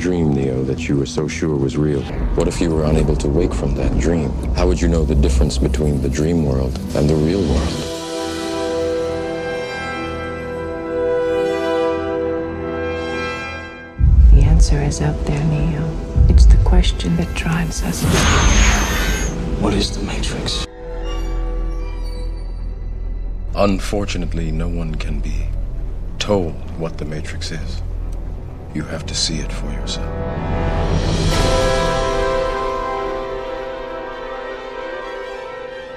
dream, Neo, that you were so sure was real? What if you were unable to wake from that dream? How would you know the difference between the dream world and the real world? The answer is out there, Neo. It's the question that drives us. What is the Matrix? Unfortunately, no one can be told what the Matrix is. You have to see it for yourself.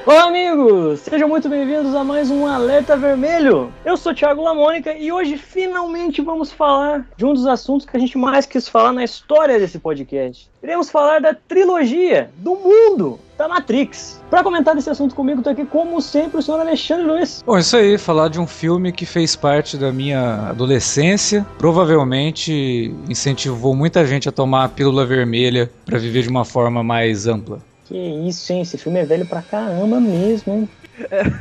Olá, amigos! Sejam muito bem-vindos a mais um Alerta Vermelho. Eu sou Thiago Lamônica e hoje finalmente vamos falar de um dos assuntos que a gente mais quis falar na história desse podcast. Iremos falar da trilogia do mundo da Matrix. Para comentar desse assunto comigo, tô aqui como sempre o senhor Alexandre Luiz. Bom, isso aí, falar de um filme que fez parte da minha adolescência, provavelmente incentivou muita gente a tomar a pílula vermelha para viver de uma forma mais ampla. Que isso, hein? Esse filme é velho pra caramba mesmo, hein?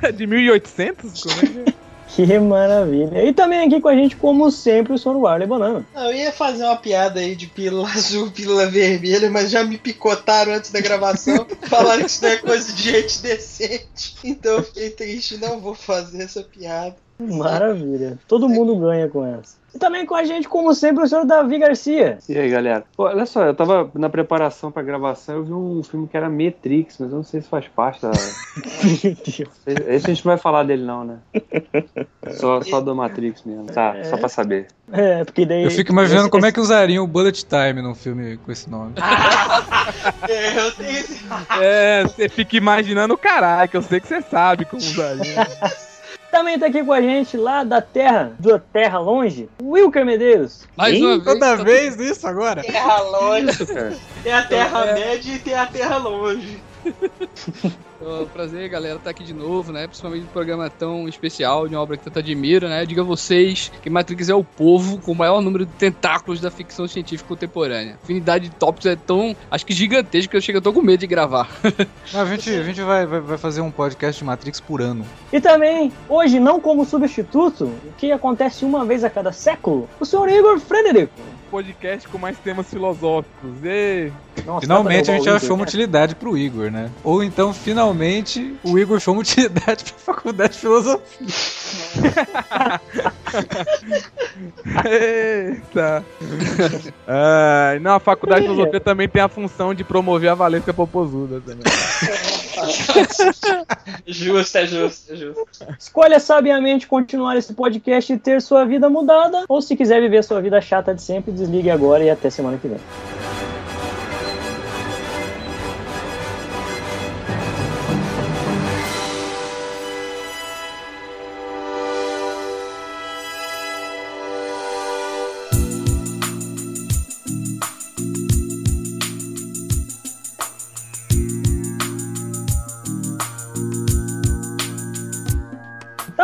É de 1800? Como é que é? Que maravilha. E também aqui com a gente, como sempre, o senhor Warley Banana. Eu ia fazer uma piada aí de pílula azul, pílula vermelha, mas já me picotaram antes da gravação. falaram que isso não é coisa de gente decente. Então eu fiquei triste, não vou fazer essa piada. Maravilha. Todo mundo ganha com essa. E também com a gente, como sempre, o senhor Davi Garcia. E aí, galera? Pô, olha só, eu tava na preparação pra gravação, eu vi um filme que era Matrix, mas eu não sei se faz parte da. Meu Deus. Esse a gente não vai falar dele, não, né? Só, só do Matrix mesmo. Tá, só pra saber. É, porque daí. Eu fico imaginando como é que usariam o Bullet Time num filme com esse nome. É, eu tenho esse. É, você fica imaginando o caralho, que eu sei que você sabe como usaria. Também tá aqui com a gente lá da Terra, da Terra longe, Wilker Medeiros. Mais uma vez. Toda vez isso agora? Terra longe. cara. Tem a terra média e tem a terra longe. tô- prazer, galera, estar aqui de novo, né? Principalmente um programa tão especial, de uma obra que tanto admiro, né? Diga a vocês que Matrix é o povo com o maior número de tentáculos da ficção científica contemporânea. A afinidade de tópicos é tão, acho que gigantesca, que eu chego, eu tô com medo de gravar. A gente, a gente vai, vai, vai fazer um podcast de Matrix por ano. E também, hoje, não como substituto, o que acontece uma vez a cada século, o senhor Igor Frederico. Podcast com mais temas filosóficos. E... Nossa, Finalmente pra a gente achou Igor, uma utilidade pro Igor, né? Ou então, finalmente, o Igor achou uma utilidade pra faculdade de filosofia. Eita. Ai, não, a faculdade de filosofia também tem a função de promover a Valesca Popozuda também. Justo, é justo, é justo. Escolha sabiamente continuar esse podcast e ter sua vida mudada, ou se quiser viver sua vida chata de sempre, desligue agora e até semana que vem.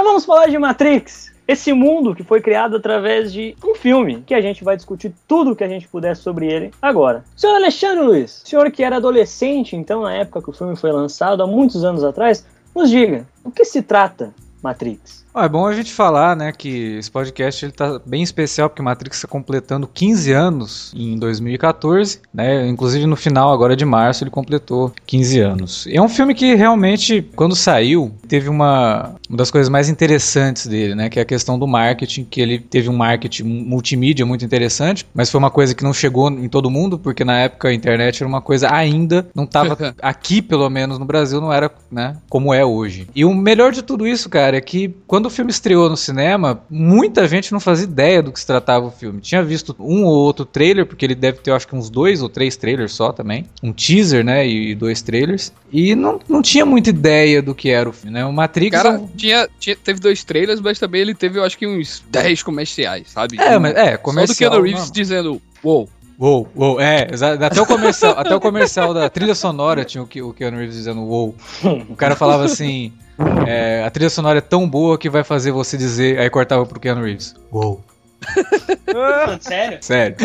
Vamos falar de Matrix. Esse mundo que foi criado através de um filme, que a gente vai discutir tudo o que a gente puder sobre ele agora. Senhor Alexandre Luiz, senhor que era adolescente, então, na época que o filme foi lançado, há muitos anos atrás, nos diga, o que se trata Matrix? Ah, é bom a gente falar, né, que esse podcast ele tá bem especial porque Matrix está completando 15 anos em 2014, né? Inclusive no final agora de março ele completou 15 anos. É um filme que realmente quando saiu teve uma, uma das coisas mais interessantes dele, né, que é a questão do marketing, que ele teve um marketing multimídia muito interessante, mas foi uma coisa que não chegou em todo mundo porque na época a internet era uma coisa ainda não tava aqui pelo menos no Brasil não era, né, como é hoje. E o melhor de tudo isso, cara, é que quando o filme estreou no cinema, muita gente não fazia ideia do que se tratava o filme. Tinha visto um ou outro trailer, porque ele deve ter, acho que uns dois ou três trailers só também. Um teaser, né? E dois trailers. E não, não tinha muita ideia do que era o filme, né? O Matrix. é Cara, um- tinha, tinha- teve dois trailers, mas também ele teve, eu acho que uns 10 comerciais, sabe? É, mas é, Só do comercial. Keanu Reeves não. dizendo, uou. Uou, uou, é, exa- até o comercial, até o comercial da trilha sonora tinha o, o Keanu Reeves dizendo uou. O cara falava assim, é, a trilha sonora é tão boa que vai fazer você dizer, aí cortava pro Keanu Reeves, uou, Sério? Sério.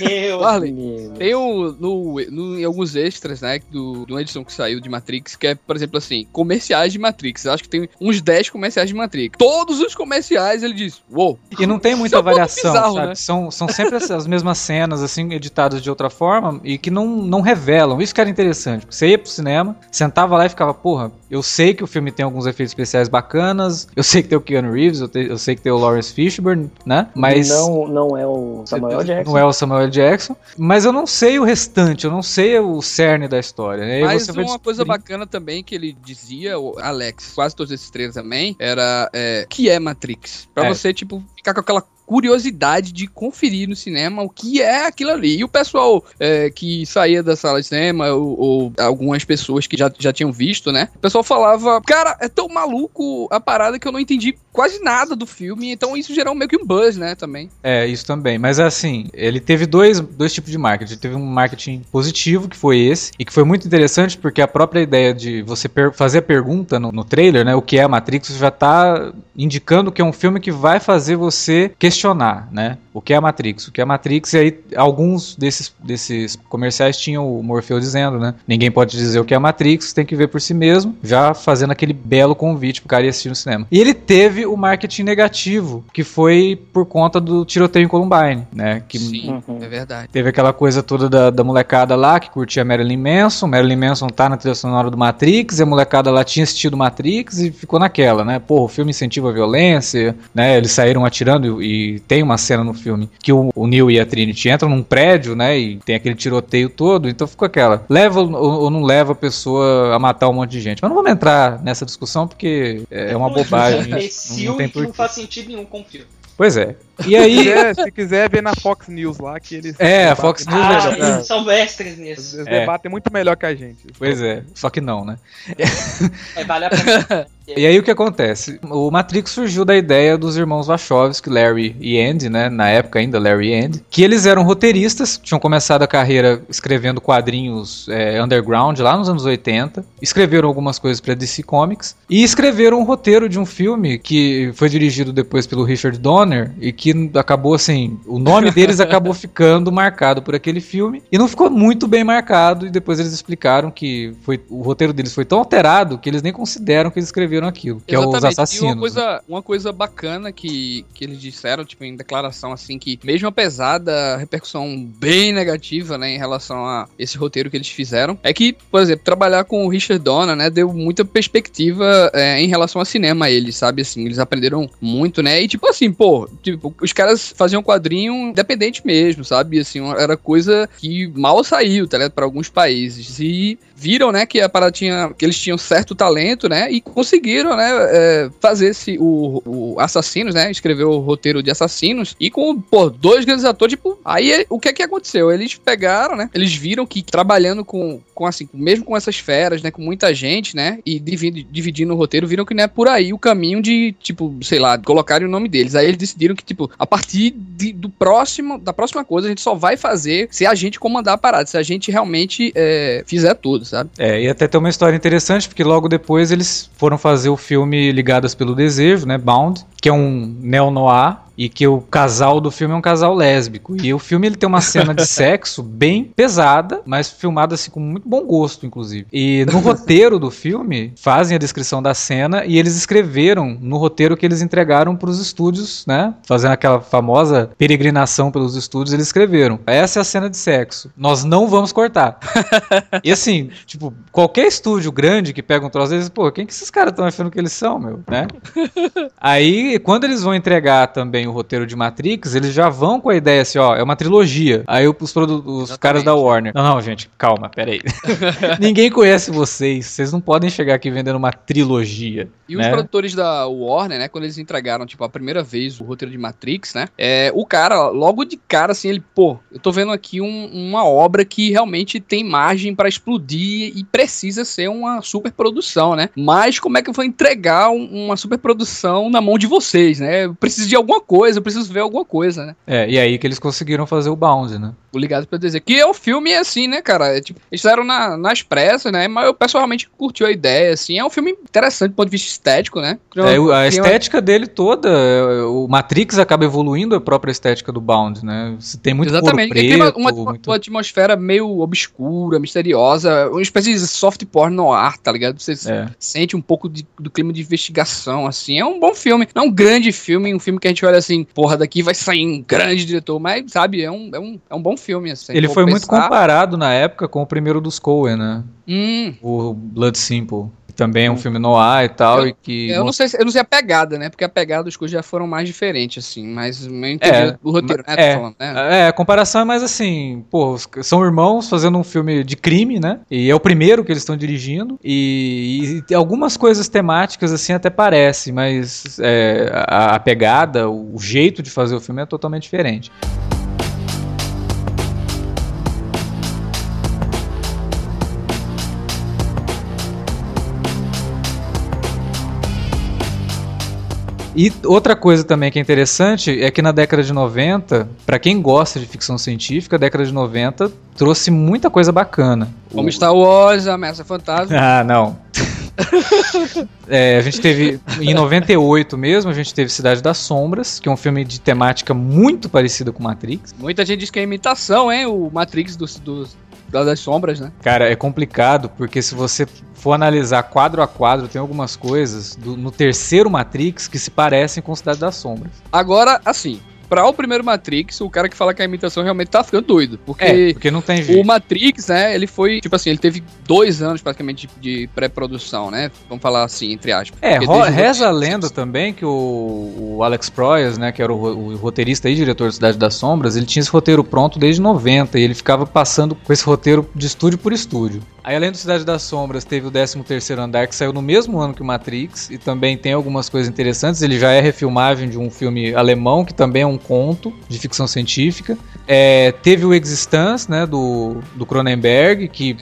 Meu Marley. Tem o, no, no- em alguns extras, né, do, de uma edição que saiu de Matrix, que é, por exemplo, assim, comerciais de Matrix. Eu acho que tem uns 10 comerciais de Matrix. Todos os comerciais ele diz, uou. E não tem muita Isso é um variação, bizarro, sabe? né? São, são sempre as, as mesmas cenas, assim, editadas de outra forma e que não, não revelam. Isso que era interessante. Você ia pro cinema, sentava lá e ficava, porra, eu sei que o filme tem alguns efeitos especiais bacanas, eu sei que tem o Keanu Reeves, eu, te- eu sei que tem o Lawrence Fishburne, né? Mas Não, não é o Samuel Jackson. não é o Samuel Jackson. Mas eu não sei o restante, eu não sei o cerne da história. né? Mas uma coisa bacana também que ele dizia, o Alex, quase todos esses três também, era é, que é Matrix. Pra É. você, tipo, ficar com aquela curiosidade de conferir no cinema o que é aquilo ali. E o pessoal é, que saía da sala de cinema, ou, ou algumas pessoas que já, já tinham visto, né? O pessoal falava, cara, é tão maluco a parada que eu não entendi quase nada do filme. Então isso gerou meio que um buzz, né, também. É, isso também. Mas assim, ele teve dois, dois tipos de marketing. Teve um marketing positivo, que foi esse, e que foi muito interessante porque a própria ideia de você fazer a pergunta no, no trailer, né, o que é a Matrix, já tá indicando que é um filme que vai fazer você questionar, né? O que é a Matrix? O que é a Matrix? E aí, alguns desses, desses comerciais tinham o Morfeu dizendo, né? Ninguém pode dizer o que é a Matrix, tem que ver por si mesmo, já fazendo aquele belo convite pro cara ir assistir no cinema. E ele teve o marketing negativo, que foi por conta do tiroteio em Columbine, né? Que Sim, Uhum. é verdade. Teve aquela coisa toda da, da molecada lá que curtia Marilyn Manson. Marilyn Manson tá na trilha sonora do Matrix, e a molecada lá tinha assistido Matrix e ficou naquela, né? Pô, o filme incentiva a violência, né? Eles saíram atirando e, e tem uma cena no filme que o, o Neo e a Trinity entram num prédio, né? E tem aquele tiroteio todo, então ficou aquela. Leva ou, ou não leva a pessoa a matar um monte de gente? Mas não vamos entrar nessa discussão porque é uma bobagem. Imbecil não e que não faz sentido nenhum com o filme. Pois é. E Se aí. quiser, se quiser ver na Fox News lá, que eles. É, a Fox News Ah, melhor. é- eles são mestres nisso. eles É. debatem muito melhor que a gente. Pois é, só que não, né? É, vale a pena. E aí o que acontece? O Matrix surgiu da ideia dos irmãos Wachowski, Larry e Andy, né? Na época ainda, Larry e Andy, que eles eram roteiristas, tinham começado a carreira escrevendo quadrinhos é, underground lá nos anos 80, escreveram algumas coisas para DC Comics e escreveram um roteiro de um filme que foi dirigido depois pelo Richard Donner e que acabou assim, o nome deles acabou ficando marcado por aquele filme e não ficou muito bem marcado e depois eles explicaram que foi o roteiro deles foi tão alterado que eles nem consideram que eles escreveram aquilo, que é os Exatamente. assassinos. E uma coisa, uma coisa bacana que, que eles disseram, tipo, em declaração, assim, que mesmo apesar da repercussão bem negativa, né, em relação a esse roteiro que eles fizeram, é que, por exemplo, trabalhar com o Richard Donner, né, deu muita perspectiva é, em relação ao cinema a eles, sabe, assim, eles aprenderam muito, né, e tipo assim, pô, tipo, os caras faziam quadrinho independente mesmo, sabe, assim, era coisa que mal saiu, tá ligado, pra alguns países, e viram, né, que a parada tinha, que eles tinham certo talento, né, e conseguiram, né, é, fazer esse, o, o Assassinos, né, escrever o roteiro de Assassinos, e com, pô, dois grandes atores, tipo, aí é- o que é que aconteceu? Eles pegaram, né, eles viram que trabalhando com, com assim, mesmo com essas feras, né, com muita gente, né, e dividi- dividindo o roteiro, viram que não é por aí o caminho de, tipo, sei lá, colocarem o nome deles. Aí eles decidiram que, tipo, a partir de- do próximo, da próxima coisa, a gente só vai fazer se a gente comandar a parada, se a gente realmente é, fizer tudo, sabe? É, e até tem uma história interessante, porque logo depois eles foram fazer o filme Ligadas pelo Desejo, né, Bound, que é um neo-noir, e que o casal do filme é um casal lésbico. E o filme ele tem uma cena de sexo bem pesada, mas filmada assim com muito bom gosto, inclusive. E no roteiro do filme, fazem a descrição da cena e eles escreveram no roteiro que eles entregaram para os estúdios, né? Fazendo aquela famosa peregrinação pelos estúdios, eles escreveram: essa é a cena de sexo. Nós não vamos cortar. E assim, tipo, qualquer estúdio grande que pega um troço deles, pô, quem que esses caras estão achando que eles são, meu, né? Aí, quando eles vão entregar também o roteiro de Matrix, eles já vão com a ideia assim, ó, é uma trilogia. Aí os, os caras da Warner. Não, não, gente, calma, peraí. Ninguém conhece vocês. Vocês não podem chegar aqui vendendo uma trilogia. E os né? produtores da Warner, né, quando eles entregaram, tipo, a primeira vez o roteiro de Matrix, né, é, o cara, logo de cara, assim, ele, pô, eu tô vendo aqui um- uma obra que realmente tem margem pra explodir e precisa ser uma super produção, né, mas como é que eu vou entregar um- uma super produção na mão de vocês, né? Eu preciso de alguma coisa, eu preciso ver alguma coisa, né? É, e aí que eles conseguiram fazer o Bound, né? O Ligado pra dizer. Que é o filme, assim, né, cara? É, tipo, eles fizeram na, nas pressas, né? Mas eu pessoalmente curti a ideia, assim. É um filme interessante do ponto de vista estético, né? É, a Tem uma- estética dele toda, o Matrix acaba evoluindo a própria estética do Bound, né? Tem muito Exatamente, ele tem uma, preto, uma- muito- uma atmosfera meio obscura, misteriosa, uma espécie de soft porn no ar, tá ligado? Você É. sente um pouco de- do clima de investigação, assim. É um bom filme, não é um grande filme, um filme que a gente olha assim, porra, daqui vai sair um grande diretor, mas, sabe, é um, é um, é um bom filme, assim. Ele foi muito pensar- comparado na época com o primeiro dos Coen, né? Hum, O Blood Simple. Também é um filme noir e tal, Eu- e que... eu não sei se, eu não sei a pegada, né? Porque a pegada dos coisas já foram mais diferentes, assim, mas eu entendi É, o roteiro, né? é. Falando, né? É, a comparação é mais assim, pô, são irmãos fazendo um filme de crime, né? E é o primeiro que eles estão dirigindo. E, e algumas coisas temáticas assim até parece, mas é, a, a pegada, o jeito de fazer o filme é totalmente diferente. E outra coisa também que é interessante é que na década de 90, pra quem gosta de ficção científica, a década de 90 trouxe muita coisa bacana. Como Star Wars, Ameaça Fantasma. Ah, não. É, a gente teve, em 98 mesmo, a gente teve Cidade das Sombras, que é um filme de temática muito parecida com Matrix. Muita gente diz que é imitação, hein? O Matrix dos, dos, das sombras, né? Cara, é complicado, porque se você for analisar quadro a quadro, tem algumas coisas do- no terceiro Matrix que se parecem com Cidade das Sombras. Agora, assim, pra o primeiro Matrix, o cara que fala que é imitação realmente tá ficando doido. Porque É, porque não tem o jeito. Matrix, né, ele foi, tipo assim, ele teve dois anos praticamente de, de pré-produção, né? Vamos falar assim, entre aspas. É, o- reza a lenda também que o, o Alex Proyas, né, que era o, o roteirista e diretor de Cidade das Sombras, ele tinha esse roteiro pronto desde 90 e ele ficava passando com esse roteiro de estúdio por estúdio. Aí além do Cidade das Sombras, teve o 13º Andar que saiu no mesmo ano que o Matrix e também tem algumas coisas interessantes, ele já é refilmagem de um filme alemão que também é um conto de ficção científica. É, teve o Existence, né, do, do Cronenberg, que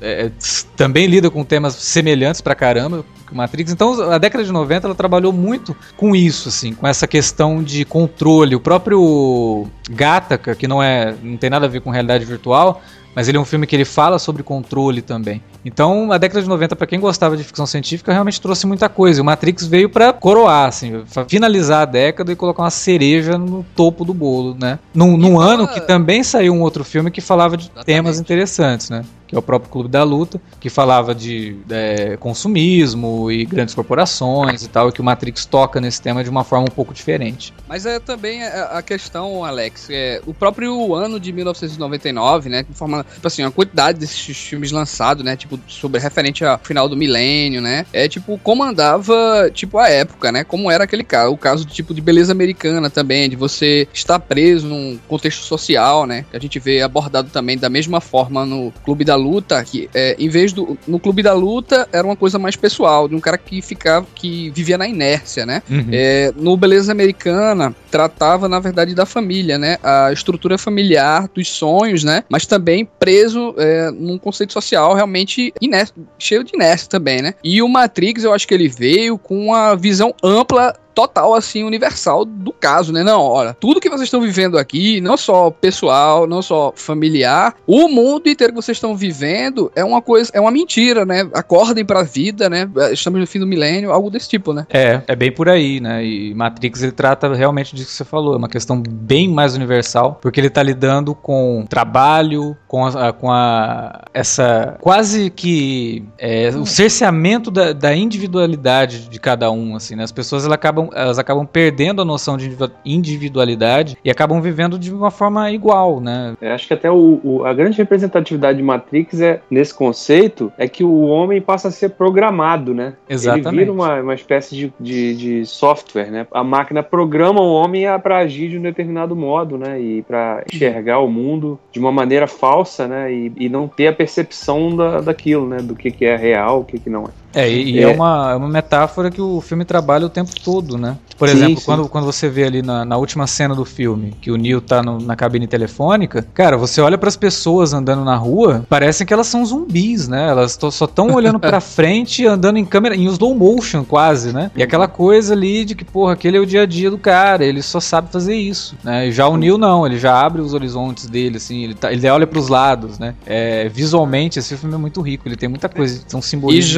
é, tss, também lida com temas semelhantes pra caramba que o Matrix. Então, a década de 90 ela trabalhou muito com isso, assim, com essa questão de controle. O próprio Gattaca, que não é, não tem nada a ver com realidade virtual, mas ele é um filme que ele fala sobre controle também. Então, a década de 90 para quem gostava de ficção científica realmente trouxe muita coisa. E o Matrix veio pra coroar, assim, fa- finalizar a década e colocar uma cereja no topo do bolo, né? Num, num ano que também saiu um outro filme que falava de temas interessantes, né? Que é o próprio Clube da Luta, que falava de é, consumismo e grandes corporações e tal, e que o Matrix toca nesse tema de uma forma um pouco diferente. Mas é também a a questão, Alex, é o próprio ano de 1999, né, forma, tipo assim, a quantidade desses filmes lançados, né, tipo, sobre referente ao final do milênio, né, é tipo, comandava, tipo, a época, né, como era aquele caso, o caso de tipo de beleza americana também, de você estar preso num contexto social, né, que a gente vê abordado também da mesma forma no Clube da Luta, que é, em vez do, no Clube da Luta era uma coisa mais pessoal, de um cara que ficava, que vivia na inércia, né, Uhum. é, no Beleza Americana, tratava, na verdade, da família, né? A estrutura familiar, dos sonhos, né? Mas também preso é, num conceito social realmente inércio, cheio de inércia também, né? E o Matrix, eu acho que ele veio com uma visão ampla total, assim, universal do caso, né? Não, olha, tudo que vocês estão vivendo aqui, não só pessoal, não só familiar, o mundo inteiro que vocês estão vivendo é uma coisa, é uma mentira, né? Acordem pra vida, né? Estamos no fim do milênio, algo desse tipo, né? É, é bem por aí, né? E Matrix ele trata realmente disso que você falou, é uma questão bem mais universal, porque ele tá lidando com trabalho, com a, com a essa quase que é, o cerceamento da, da individualidade de cada um, assim, né? As pessoas elas acabam, elas acabam perdendo a noção de individu- individualidade e acabam vivendo de uma forma igual, né? Eu acho que até o, o- a grande representatividade de Matrix é nesse conceito é que o homem passa a ser programado, né? Exatamente. Ele vira uma, uma espécie de, de, de software, né? A máquina programa o homem para agir de um determinado modo, né? E para enxergar o mundo de uma maneira falsa, né? E, e não ter a percepção da, daquilo, né? Do que, que é real, o que, que não é. É, e, e é. uma, é uma metáfora que o filme trabalha o tempo todo, né? Por Sim, exemplo, sim. Quando, quando você vê ali na, na última cena do filme que o Neil tá no- na cabine telefônica, cara, você olha pras pessoas andando na rua, parecem que elas são zumbis, né? Elas tão- só estão olhando pra frente, andando em câmera, em slow motion quase, né? E aquela coisa ali de que, porra, aquele é o dia a dia do cara, ele só sabe fazer isso, né? E já o Neil não, ele já abre os horizontes dele, assim, ele, tá- ele olha pros lados, né? É, visualmente, esse filme é muito rico, ele tem muita coisa, são E simbolismos.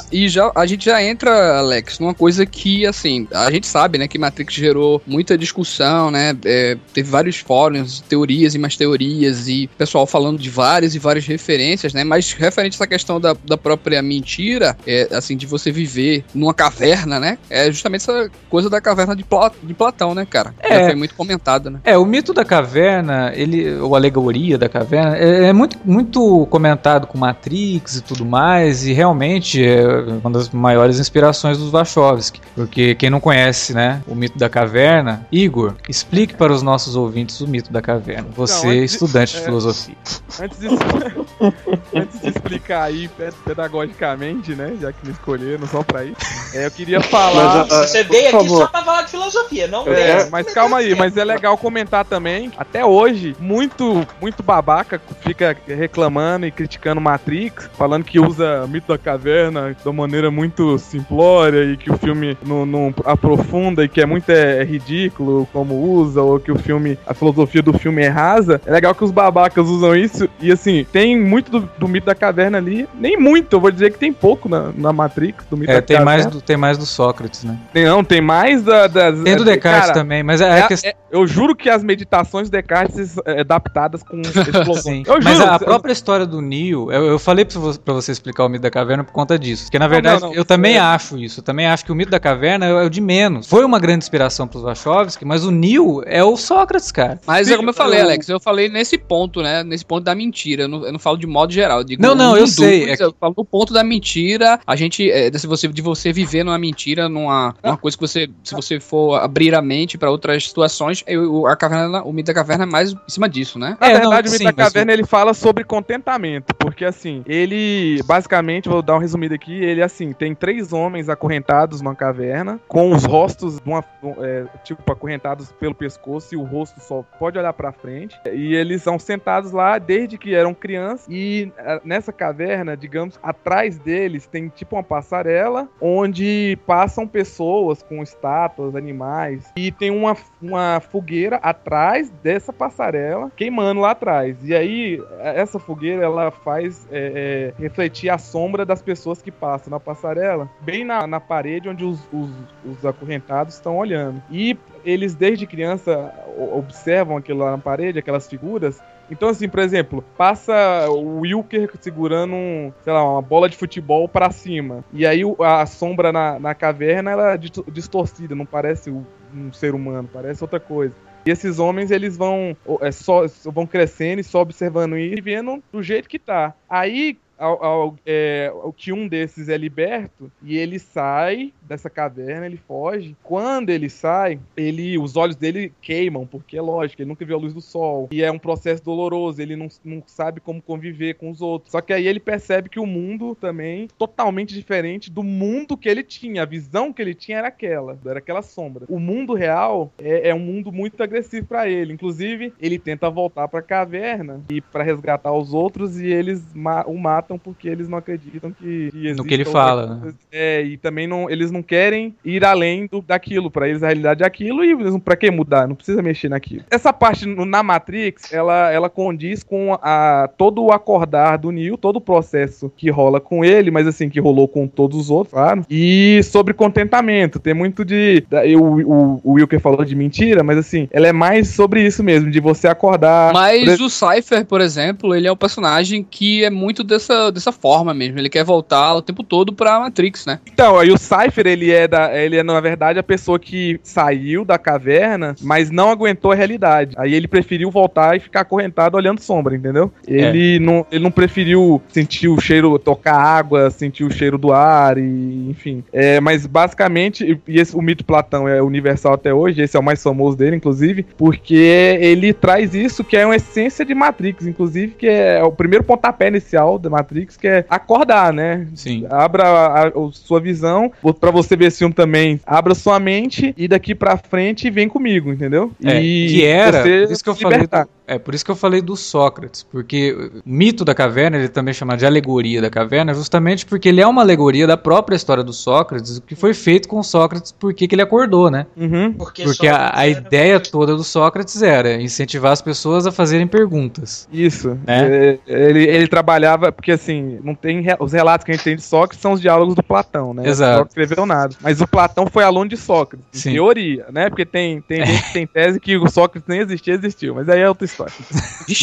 Já, e já a gente já entra, Alex, numa coisa que, assim, a gente sabe, né, que Matrix gerou muita discussão, né? é, teve vários fóruns, teorias e mais teorias, e pessoal falando de várias e várias referências, né? Mas referente a essa questão da, da própria mentira, é, assim, de você viver numa caverna, né? É justamente essa coisa da caverna de, Pla- de Platão, né, cara? É. Já foi muito comentado, né? É, o mito da caverna, ele, ou alegoria da caverna, é, é muito, muito comentado com Matrix e tudo mais, e realmente é uma das maiores inspirações dos Wachowski. Porque quem não conhece, né, o mito da caverna, Igor, explique para os nossos ouvintes o mito da caverna. Você, Não, antes de- estudante de é. filosofia. Antes de, antes de explicar aí pe- pedagogicamente, né? Já que me escolheram só pra isso, é, eu queria falar. Mas, ah, Você veio aqui favor. só pra falar de filosofia, não É, veio mas calma aí, mas é legal comentar também. Até hoje, muito, muito babaca fica reclamando e criticando Matrix, falando que usa mito da caverna de uma maneira muito simplória e que o filme não, não aprofunda e que é muito é, ridículo como usa, ou que o filme, a filosofia do filme é rasa. É legal que os babacas usam isso e assim, tem muito do, do mito da caverna ali, nem muito, eu vou dizer que tem pouco na, na Matrix do mito É, da tem caverna. mais, do, tem mais do Sócrates, né? Tem, não, tem mais da, das. Tem do Descartes cara, também, mas é, é- questão. é- eu juro que as meditações de Descartes é, adaptadas com explosão. Sim. Eu Mas juro. a própria história do Neo, eu, eu falei pra você, pra você explicar o mito da caverna por conta disso. Porque na Não, verdade não, não, eu também é. acho isso. Eu também acho que o mito da caverna é, é o de menos. Foi uma grande inspiração pros Wachowski, mas o Neo é o Sócrates, cara. Mas Sim, é como eu falei, eu- Alex, eu falei nesse ponto, né? Nesse ponto da mentira. Eu não, eu não falo de modo geral. Eu digo Não, não, eu um sei, é que- Eu falo do ponto da mentira. A gente. É, de, você, de você viver numa mentira, numa uma coisa que você. Se você for abrir a mente pra outras situações, eu, a caverna, o mito da caverna é mais em cima disso, né? Na É, verdade, não, o mito sim, da mas caverna ele fala sobre contentamento, porque assim, ele basicamente, vou dar um resumido aqui, ele assim, tem três homens acorrentados numa caverna, com os rostos uma, é, tipo acorrentados pelo pescoço e o rosto só pode olhar pra frente, e eles são sentados lá desde que eram crianças. E ah, nessa caverna, digamos, atrás deles tem tipo uma passarela onde passam pessoas com estátuas, animais, e tem uma, uma fogueira atrás dessa passarela queimando lá atrás. E aí, essa fogueira ela faz é, é, refletir a sombra das pessoas que passam na passarela, bem na, na parede onde os, os, os acorrentados estão olhando. E eles, desde criança, observam aquilo lá na parede, aquelas figuras. Então, assim, por exemplo, passa o Wilker segurando, um, sei lá, uma bola de futebol pra cima. E aí a sombra na, na caverna ela é dis- distorcida, não parece um ser humano, parece outra coisa. E esses homens, eles vão é, só, vão crescendo e só observando e vendo do jeito que tá. Aí, ao, ao- é, o que um desses é liberto e ele sai dessa caverna, ele foge. Quando ele sai, ele, os olhos dele queimam, porque é lógico, ele nunca viu a luz do sol. E é um processo doloroso, ele não, não sabe como conviver com os outros. Só que aí ele percebe que o mundo também totalmente diferente do mundo que ele tinha. A visão que ele tinha era aquela, era aquela sombra. O mundo real é, é um mundo muito agressivo pra ele. Inclusive, ele tenta voltar pra caverna e para resgatar os outros e eles ma- o matam porque eles não acreditam que, que No que ele fala, né? É, e também não, eles não querem ir além do, daquilo. Pra eles a realidade é aquilo e eles não, pra que mudar? Não precisa mexer naquilo. Essa parte no- na Matrix, ela, ela condiz com a, todo o acordar do Neo, todo o processo que rola com ele, mas assim, que rolou com todos os outros, claro. E sobre contentamento. Tem muito de. da- eu- o, o Wilker falou de mentira, mas assim, ela é mais sobre isso mesmo, de você acordar. Mas Por o Cypher, por exemplo, ele é um personagem que é muito dessa, dessa forma mesmo. Ele quer voltar o tempo todo pra Matrix, né? Então, aí o Cypher, ele é, da, ele é, na verdade, a pessoa que saiu da caverna, mas não aguentou a realidade. Aí ele preferiu voltar e ficar acorrentado olhando sombra, entendeu? Ele, não, ele não preferiu sentir o cheiro, tocar água, sentir o cheiro do ar, e enfim. É, mas basicamente, e- esse, o mito Platão é universal até hoje, esse é o mais famoso dele, inclusive, porque ele traz isso que é uma essência de Matrix, inclusive, que é o primeiro pontapé inicial da Ma- Matrix, que é acordar, né? Sim. Abra a, a- o- sua visão, pra você ver esse filme também, abra sua mente e daqui pra frente vem comigo, entendeu? É, e que era, isso que eu falei libertar. do, é por isso que eu falei do Sócrates, porque o mito da caverna, ele também chama de alegoria da caverna, justamente porque ele é uma alegoria da própria história do Sócrates, o que foi feito com o Sócrates, porque que ele acordou, né? Uhum. Porque, Porque a, a ideia toda do Sócrates era incentivar as pessoas a fazerem perguntas. Isso. Né? É, ele, ele trabalhava, porque assim, não tem os relatos que a gente tem de Sócrates são os diálogos do Platão, né? Exato. Sócrates escreveu nada. Mas o Platão foi aluno de Sócrates, em Sim. teoria, né? Porque tem, tem gente que tem tese que o Sócrates nem existia, existiu. Mas aí é outra.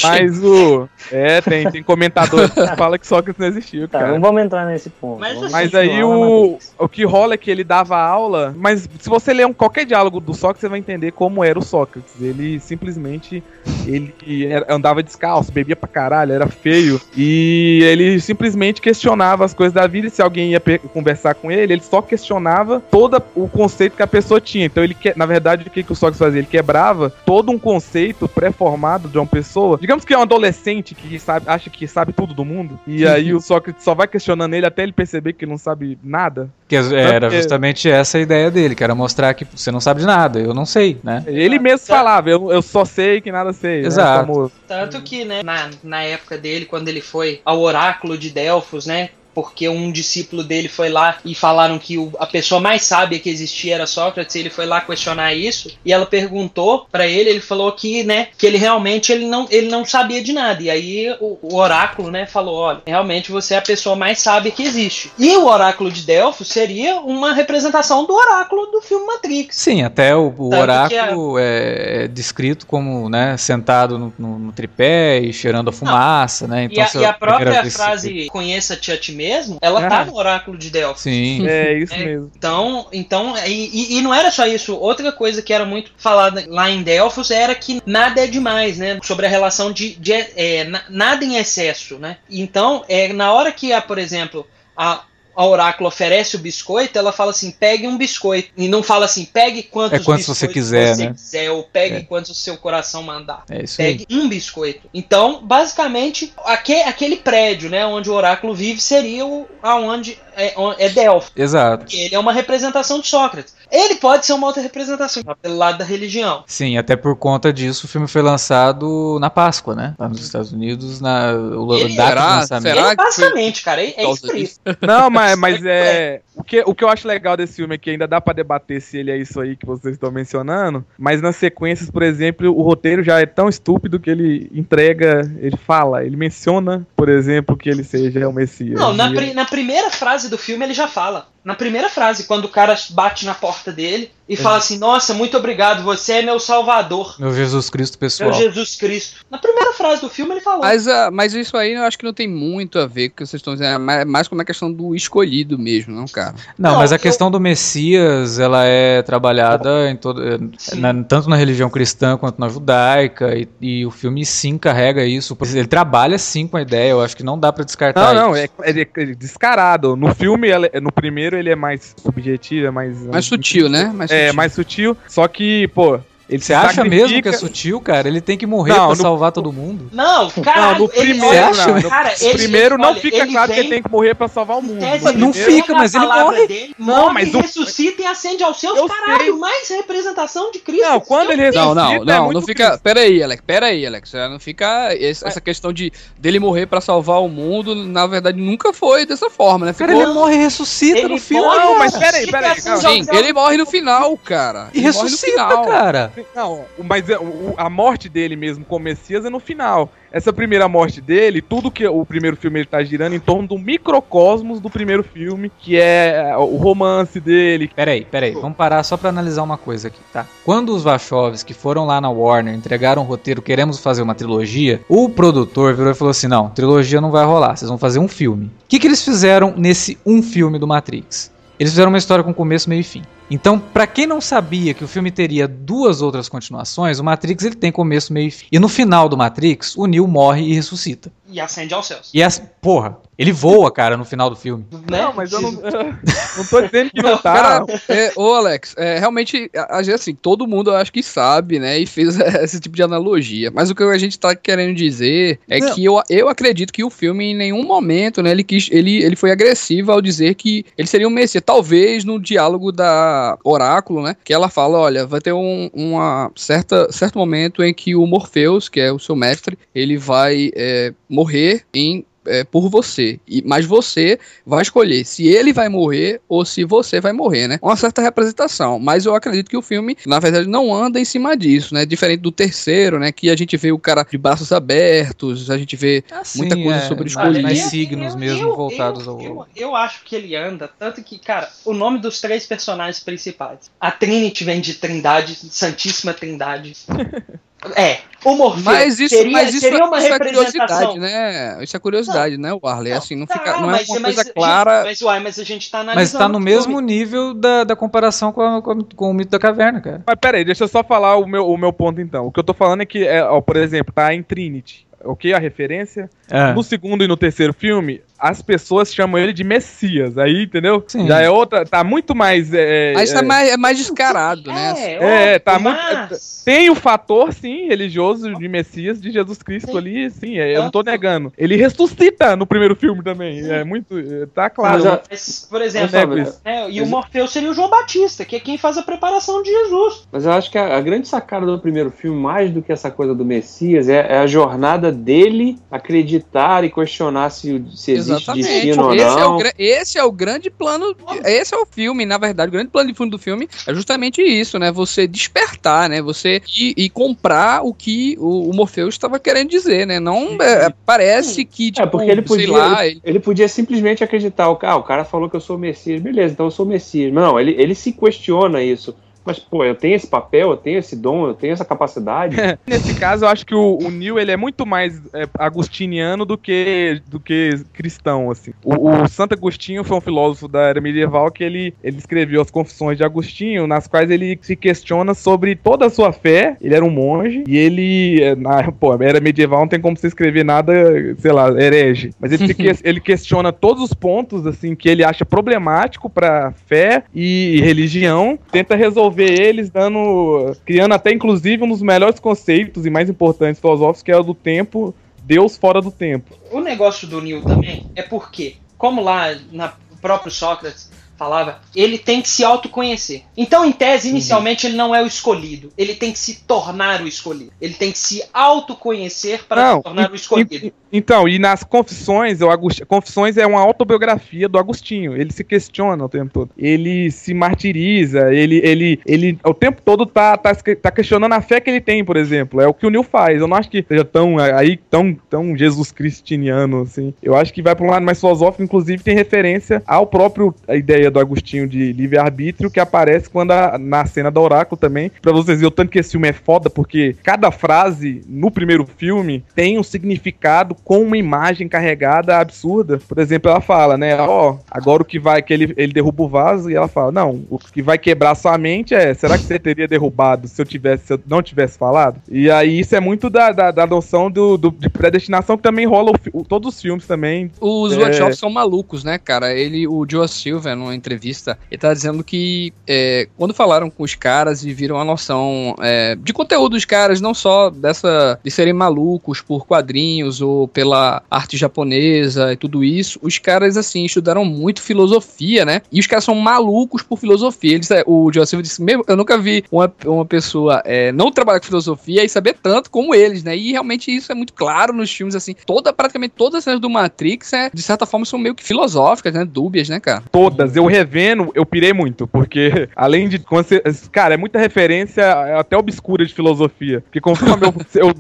Mas o. É, tem, tem comentador que fala que Sócrates não existiu, Tá, cara. não vamos entrar nesse ponto. Mas Mas aí o, o que rola é que ele dava aula, mas se você ler um, qualquer diálogo do Sócrates, você vai entender como era o Sócrates. Ele simplesmente ele era- andava descalço, bebia pra caralho, era feio. E ele simplesmente questionava as coisas da vida. E se alguém ia conversar com ele, ele só questionava todo o conceito que a pessoa tinha. Então ele, que- na verdade, o que, que o Sócrates fazia? Ele quebrava todo um conceito pré-formado de uma pessoa. Digamos que é um adolescente que sabe, acha que sabe tudo do mundo. E aí o Sócrates só vai questionando ele até ele perceber que ele não sabe nada. Que era porque- justamente essa a ideia dele, que era mostrar que você não sabe de nada, eu não sei, né? Ele mesmo falava, eu, eu só sei que nada sei. Né? Exato. Como- Tanto que, né, na, na época dele, quando ele foi ao oráculo de Delfos, né? Porque um discípulo dele foi lá e falaram que o- a pessoa mais sábia que existia era Sócrates, e ele foi lá questionar isso, e ela perguntou pra ele, ele falou que, né, que ele realmente ele não, ele não sabia de nada. E aí o, o oráculo, né, falou, olha, realmente você é a pessoa mais sábia que existe. E o oráculo de Delfos seria uma representação do oráculo do filme Matrix. Sim, até o, o oráculo é, é descrito como, né, sentado no, no- no tripé e cheirando a fumaça, né? E a, e a própria que- frase conheça-te a ti mesmo, ela Ah. tá no oráculo de Delfos. Sim. É isso É, mesmo. Então, então e, e- não era só isso. Outra coisa que era muito falada lá em Delfos era que nada é demais, né? Sobre a relação de, de é, na- nada em excesso, né? Então, é, na hora que, a, por exemplo, a, a oráculo oferece o biscoito, ela fala assim, pegue um biscoito. E não fala assim, pegue quantos É quantos você quiser, você né? quiser, ou pegue É. quantos o seu coração mandar. É isso aí. Pegue um biscoito. Então, basicamente, aque- aquele prédio, né, onde o oráculo vive, seria o aonde é, é Delfos. Exato. Ele é uma representação de Sócrates. Ele pode ser uma outra representação, pelo lado da religião. Sim, até por conta disso o filme foi lançado na Páscoa, né? Lá nos Estados Unidos, na o Ele- data Será? de lançamento. Será? Ele, basicamente, cara, é, é isso. Não, mas, mas é. O que, o que eu acho legal desse filme é que ainda dá pra debater se ele é isso aí que vocês estão mencionando. Mas nas sequências, por exemplo, o roteiro já é tão estúpido que ele entrega, ele fala, ele menciona, por exemplo, que ele seja o Messias. Não, na, pri- na primeira frase do filme ele já fala. Na primeira frase, quando o cara bate na porta dele e fala assim: Nossa, muito obrigado, você é meu salvador, Meu Jesus Cristo pessoal. meu Jesus Cristo. Na primeira frase do filme ele falou. Mas, ah, mas isso aí eu acho que não tem muito a ver com o que vocês estão dizendo. É mais, mais como a questão do escolhido mesmo, não, cara? Não, Não, mas a eu- questão do Messias, ela é trabalhada em todo, eh, na- tanto na religião cristã quanto na judaica, e, e o filme sim carrega isso. Ele trabalha sim com a ideia, eu acho que não dá pra descartar Não, não, isso. é, é- é descarado. No filme, ela- no primeiro, ele é mais subjetivo, é mais. Mais sutil, né? Mais É, mais sutil. Só que, pô, ele Você acha mesmo que é sutil, cara? Ele tem que morrer Não, pra no- salvar todo mundo. Não, caralho, Não, no primeiro, não. No cara, ele- primeiro não olha, fica ele claro que vem- ele tem que morrer pra salvar o mundo. Tese, Não fica, mas ele morre. Dele, Não, morre, mas o- ressuscita e acende aos seus Eu caralho. sei. Mais representação de Cristo. Não, quando ele Não, não, ressuscita, é não, não fica. triste. Pera aí, Alex, pera aí, Alex. Não fica. Essa questão de dele morrer pra salvar o mundo, na verdade, nunca foi dessa forma, né? Cara, Ficou- ele morre e ressuscita Ele no morre, Não, cara. mas peraí, ressuscita peraí, e acende calma. aos Sim, seus ele morre no final, cara. E ressuscita, final. Não, mas é, a morte dele mesmo com o Messias é no final. Essa primeira morte dele, tudo que o primeiro filme ele tá girando em torno do microcosmos do primeiro filme, que é o romance dele. Peraí, peraí, vamos parar só pra analisar uma coisa aqui, tá? Quando os Wachowski foram lá na Warner, entregaram o roteiro, queremos fazer uma trilogia, o produtor virou e falou assim: não, trilogia não vai rolar, vocês vão fazer um filme. O que, que eles fizeram nesse um filme do Matrix? Eles fizeram uma história com começo, meio e fim. Então, pra quem não sabia que o filme teria duas outras continuações, o Matrix ele tem começo, meio e fim. E no final do Matrix, o Neo morre e ressuscita. E acende aos céus. E as, porra, ele voa, cara, no final do filme. Né? Não, mas eu não, não tô dizendo que não tá. Cara, é, ô Alex, é, realmente, a, a gente, assim, todo mundo eu acho que sabe, né, e fez esse tipo de analogia. Mas o que a gente tá querendo dizer é Não. que eu, eu acredito que o filme, em nenhum momento, né, ele, quis, ele, ele foi agressivo ao dizer que ele seria um Messias. Talvez no diálogo da Oráculo, né, que ela fala, olha, vai ter um uma certa, certo momento em que o Morpheus, que é o seu mestre, ele vai é, morrer em é, por você. E, mas você vai escolher se ele vai morrer ou se você vai morrer, né? Uma certa representação. Mas eu acredito que o filme, na verdade, não anda em cima disso, né? Diferente do terceiro, né? Que a gente vê o cara de braços abertos, a gente vê muita coisa sobre o mais, Eu- signos eu- mesmo eu- voltados eu, ao. eu, eu acho que ele anda, tanto que, cara, o nome dos três personagens principais. A Trinity vem de Trindade, Santíssima Trindade. É, o Morpheus Mas isso, seria, mas isso, seria uma isso é representação. curiosidade, né? Isso é curiosidade, né, Warley? Assim, não, Tá, fica, não mas- é uma mas- coisa gente, clara. Mas, uai, mas a gente tá analisando. Mas tá no o mesmo nível da, da comparação com, a- com, com o mito da caverna, cara. Mas peraí, deixa eu só falar o meu, o meu ponto então. O que eu tô falando é que, é, ó, por exemplo, tá em Trinity. Ok, a referência. É. No segundo e no terceiro filme, as pessoas chamam ele de Messias. Aí, entendeu? Sim. Já é outra. Tá muito mais. É, Mas é, tá mais, é mais descarado, né? É, tá muito- mas- Tem o fator, sim, religioso de Messias, de Jesus Cristo ali, sim, é, eu não tô negando. Ele ressuscita no primeiro filme também. É muito. é, Tá claro. Mas Mas, por exemplo, Eu nego isso. é, e o Morfeu seria o João Batista, que é quem faz a preparação de Jesus. Mas eu acho que a, a grande sacada do primeiro filme, mais do que essa coisa do Messias, é, é a jornada dele acreditar e questionar se, o- se existe Exatamente. destino ou Esse é, o, não. esse é o grande plano. Esse é o filme, na verdade. O grande plano de fundo do filme é justamente isso, né? Você despertar, né? Você ir, ir comprar o que o, o Morpheus estava querendo dizer, né? Não é, parece que, tipo, É, porque ele podia, lá, ele, ele podia simplesmente acreditar, o cara, ah, o cara falou que eu sou o Messias, beleza, então eu sou o Messias. Não, ele, ele se questiona isso. Mas, pô, eu tenho esse papel, eu tenho esse dom, eu tenho essa capacidade. Nesse caso, eu acho que o, o Neil ele é muito mais é, agustiniano do que, do que cristão, assim. O, o Santo Agostinho foi um filósofo da era medieval que ele, ele escreveu as Confissões de Agostinho, nas quais ele se questiona sobre toda a sua fé. Ele era um monge e ele, é, na pô, era medieval, não tem como você escrever nada, sei lá, herege. Mas ele, se que- ele questiona todos os pontos, assim, que ele acha problemático pra fé e religião, tenta resolver eles dando, criando até inclusive um dos melhores conceitos e mais importantes filosóficos, que é o do tempo, Deus fora do tempo. O negócio do Neil também é porque, como lá na o próprio Sócrates falava, ele tem que se autoconhecer. Então, em tese, inicialmente, ele não é o escolhido. Ele tem que se tornar o escolhido. Ele tem que se autoconhecer para se tornar o e- escolhido. Então, e nas Confissões, o Agostinho, Confissões é uma autobiografia do Agostinho. Ele se questiona o tempo todo. Ele se martiriza, ele, ele, ele o tempo todo tá, tá, tá questionando a fé que ele tem, por exemplo. É o que o Neil faz. Eu não acho que seja tão aí tão, tão Jesus Cristiniano assim. Eu acho que vai para um lado mais filosófico, inclusive tem referência ao próprio a ideia do Agostinho de livre-arbítrio que aparece quando a- na cena do oráculo também. Pra vocês verem o tanto que esse filme é foda, porque cada frase no primeiro filme tem um significado com uma imagem carregada absurda. Por exemplo, ela fala, né? Ó, agora o que vai, que ele, ele derruba o vaso e ela fala, não, o que vai quebrar sua mente é, será que você teria derrubado se eu tivesse, se eu não tivesse falado? E aí isso é muito da, da, da noção do, do- de predestinação que também rola o o- todos os filmes também. Os É. workshops são malucos, né, cara? Ele, o Joe Silva, numa entrevista, ele tá dizendo que é, quando falaram com os caras e viram a noção é, de conteúdo dos caras, não só dessa de serem malucos por quadrinhos ou pela arte japonesa e tudo isso, os caras, assim, estudaram muito filosofia, né? E os caras são malucos por filosofia. Eles, é, o Silva disse, "Meu, eu nunca vi uma, uma pessoa é, não trabalhar com filosofia e saber tanto como eles, né? E realmente isso é muito claro nos filmes, assim. Toda, praticamente todas as cenas do Matrix, é, de certa forma, são meio que filosóficas, né? Dúbias, né, cara? Todas, eu revendo, eu pirei muito, porque além de. Cara, é muita referência até obscura de filosofia. Porque conforme eu, eu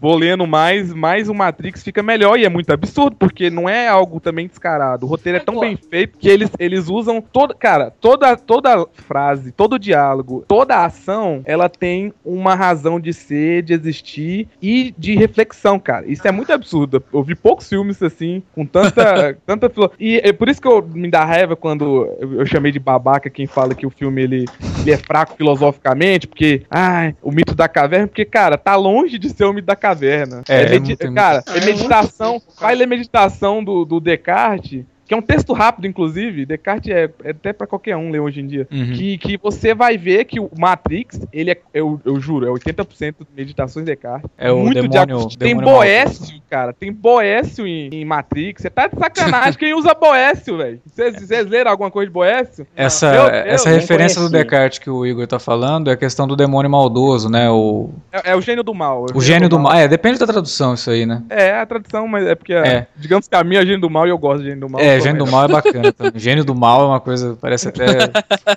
vou lendo mais, mais o Matrix fica melhor e é muito absurdo, porque não é algo também descarado. O roteiro é tão bem feito que eles, eles usam toda. Cara, toda, toda frase, todo diálogo, toda ação, ela tem uma razão de ser, de existir e de reflexão, cara. Isso é muito absurdo. Eu vi poucos filmes assim, com tanta. tanta filo- e é por isso que eu me dá raiva quando eu, chamei de babaca quem fala que o filme ele, ele é fraco filosoficamente, porque. Ai, o mito da caverna, porque, cara, tá longe de ser o mito da caverna. É, não tem cara, é meditação. Vai ler meditação do, do Descartes. Que é um texto rápido, inclusive. Descartes é, é até pra qualquer um ler hoje em dia. Uhum. Que, que você vai ver que o Matrix, ele é, eu, eu juro, é 80% de meditações de Descartes. É o Muito demônio- de, Tem Boécio, cara. Tem Boécio em, em Matrix. Você tá de sacanagem. Quem usa Boécio, velho? Vocês leram alguma coisa de Boécio? Essa, Meu essa referência do. Descartes que o Igor tá falando é a questão do demônio maldoso, né? O, É, é o gênio do mal. é o gênio do mal. É, depende da tradução isso aí, né? É, a tradução, mas é porque, É. digamos que a minha é gênio do mal e eu gosto de gênio do mal. É, gênio do mal é bacana também. Gênio do mal é uma coisa, parece até.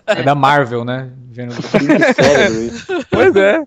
É da Marvel, né? Gênio do isso. Pois é.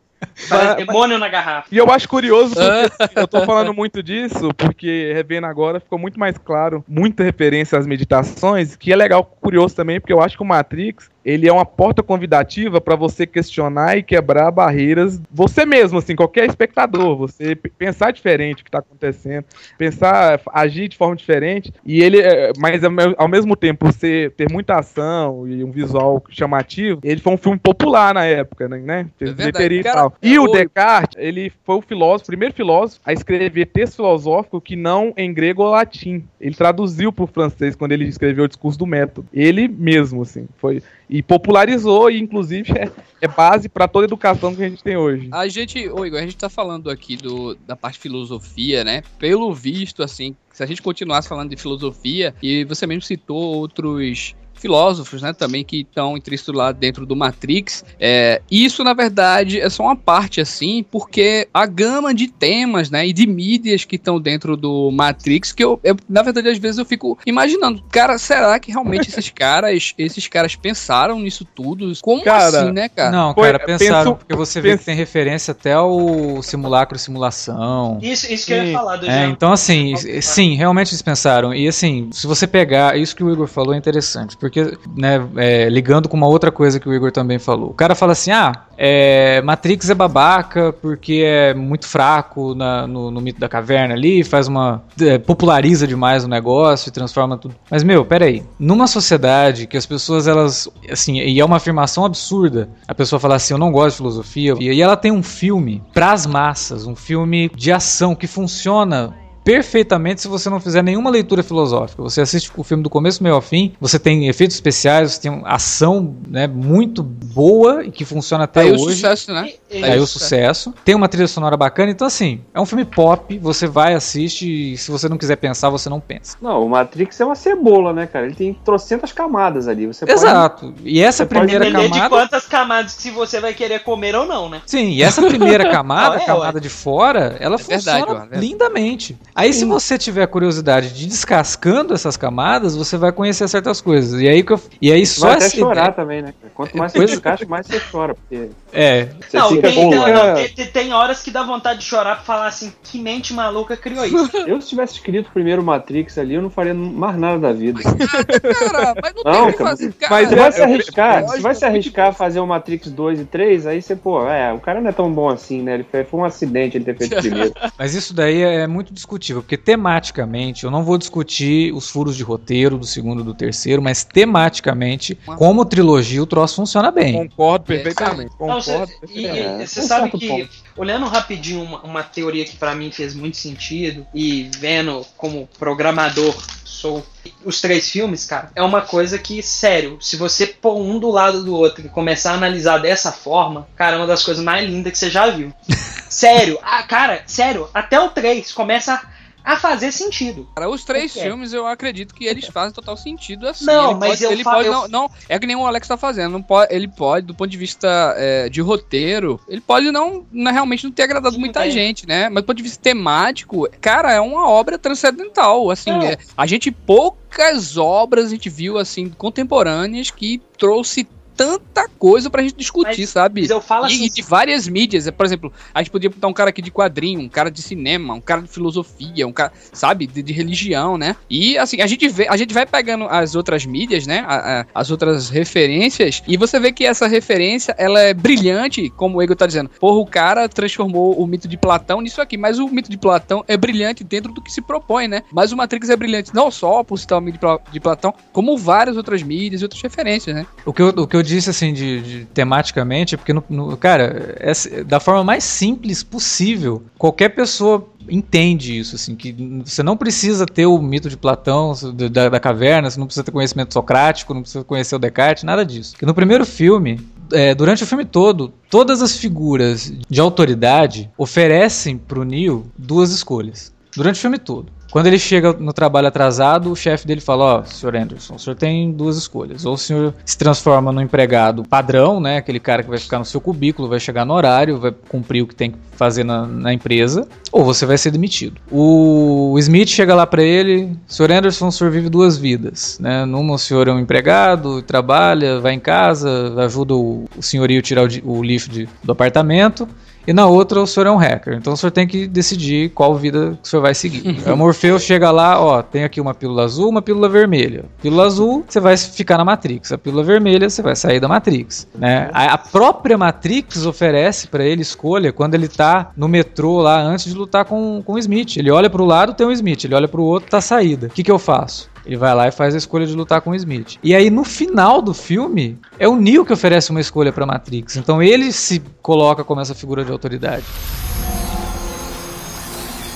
Parece demônio na garrafa. E eu acho curioso, porque assim, eu tô falando muito disso, porque revendo agora ficou muito mais claro, muita referência às meditações, que é legal, curioso também, porque eu acho que o Matrix, ele é uma porta convidativa pra você questionar e quebrar barreiras, você mesmo, assim, qualquer espectador, você pensar diferente o que tá acontecendo, pensar, agir de forma diferente, e ele, é, mas ao me- ao mesmo tempo, você ter muita ação e um visual chamativo, ele foi um filme popular na época, né? né? Fez É verdade. e Cara, tal. E é o o- Descartes, ele foi o filósofo, o primeiro filósofo a escrever texto filosófico que não em grego ou latim. Ele traduziu pro francês quando ele escreveu o discurso do método. Ele mesmo, assim, foi e popularizou e inclusive é, é base para toda a educação que a gente tem hoje. A gente, ô Igor, a gente tá falando aqui do, da parte filosofia, né? Pelo visto, assim, se a gente continuasse falando de filosofia, e você mesmo citou outros filósofos, né, também que estão intrínsecos lá dentro do Matrix. É, isso, na verdade, é só uma parte, assim, porque a gama de temas, né, e de mídias que estão dentro do Matrix, que eu, eu, na verdade, às vezes eu fico imaginando, cara, será que realmente esses caras, esses caras pensaram nisso tudo? Como Cara, assim, né, cara? Não, Foi- cara, pensaram, penso- porque você vê penso- que tem referência até ao simulacro e simulação. Isso, isso que eu ia falar do É, então assim, sim, realmente eles pensaram. E assim, se você pegar, isso que o Igor falou é interessante, porque, né, é, ligando com uma outra coisa que o Igor também falou. O cara fala assim, ah, é, Matrix é babaca porque é muito fraco na- no, no mito da caverna ali, faz uma... é, populariza demais o negócio e transforma tudo. Mas, meu, peraí, numa sociedade que as pessoas, elas, assim, e é uma afirmação absurda, a pessoa falar assim, eu não gosto de filosofia, e ela tem um filme pras massas, um filme de ação que funciona perfeitamente se você não fizer nenhuma leitura filosófica. Você assiste o filme do começo, meio ao fim, você tem efeitos especiais, você tem uma ação né, muito boa e que funciona até Aí o hoje. sucesso, né? E- Aí o sucesso. Tem uma trilha sonora bacana, então assim, é um filme pop, você vai, assiste, e se você não quiser pensar, você não pensa. Não, o Matrix é uma cebola, né, cara? Ele tem trocentas camadas ali. Você pode- Exato. E essa você pode primeira Depender de camada. quantas camadas que se você vai querer comer ou não, né? Sim, e essa primeira camada, Não, é, a camada de fora, ela É verdade, funciona é. lindamente. Aí, se você tiver curiosidade de descascando essas camadas, você vai conhecer certas coisas. E aí, que eu, e aí só vai até essa chorar ideia- também, né? Quanto mais você descasca, mais você chora. Porque É, você não, fica tem, não, tem, tem- horas que dá vontade de chorar pra falar assim, que mente maluca criou isso. Eu, se tivesse escrito primeiro Matrix ali, eu não faria mais nada da vida. Cara, mas não, Não, tem cara. fazer. Cara, Mas Você vai se arriscar, lógico, você vai se arriscar a fazer o Matrix 2 e 3, aí você, pô, é, o cara não é tão bom assim, né? Ele foi, foi um acidente ele ter feito o primeiro. mas isso daí é muito discutível, porque tematicamente, eu não vou discutir os furos de roteiro do segundo e do terceiro, mas tematicamente, como trilogia, o troço funciona bem. Concordo perfeitamente. Não, Concordo cê- e- perfeitamente. e você É, sabe que, ponto. olhando rapidinho uma, uma teoria que pra mim fez muito sentido, e vendo como programador sou os três filmes, cara, é uma coisa que, sério, se você pôr um do lado do outro e começar a analisar dessa forma, cara, é uma das coisas mais lindas que você já viu. sério, ah, cara, sério, até o 3 começa a fazer sentido. Cara, os três Por quê? filmes eu acredito que eles fazem total sentido assim. Não, ele mas pode, eu ele pode eu- não, não, é que nem o Alex tá fazendo, não pode, ele pode do ponto de vista é, de roteiro, ele pode não, não- realmente não ter agradado Sim, muita é. gente, né? Mas do ponto de vista temático, cara, é uma obra transcendental, assim, é, a gente poucas obras a gente viu assim contemporâneas que trouxe tanta coisa pra gente discutir, Mas- sabe? mas eu falo e, assim- e de várias mídias. Por exemplo, a gente podia botar um cara aqui de quadrinho, um cara de cinema, um cara de filosofia, um cara, sabe, de, de religião, né? E assim, a gente vê, a gente vai pegando as outras mídias, né? a- a- as outras referências, e você vê que essa referência ela é brilhante, como o Ego tá dizendo. Porra, o cara transformou o mito de Platão nisso aqui, mas o mito de Platão é brilhante dentro do que se propõe, né? Mas o Matrix é brilhante não só por citar o mito de Platão, como várias outras mídias e outras referências, né? O que eu, o que eu disse, assim, de, de tematicamente, porque, no, no- cara, é- da forma mais simples possível, qualquer pessoa entende isso, assim, que você não precisa ter o mito de Platão, da, da caverna, você não precisa ter conhecimento socrático, não precisa conhecer o Descartes, nada disso. Porque no primeiro filme, é, durante o filme todo, todas as figuras de autoridade oferecem pro Neo duas escolhas. Durante o filme todo. Quando ele chega no trabalho atrasado, o chefe dele fala: Ó, senhor Anderson, o senhor tem duas escolhas. Ou o senhor se transforma no empregado padrão, né? Aquele cara que vai ficar no seu cubículo, vai chegar no horário, vai cumprir o que tem que fazer na, na empresa, ou você vai ser demitido. O Smith chega lá pra ele: Senhor Anderson, o senhor vive duas vidas, né? Numa, o senhor é um empregado, trabalha, vai em casa, ajuda o, o senhorio tirar o, o lixo de- do apartamento. E na outra o senhor é um hacker. Então o senhor tem que decidir qual vida que o senhor vai seguir. O Morpheus chega lá, ó, tem aqui uma pílula azul, uma pílula vermelha. Pílula azul, você vai ficar na Matrix. A pílula vermelha, você vai sair da Matrix. Né? A, a própria Matrix oferece pra ele escolha quando ele tá no metrô lá antes de lutar com, com o Smith. Ele olha pro lado, tem o Smith. Ele olha pro outro, tá a saída. O que, que eu faço? Ele vai lá e faz a escolha de lutar com o Smith. E aí, no final do filme, é o Neo que oferece uma escolha pra Matrix. Então ele se coloca como essa figura de autoridade.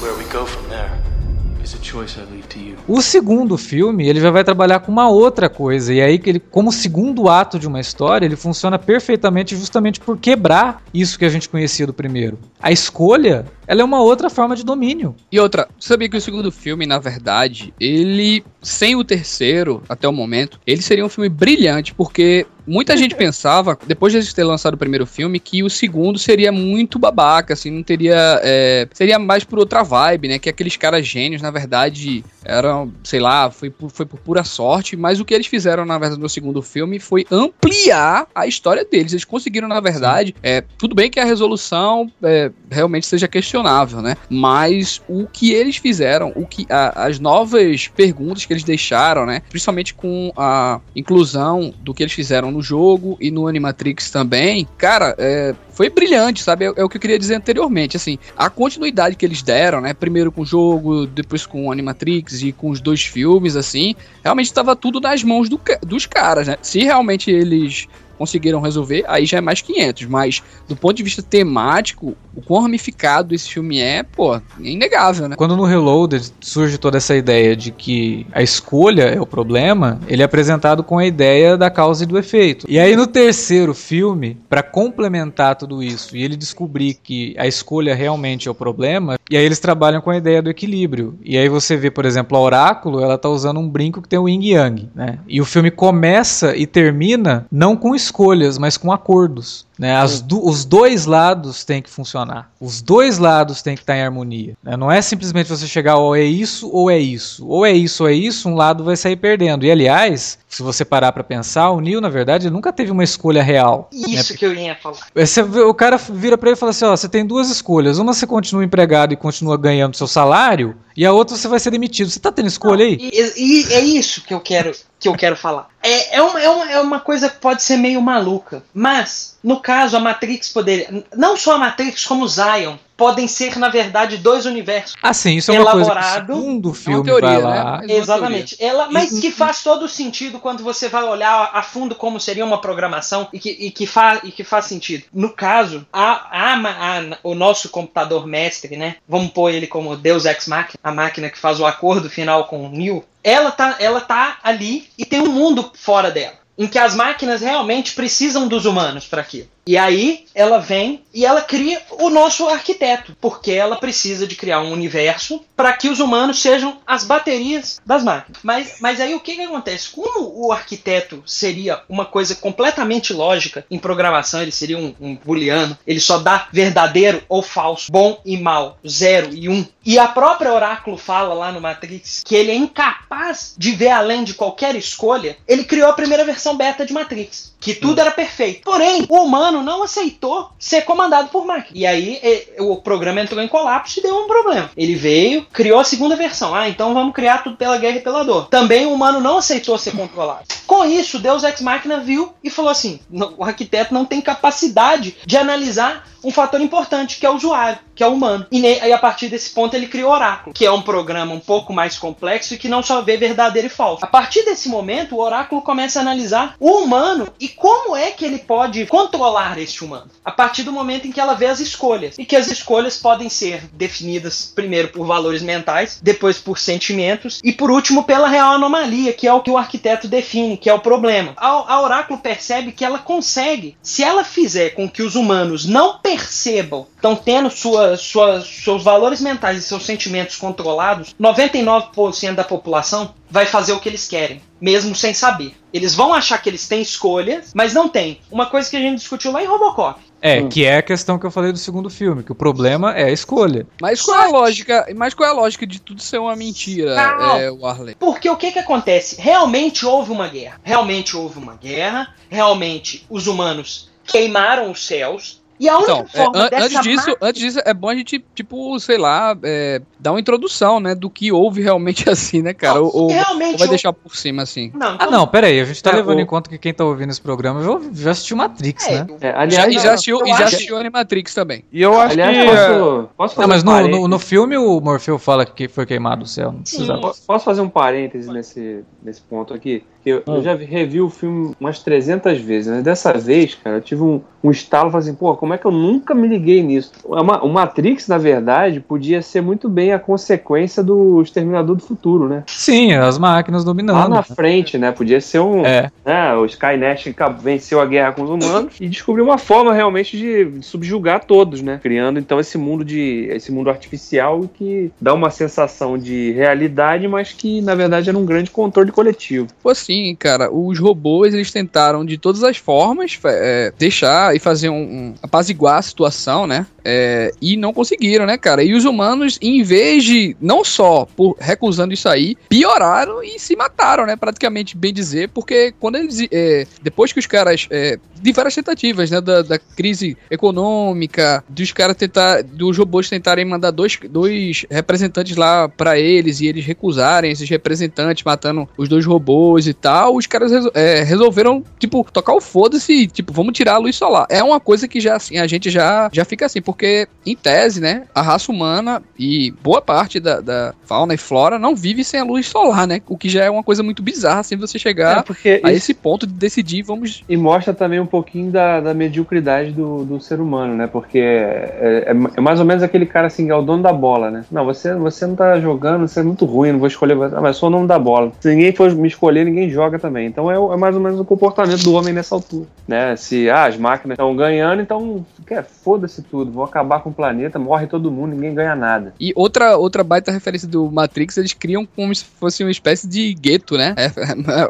Where we go from there is a choice I leave. O segundo filme, ele já vai trabalhar com uma outra coisa. E aí, que ele, como segundo ato de uma história, ele funciona perfeitamente justamente por quebrar isso que a gente conhecia do primeiro. A escolha, ela é uma outra forma de domínio. E outra, sabia que o segundo filme, na verdade, ele, sem o terceiro, até o momento, ele seria um filme brilhante, porque muita gente pensava, depois de ter lançado o primeiro filme, que o segundo seria muito babaca, assim, não teria. é, seria mais por outra vibe, né? Que aqueles caras gênios, na verdade, eram, sei lá, foi por, foi por pura sorte, mas o que eles fizeram, na verdade, no segundo filme foi ampliar a história deles. Eles conseguiram, na verdade, é, tudo bem que a resolução é, realmente seja questionável, né? Mas o que eles fizeram, o que a- as novas perguntas que eles deixaram, né? Principalmente com a inclusão do que eles fizeram no jogo e no Animatrix também, cara, é, foi brilhante, sabe? É, é o que eu queria dizer anteriormente, assim, a continuidade que eles deram, né? Primeiro com o jogo, depois com o Animatrix e com os dois filmes, assim, realmente estava tudo nas mãos do dos caras, né? Se realmente eles conseguiram resolver, aí já é mais 500, mas do ponto de vista temático, o quão ramificado esse filme é, pô, é inegável, né? Quando no Reloaded surge toda essa ideia de que a escolha é o problema, ele é apresentado com a ideia da causa e do efeito. E aí no terceiro filme, pra complementar tudo isso e ele descobrir que a escolha realmente é o problema, e aí eles trabalham com a ideia do equilíbrio. E aí você vê, por exemplo, a Oráculo, ela tá usando um brinco que tem o yin yang, né? E o filme começa e termina não com escolhas, mas com acordos. Né? Do- os dois lados têm que funcionar. Os dois lados têm que estar em harmonia. né? Não é simplesmente você chegar ou é isso ou é isso. Ou é isso ou é isso, um lado vai sair perdendo. E aliás, se você parar pra pensar, o Neo, na verdade, nunca teve uma escolha real. né? Isso que eu ia falar. Você vê- o cara vira pra ele e fala assim: ó, você tem duas escolhas. Uma você continua empregado e continua ganhando seu salário, e a outra você vai ser demitido. Você tá tendo escolha aí? E, e é isso que eu quero que eu quero falar. É, é, uma, é, uma, é uma coisa que pode ser meio maluca, mas no caso a Matrix poderia, não só a Matrix como o Zion podem ser na verdade dois universos. Ah, sim, isso é uma coisa que o Elaborado. segundo filme teoria, vai né? lá. Uma Exatamente. Ela, mas E- que faz todo sentido quando você vai olhar a fundo como seria uma programação e que, e que, fa, e que faz sentido. No caso, a, a, a- o nosso computador mestre, né? Vamos pôr ele como Deus Ex Machina, a máquina que faz o acordo final com o Neo. Ela tá, ela tá ali e tem um mundo fora dela. Em que as máquinas realmente precisam dos humanos para aquilo. E aí ela vem e ela cria o nosso arquiteto, porque ela precisa de criar um universo para que os humanos sejam as baterias das máquinas. Mas, mas aí o que, que acontece? Como o arquiteto seria uma coisa completamente lógica em programação, ele seria um, um booleano, ele só dá verdadeiro ou falso, bom e mal, zero e um. E a própria Oráculo fala lá no Matrix que ele é incapaz de ver além de qualquer escolha. Ele criou a primeira versão versão beta de Matrix, que tudo era perfeito. Porém, o humano não aceitou ser comandado por máquina. E aí o programa entrou em colapso e deu um problema. Ele veio, criou a segunda versão. Ah, então vamos criar tudo pela guerra e pela dor. Também o humano não aceitou ser controlado. Com isso, Deus Ex Machina viu e falou assim: "Não, o arquiteto não tem capacidade de analisar um fator importante, que é o usuário, que é o humano. E, aí, a partir desse ponto, ele criou o Oráculo, que é um programa um pouco mais complexo e que não só vê verdadeiro e falso. A partir desse momento, o Oráculo começa a analisar o humano e como é que ele pode controlar este humano. A partir do momento em que ela vê as escolhas. E que as escolhas podem ser definidas primeiro por valores mentais, depois por sentimentos e por último pela real anomalia, que é o que o arquiteto define, que é o problema. A, a Oráculo percebe que ela consegue, se ela fizer com que os humanos não percebam, estão tendo sua, sua, seus valores mentais e seus sentimentos controlados, 99% da população vai fazer o que eles querem, mesmo sem saber. Eles vão achar que eles têm escolhas, mas não tem. Uma coisa que a gente discutiu lá em Robocop. É, que é a questão que eu falei do segundo filme, que o problema é a escolha. Mas qual é a lógica? Mas qual é a lógica de tudo ser uma mentira, Não. é, Warley? Porque o que que acontece? Realmente houve uma guerra. Realmente houve uma guerra. Realmente os humanos queimaram os céus. E a única Então, é, forma an- dessa antes, disso, ma- antes disso, é bom a gente, tipo, sei lá, é, dar uma introdução, né, do que houve realmente assim, né, cara? Não, ou, ou- realmente ou vai deixar por cima, assim? Não, Ah, então- não, pera aí, a gente tá É, levando o- em conta que quem tá ouvindo esse programa já, já assistiu Matrix, É, né? É, Já, aliás, e já assistiu, e já acho- assistiu Animatrix também. E eu acho aliás que. é, posso, posso fazer Não, mas um no, parênteses? no, no filme o Morfeu fala que foi queimado o céu, não precisava. Posso- Posso fazer um parêntese nesse, nesse ponto aqui? Eu, eu Hum. já vi- revi o filme umas 300 vezes, mas dessa vez, cara, eu tive um, um estalo, falei assim, pô, como é que eu nunca me liguei nisso? O Ma- o Matrix, na verdade, podia ser muito bem a consequência do Exterminador do Futuro, né? Sim, as máquinas Lá dominando. na frente, né? Podia ser um... É. né, o Skynet venceu a guerra com os humanos e descobriu uma forma realmente de subjugar todos, né? Criando então esse mundo de esse mundo artificial que dá uma sensação de realidade, mas que na verdade era um grande controle coletivo. Tipo assim, cara, os robôs, eles tentaram de todas as formas é, deixar e fazer um, um- apaziguar a situação, né? É, e não conseguiram, né, cara? E os humanos, em vez de, não só por recusando isso aí, pioraram e se mataram, né? Praticamente, bem dizer, porque quando eles. é, depois que os caras. É, de várias tentativas, né? Da, da crise econômica, dos caras tentar. dos robôs tentarem mandar dois, dois representantes lá pra eles e eles recusarem esses representantes, matando os dois robôs e tal, os caras resol- é, resolveram, tipo, tocar o foda-se e, tipo, vamos tirar a luz solar. É uma coisa que já, assim, a gente já, já fica assim, porque, em tese, né, a raça humana e boa parte da, da fauna e flora não vive sem a luz solar, né? O que já é uma coisa muito bizarra, assim, você chegar É, a esse ponto de decidir, vamos. E mostra também um pouquinho da, da mediocridade do, do ser humano, né? Porque é, é- é mais ou menos aquele cara assim, que é o dono da bola, né? Não, você, você não tá jogando, você é muito ruim, não vou escolher você. Ah, mas sou o dono da bola. Se ninguém for me escolher, ninguém joga também. Então é, é mais ou menos o comportamento do homem nessa altura, né? Se ah, as máquinas estão ganhando, então quer, foda-se tudo, vou acabar com o planeta, morre todo mundo, ninguém ganha nada. E outra, outra baita referência do Matrix, eles criam como se fosse uma espécie de gueto, né? É,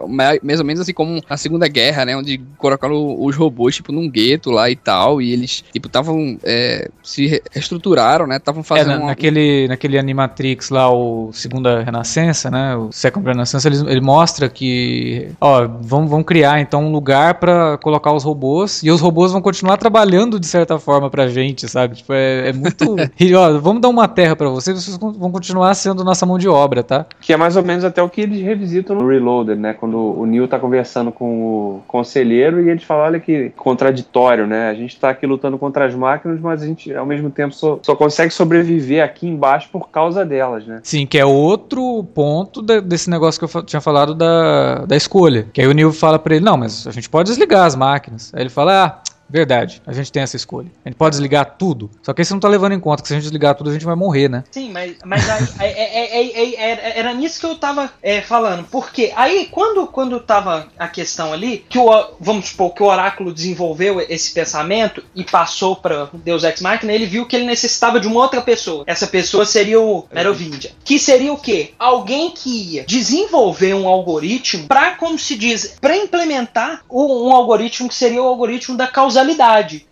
ma- mais ou menos assim como a Segunda Guerra, né? Onde colocaram os robôs, tipo, num gueto lá e tal. E eles, tipo, estavam. é, se re- reestruturaram, né? Estavam É, fazendo. na- uma- naquele, naquele Animatrix lá, o Segunda Renascença, né? O Second Renascença, ele, ele mostra que, ó, vamos, vamos criar então um lugar pra colocar os robôs e os robôs vão continuar trabalhando de certa forma pra gente, sabe? Tipo, é, é muito. e, ó, vamos dar uma terra pra vocês, vocês vão continuar sendo nossa mão de obra, tá? Que é mais ou menos até o que eles revisitam no Reloaded, né? Quando o Neil tá conversando com o conselheiro e eles falam, olha que contraditório, né? A gente tá aqui lutando contra as máquinas, mas a gente, ao mesmo tempo, só, só consegue sobreviver aqui embaixo por causa delas, né? Sim, que é outro ponto de- desse negócio que eu tinha falado da, da escolha. Que aí o Neil fala pra ele, não, mas a gente pode desligar as máquinas. Aí ele fala, ah, verdade, a gente tem essa escolha. A gente pode desligar tudo. Só que aí você não tá levando em conta que se a gente desligar tudo, a gente vai morrer, né? Sim, mas, mas aí, é- é- é- é- é- era nisso que eu tava é, falando. Porque aí, quando, quando tava a questão ali, que o, vamos supor que o oráculo desenvolveu esse pensamento e passou para Deus Ex Machina, ele viu que ele necessitava de uma outra pessoa. Essa pessoa seria o Merovingia. Que seria o quê? Alguém que ia desenvolver um algoritmo para, como se diz, para implementar o- um algoritmo que seria o algoritmo da causalidade,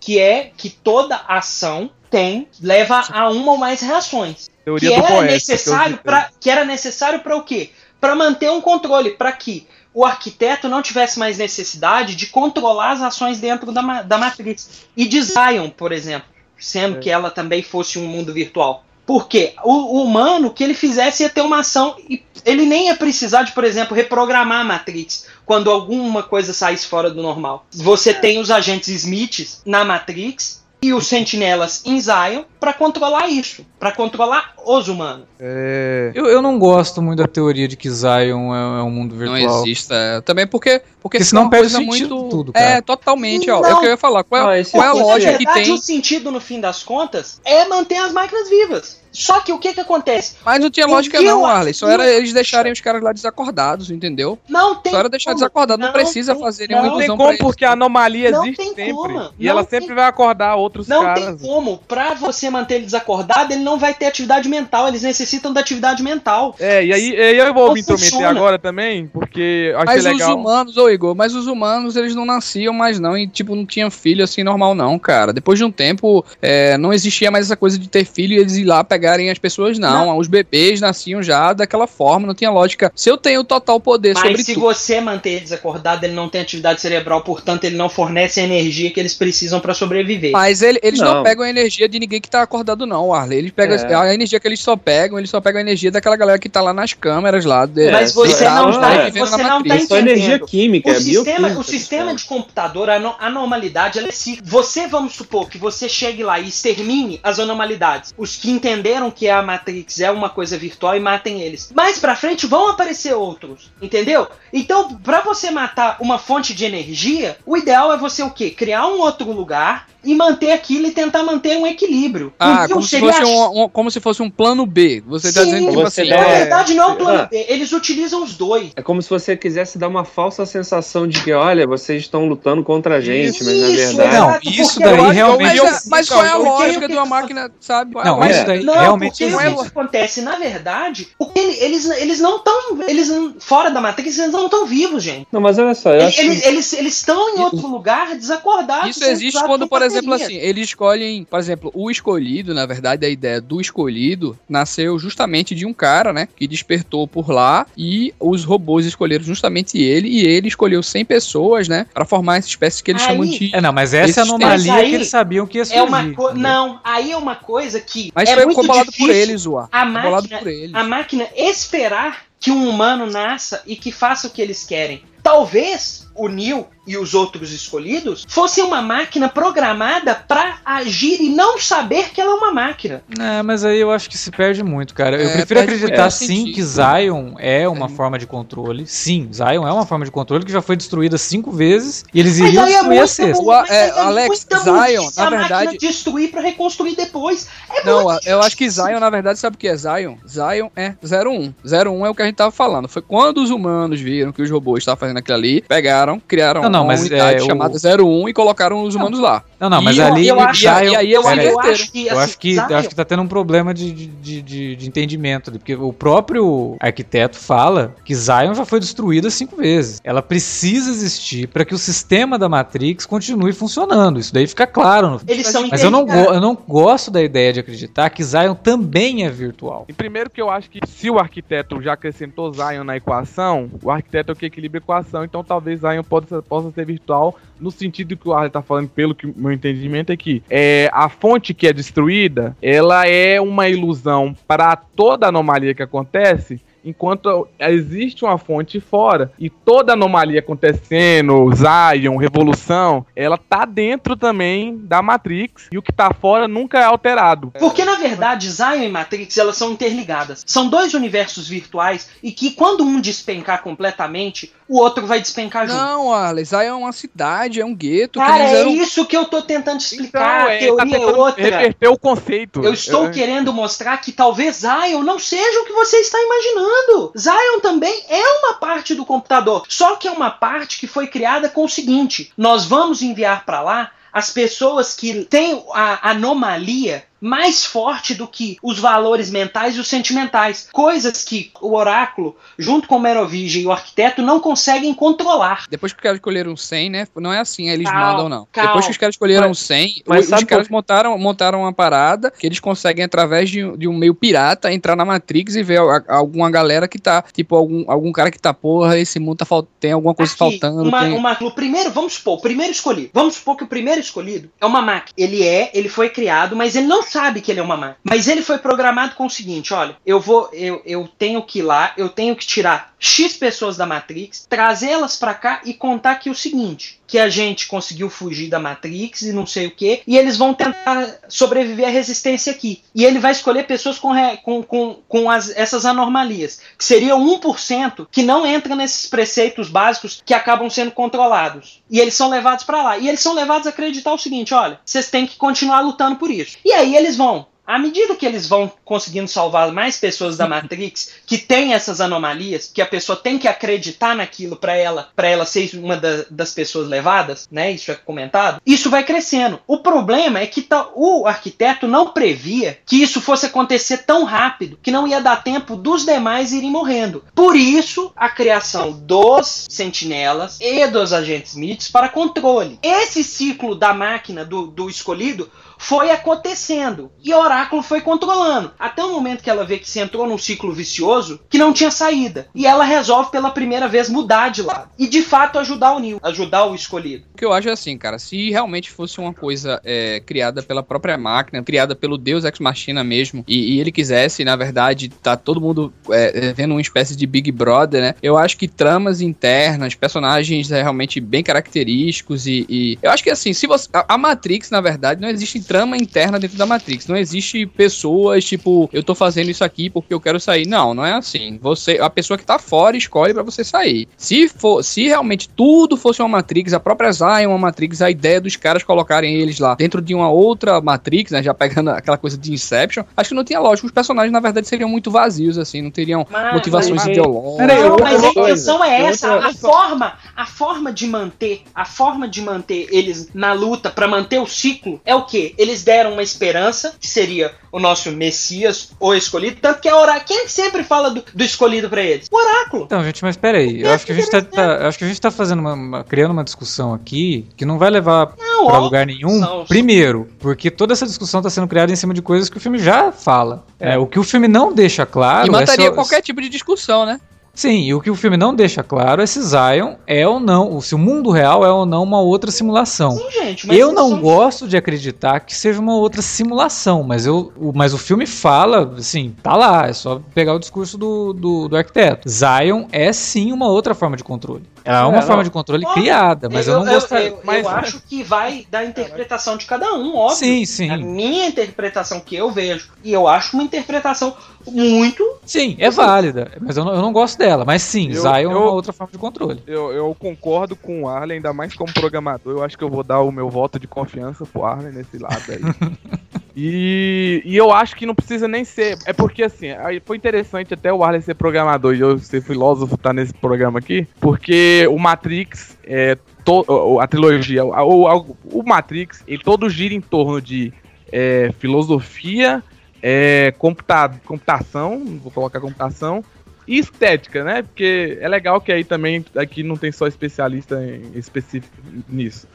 que é que toda ação tem leva a uma ou mais reações Teoria que era necessário para que era necessário para o quê? Para manter um controle, para que o arquiteto não tivesse mais necessidade de controlar as ações dentro da, da Matrix. E de Zion, por exemplo, sendo que ela também fosse um mundo virtual. Por quê? O, o humano, que ele fizesse ia ter uma ação e ele nem ia precisar de, por exemplo, reprogramar a Matrix quando alguma coisa saísse fora do normal. Você tem os agentes Smiths na Matrix e os sentinelas em Zion para controlar isso, para controlar os humanos. É. Eu, eu não gosto muito da teoria de que Zion é, é um mundo Não virtual. existe. é. Também porque. Porque Porque senão uma perde coisa muito. tudo, cara. É, totalmente. Ó, é Não. o que eu ia falar. Qual Não, é, qual é a Porque, lógica que tem? o sentido, no fim das contas, é manter as máquinas vivas. Só que o que que acontece? Mas não tinha O lógica, que não, eu Arley. Só era acho- eles deixarem os caras lá desacordados, entendeu? Não tem Só era deixar como. desacordado. Não, Não precisa tem- fazer não nenhuma Não tem ilusão como, pra eles. porque a anomalia Não existe tem sempre. como, E não ela tem- sempre vai acordar outros Não caras. tem como. Pra você manter ele desacordado, ele não vai ter atividade mental. Eles necessitam da atividade mental. É, e aí, e aí eu vou Não me intrometer funciona. agora também, porque eu achei Mas os legal. humanos, ô Igor, mas os humanos, eles não nasciam mais não, e tipo, não tinham filho assim normal não, cara. Depois de um tempo, é, não existia mais essa coisa de ter filho e eles ir lá pegarem as pessoas, não. Os bebês nasciam já daquela forma, não tinha lógica. Se eu tenho total poder Mas sobre se tudo... você manter ele desacordado, ele não tem atividade cerebral, portanto, ele não fornece a energia que eles precisam pra sobreviver. Mas ele- eles não. Não. pegam a energia de ninguém que tá acordado, não, Arley. Eles pegam É. a energia que eles só pegam, eles só pegam a energia daquela galera que tá lá nas câmeras lá. de- Mas É, você não tá, vivendo você não tá. É só energia entendendo. química, O é sistema, o sistema de computador, a, no- a normalidade, ela é cíclica. Você, vamos supor que você chegue lá e extermine as anormalidades. Os que entenderam que a Matrix é uma coisa virtual e matem eles. Mais pra frente vão aparecer outros, entendeu? Então, pra você matar uma fonte de energia, o ideal é você o quê? Criar um outro lugar e manter aquilo e tentar manter um equilíbrio. Ah, Um como se, fosse a um, um- como se fosse um plano B. Você tá Sim, dizendo tipo você assim. deve- Na É. verdade, não é um plano Ah. B. Eles utilizam os dois. É como se você quisesse dar uma falsa sensação de que, olha, vocês estão lutando contra a gente, mas na Isso, verdade. Não, isso porque daí eu acho- realmente- Mas, é- mas qual é a lógica o que de uma que- máquina, sabe? É Não, lógica? isso daí Não, realmente porque o existe. que acontece, na verdade, o que ele- eles, eles não estão. Eles não- fora da Matrix, eles não estão vivos, gente. Não, mas olha só, eu Eles que. eles eles estão em outro lugar, desacordados. Isso existe quando, por exemplo, baterias. assim, eles escolhem, por exemplo, o escolhido, na verdade, a ideia do escolhido nasceu justamente de um cara, né, que despertou por lá e os robôs escolheram justamente ele e ele escolheu 100 pessoas, né, pra formar essa espécie que eles Aí- chamam de... É, não, mas essa é anomalia aí que eles sabiam que ia surgir. É uma co-? Não, aí é uma coisa que. Mas é foi muito difícil por eles, Uá. A máquina, por eles. a máquina esperar que um humano nasça e que faça o que eles querem. Talvez o Neo e os outros escolhidos fossem uma máquina programada pra agir e não saber que ela é uma máquina. É, mas aí eu acho que se perde muito, cara. Eu É, prefiro acreditar sim sentido. que Zion é uma É. forma de controle. Sim, Zion é uma forma de controle que já foi destruída cinco vezes e eles Mas iriam aí é destruir a sexta. O- é, aí é Alex, Zion, na verdade- destruir pra reconstruir depois. É Não, muito eu acho que. Zion, na verdade, sabe o que é Zion? Zion é 01. 01 é o que a gente tava falando. Foi quando os humanos viram que os robôs estavam fazendo aquilo ali, pegaram, criaram Não, não, uma mas, unidade é, o- chamada 01 e colocaram os humanos lá. Não, não, mas E ali eu acho- Zion, e aí eu, pera aí. eu inverteram. acho que, Eu acho que, eu acho que tá tendo um problema de, de, de, de- entendimento, ali, porque o próprio arquiteto fala que Zion já foi destruída cinco vezes. Ela precisa existir para que o sistema da Matrix continue funcionando. Isso daí fica claro. no- eles são Mas eu não, eu não gosto da ideia de acreditar que Zion também é virtual. E primeiro que eu acho que se o arquiteto já acrescentou Zion na equação, o arquiteto é o que equilibra a equação, então talvez Zion possa, possa ser virtual no sentido que o Arley tá falando, pelo que meu entendimento é que é, a fonte que é destruída, ela é uma ilusão para toda anomalia que acontece, enquanto existe uma fonte fora e toda anomalia acontecendo, Zion, revolução, ela tá dentro também da Matrix e o que tá fora nunca é alterado. Porque na verdade Zion e Matrix elas são interligadas. São dois universos virtuais e que quando um despencar completamente, o outro vai despencar junto. Não, Arles, Zion é uma cidade, é um gueto. Cara, é eram- isso que eu tô tentando explicar. a é, teoria tá é outra. reverter o conceito. Eu estou É. querendo mostrar que talvez Zion não seja o que você está imaginando. Zion também é uma parte do computador, só que é uma parte que foi criada com o seguinte: nós vamos enviar para lá as pessoas que têm a anomalia mais forte do que os valores mentais e os sentimentais. Coisas que o oráculo, junto com o Merovingem e o arquiteto, não conseguem controlar. Depois que os caras escolheram 100, né? Não é assim, eles Calma, mandam, não. calma. Depois que os caras escolheram Mas- 100, mas os sabe caras por- montaram, montaram uma parada que eles conseguem, através de, de um meio pirata, entrar na Matrix e ver a- alguma galera que tá, tipo, algum, algum cara que tá, porra, esse mundo tá fal- tem alguma coisa Aqui, faltando. uma- tem- uma- o primeiro, vamos supor, o primeiro escolhido. Vamos supor que o primeiro escolhido é uma máquina. Ele é, ele foi criado, mas ele não sabe que ele é uma máquina. Mas ele foi programado com o seguinte: olha, eu vou, eu, eu tenho que ir lá, eu tenho que tirar X pessoas da Matrix, trazê-las pra cá e contar aqui o seguinte: que a gente conseguiu fugir da Matrix e não sei o que, e eles vão tentar sobreviver à resistência aqui. E ele vai escolher pessoas com, re- com, com, com as- essas anomalias, que seria 1% que não entra nesses preceitos básicos que acabam sendo controlados. E eles são levados pra lá. E eles são levados a acreditar o seguinte: olha, vocês têm que continuar lutando por isso. E aí eles vão. À medida que eles vão conseguindo salvar mais pessoas da Matrix que tem essas anomalias, que a pessoa tem que acreditar naquilo pra ela, para ela ser uma da- das pessoas levadas, né? Isso é comentado. Isso vai crescendo. O problema é que tá- o arquiteto não previa que isso fosse acontecer tão rápido que não ia dar tempo dos demais irem morrendo. Por isso, a criação dos sentinelas e dos agentes Smiths para controle. Esse ciclo da máquina do, do escolhido foi acontecendo e o oráculo foi controlando. Até o momento que ela vê que se entrou num ciclo vicioso que não tinha saída. E ela resolve pela primeira vez mudar de lado. E de fato ajudar o Neo, ajudar o escolhido. O que eu acho é assim, cara, se realmente fosse uma coisa é, criada pela própria máquina, criada pelo Deus Ex Machina mesmo, e, e ele quisesse, na verdade, tá todo mundo é, é, vendo uma espécie de Big Brother, né? Eu acho que tramas internas, personagens é, realmente bem característicos e, e eu acho que assim, se você a, a Matrix, na verdade, não existe trama interna dentro da Matrix, não existe pessoas tipo, eu tô fazendo isso aqui porque eu quero sair. Não, não é assim. Você, a pessoa que tá fora escolhe pra você sair. Se for, se realmente tudo fosse uma Matrix, a própria Zion é uma Matrix, a ideia dos caras colocarem eles lá dentro de uma outra Matrix, né, já pegando aquela coisa de Inception, acho que não tinha lógica. Os personagens, na verdade, seriam muito vazios, assim, não teriam Mas- motivações mas- ideológicas. Não, mas a intenção é essa. outra- A forma, a forma de manter, a forma de manter eles na luta pra manter o ciclo é o que? Eles deram uma esperança que seria o nosso Messias ou escolhido, tanto que a orar quem sempre fala do, do escolhido pra eles? O oráculo. Então, gente, mas peraí. Eu acho que a gente tá, tá- acho que a gente tá fazendo uma, uma- criando uma discussão aqui que não vai levar ó, lugar nenhum. Primeiro, porque toda essa discussão tá sendo criada em cima de coisas que o filme já fala. É, o que o filme não deixa claro. E mataria é só- qualquer tipo de discussão, né? Sim, e o que o filme não deixa claro é se Zion é ou não, se o mundo real é ou não uma outra simulação. Sim, gente, Eu não são- gosto de acreditar que seja uma outra simulação, mas, eu, o, mas o filme fala, assim, tá lá, é só pegar o discurso do, do, do arquiteto. Zion é sim uma outra forma de controle. Ela é, É, uma não. forma de controle Óbvio. criada, mas eu, não gostaria. Eu, mas- acho que vai da interpretação de cada um, óbvio. Sim, sim. A minha interpretação que eu vejo. E eu acho uma interpretação muito. Sim, é válida, mas eu não, eu não gosto dela. Mas sim, Eu- Zion é eu- uma outra forma de controle. Eu, eu concordo com o Arlen, ainda mais como programador. Eu acho que eu vou dar o meu voto de confiança pro Arlen nesse lado aí. e, e eu acho que não precisa nem ser. É porque assim, foi interessante até o Arlen ser programador e eu ser filósofo tá nesse programa aqui. Porque o Matrix é. to- a trilogia, o, o, Matrix, ele todo gira em torno de é, filosofia, é, computa, computação, vou colocar computação, e estética, né? Porque é legal que aí também aqui não tem só especialista específico nisso.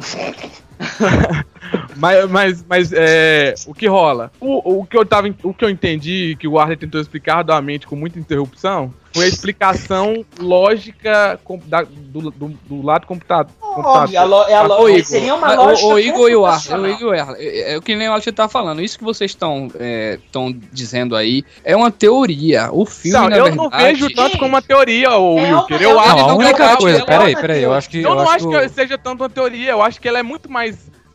mas mas, mas é, o que rola? O, o, que eu tava, o que eu entendi, que o Arley tentou explicar mente com muita interrupção, foi a explicação lógica com- da- do, do, do lado computado. Óbvio, é a lo- Ô, Igor, seria uma lógica o, o Igor e o Ar, o. Igor e o Ar, é, é o que nem o Alex tá falando. Isso que vocês estão estão dizendo aí é uma teoria. O filme, Não, na eu verdade... não vejo tanto como uma teoria, ô É Wilker. Eu é uma- acho Não, a única coisa, é peraí, peraí, eu acho que. Eu não acho que que seja tanto uma teoria, eu acho que ela é muito mais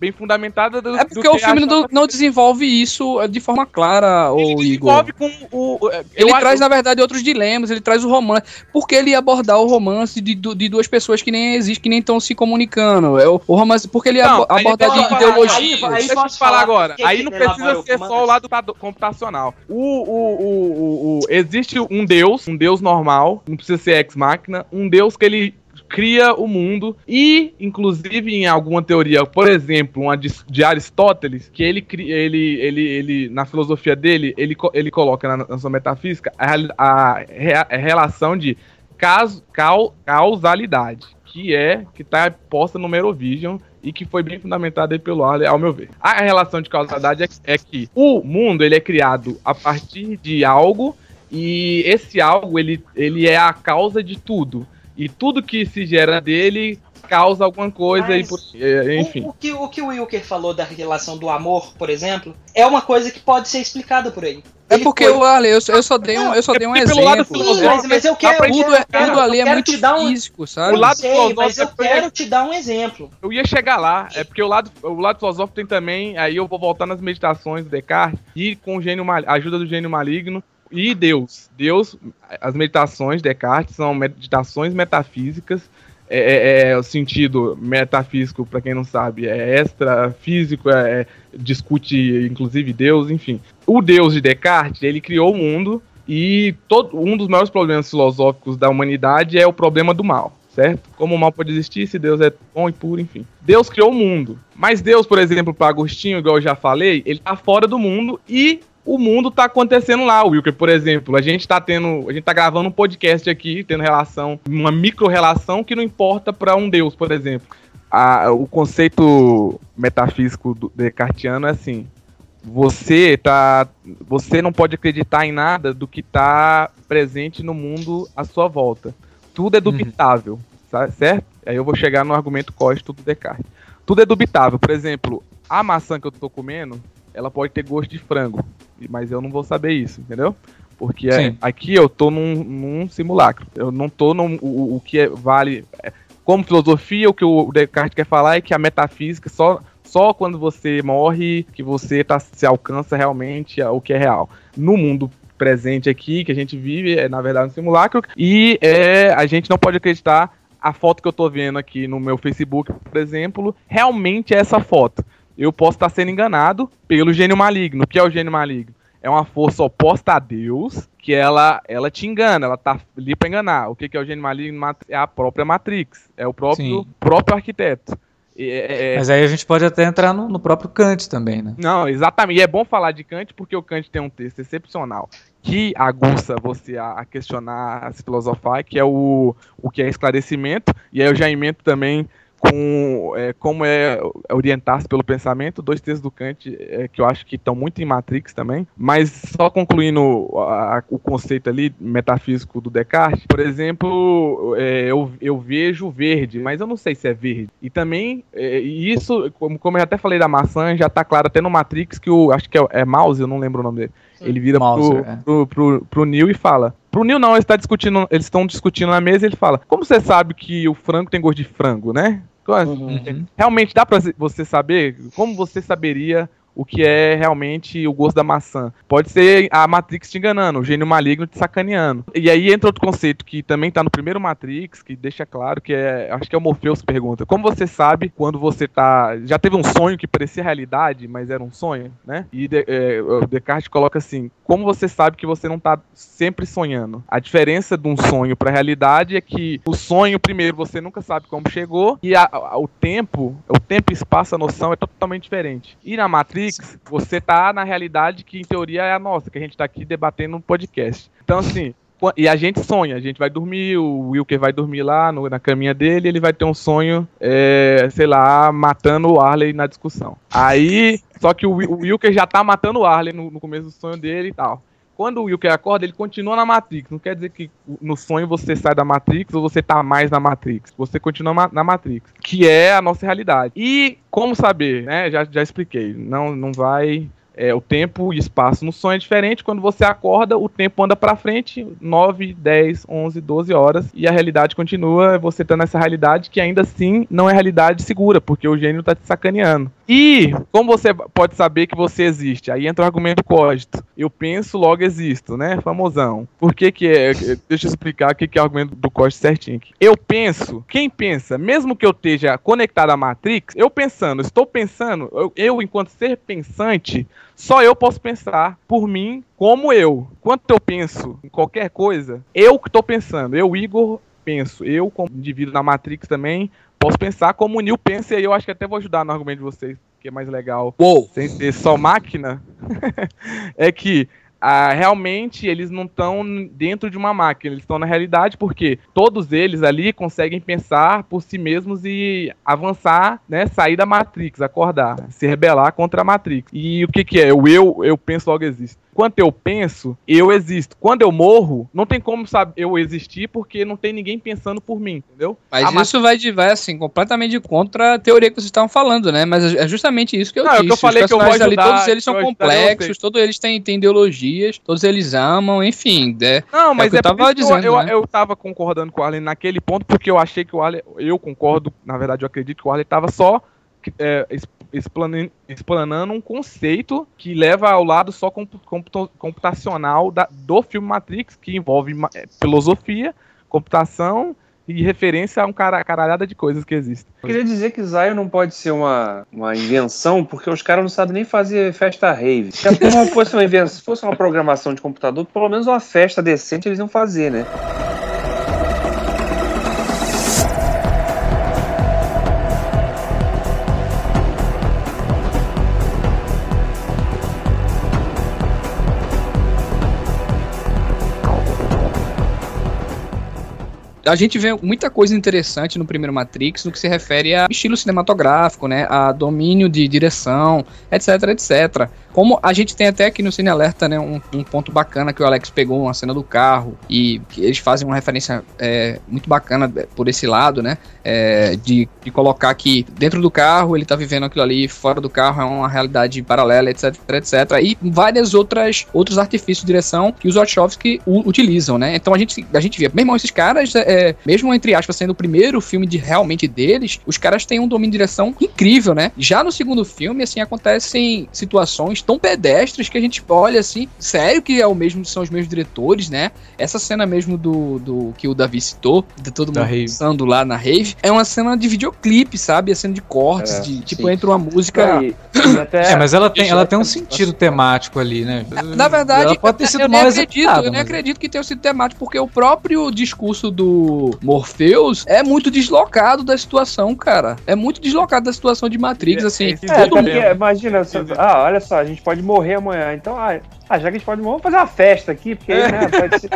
bem fundamentada do É do porque o filme não, não desenvolve isso de forma clara, Ele o Igor. desenvolve com o. eu Ele acho- traz, na verdade, outros dilemas, ele traz o romance. Por que ele ia abordar o romance de, de duas pessoas que nem existem, que nem estão se comunicando? É o, o romance, porque ele ia Não, abo- aí abordar de ideologia. aí- aí- Deixa eu posso te falar agora. que Aí que não precisa ser comando? só o lado computacional. O, o, o, o, o- existe um deus, um deus normal, não precisa ser ex-máquina, um deus que ele cria o mundo e, inclusive, em alguma teoria, por exemplo, uma de, de Aristóteles, que ele, ele, ele, ele, na filosofia dele, ele, ele coloca na, na sua metafísica a, a, a relação de caso, cal, causalidade, que é que está posta no Merovision e que foi bem fundamentada pelo Arley, ao meu ver. A relação de causalidade é, é que o mundo ele é criado a partir de algo e esse algo ele, ele é a causa de tudo. E tudo que se gera dele causa alguma coisa Mas, e por, é, enfim. O, o, que, o que o Wilker falou da relação do amor, por exemplo, é uma coisa que pode ser explicada por aí. É porque foi... o Ale, eu, eu só dei um, eu só dei um exemplo. Sim, mas, mas eu quero, tudo, é, tudo ali é muito um, físico, sabe? O lado sei, mas eu quero te dar um exemplo. Eu ia chegar lá, é porque o lado, o lado filosófico tem também, aí eu vou voltar nas meditações do Descartes e com o gênio a ajuda do gênio maligno e Deus. Deus, as meditações de Descartes são meditações metafísicas é, é, é, o sentido metafísico, para quem não sabe, é extrafísico, é, é, discute inclusive Deus, enfim. O Deus de Descartes, ele criou o mundo e todo, um dos maiores problemas filosóficos da humanidade é o problema do mal, certo? Como o mal pode existir se Deus é bom e puro, enfim. Deus criou o mundo, mas Deus, por exemplo, para Agostinho, igual eu já falei, ele tá fora do mundo e o mundo tá acontecendo lá, Wilker, por exemplo. A gente tá tendo, a gente tá gravando um podcast aqui, tendo relação, uma micro-relação que não importa para um deus, por exemplo. A, o conceito metafísico do Descartiano é assim: você tá, você não pode acreditar em nada do que tá presente no mundo à sua volta. Tudo é uhum. dubitável, uhum. certo? Aí eu vou chegar no argumento cóstico do Descartes. Tudo é dubitável. Por exemplo, a maçã que eu tô comendo, ela pode ter gosto de frango, mas eu não vou saber isso, entendeu? Porque é, aqui eu tô num, num, simulacro. Eu não tô no o, o que é, vale. É, como filosofia, o que o Descartes quer falar é que a metafísica só, só quando você morre que você tá, se alcança realmente o que é real. No mundo presente aqui, que a gente vive, é na verdade um simulacro, e é, a gente não pode acreditar a foto que eu tô vendo aqui no meu Facebook, por exemplo, realmente é essa foto eu posso estar sendo enganado pelo gênio maligno. O que é o gênio maligno? É uma força oposta a Deus, que ela, ela te engana, ela tá ali para enganar. O que, que é o gênio maligno? É a própria Matrix, é o próprio, próprio arquiteto. É, é... Mas aí a gente pode até entrar no, no, próprio Kant também, né? Não, exatamente. E é bom falar de Kant porque o Kant tem um texto excepcional que aguça você a, a questionar, a se filosofar, que é o, o que é esclarecimento. E aí eu já emento também com é, como é orientar-se pelo pensamento, dois textos do Kant é, que eu acho que estão muito em Matrix também, mas só concluindo a, a, o conceito ali metafísico do Descartes, por exemplo, é, eu, eu vejo verde, mas eu não sei se é verde. E também, é, isso, como, como eu até falei da maçã, já está claro até no Matrix que o, acho que é, é Mouse, eu não lembro o nome dele, ele vira Mouser, pro, é. pro, pro, pro Neil e fala: Pro Neil não, eles tá discutindo, eles estão discutindo na mesa e ele fala: Como você sabe que o frango tem gosto de frango, né? Uhum. Realmente dá pra você saber? Como você saberia o que é realmente o gosto da maçã. Pode ser a Matrix te enganando, o gênio maligno te sacaneando. E aí entra outro conceito que também tá no primeiro Matrix, que deixa claro que é. Acho que é o Morpheus pergunta. Como você sabe quando você tá. Já teve um sonho que parecia realidade, mas era um sonho, né? E de, é, Descartes coloca assim: como você sabe que você não tá sempre sonhando? A diferença de um sonho pra realidade é que o sonho, primeiro, você nunca sabe como chegou, e a, a, o tempo, o tempo e espaço, a noção é totalmente diferente. E na Matrix, Matrix, você tá na realidade que em teoria é a nossa, que a gente tá aqui debatendo no podcast. Então, assim, e a gente sonha, a gente vai dormir, o Wilker vai dormir lá no, na caminha dele, ele vai ter um sonho, é, sei lá, matando o Arley na discussão. Aí, só que o, o Wilker já tá matando o Arley no, no começo do sonho dele e tal quando o Wilker acorda, ele continua na Matrix. Não quer dizer que no sonho você sai da Matrix ou você tá mais na Matrix. Você continua na Matrix, que é a nossa realidade. E como saber, né? Já, já expliquei. Não, não vai é, o tempo e espaço no sonho é diferente. Quando você acorda, o tempo anda para frente 9, 10, 11, 12 horas e a realidade continua. Você tá nessa realidade que ainda assim não é realidade segura, porque o gênio tá te sacaneando. E como você pode saber que você existe? Aí entra o argumento código. Eu penso, logo existo, né? Famosão. Por que que é? Deixa eu explicar o que é o argumento do código certinho. Eu penso, quem pensa, mesmo que eu esteja conectado à Matrix, eu pensando, estou pensando, eu, eu enquanto ser pensante, só eu posso pensar por mim como eu. Quando eu penso em qualquer coisa, eu que estou pensando, eu, Igor, penso. Eu, como indivíduo na Matrix também, posso pensar como o Neo pensa, e aí eu acho que até vou ajudar no argumento de vocês, que é mais legal, Uou! sem ser só máquina, é que ah, realmente eles não estão dentro de uma máquina, eles estão na realidade porque todos eles ali conseguem pensar por si mesmos e avançar, né, sair da Matrix, acordar, se rebelar contra a Matrix. E o que que é? O eu, eu penso logo existo. Quando eu penso, eu existo. Quando eu morro, não tem como saber eu existir porque não tem ninguém pensando por mim, entendeu? Mas A ma- isso vai, de, vai, assim, completamente contra a teoria que vocês estavam falando, né? Mas é justamente isso que eu Não, é disse. que eu falei Os que eu vou personagens ali, ajudar, todos eles são eu ajudar complexos, todos eles têm, têm ideologias, todos eles amam, enfim. né? Não, É mas o que é, eu tava dizendo, eu, eu, né? eu tava concordando com o Arlen naquele ponto, porque eu achei que o Arlen. Eu concordo, na verdade, eu acredito que o Arlen tava só é, explanando um conceito que leva ao lado só compu- computa- computacional da- do filme Matrix, que envolve é, filosofia, computação e referência a um cara, caralhada de coisas que existem. Eu queria dizer que Zion não pode ser uma, uma invenção, porque os caras não sabem nem fazer festa rave. Se fosse uma invenção, se fosse uma programação de computador, pelo menos uma festa decente eles iam fazer, né? A gente vê muita coisa interessante no primeiro Matrix no que se refere a estilo cinematográfico, né, a domínio de direção, etc, etc. Como a gente tem até aqui no Cine Alerta, né, um, um ponto bacana que o Alex pegou uma cena do carro e eles fazem uma referência é, muito bacana por esse lado, né, é, de, de colocar que dentro do carro ele tá vivendo aquilo ali, fora do carro é uma realidade paralela, etc, etc. E várias outras outros artifícios de direção que os Wachowski utilizam, né. Então a gente a gente vê, mesmo esses caras, é, mesmo entre aspas sendo o primeiro filme de realmente deles, os caras têm um domínio de direção incrível, né. Já no segundo filme, assim, acontecem situações tão pedestres que a gente olha assim, sério que é o mesmo, são os mesmos diretores, né? Essa cena mesmo do, do que o Davi citou, de todo Da mundo rave. dançando lá na rave, é uma cena de videoclipe, sabe? A cena de cortes, É, de tipo, sim. entra uma música. E- e até- É, mas ela tem, ela tem um sentido temático ali, né? Na verdade, ela pode ter sido eu nem acredito, eu nem acredito que tenha sido temático, porque o próprio discurso do Morpheus é muito deslocado da situação, cara. É muito deslocado da situação de Matrix, É, assim. é, É, todo porque, mundo. imagina, ah, olha só, a gente pode morrer amanhã, então, ah, ah, já que a gente pode vamos fazer uma festa aqui, porque aí, né, pode ser...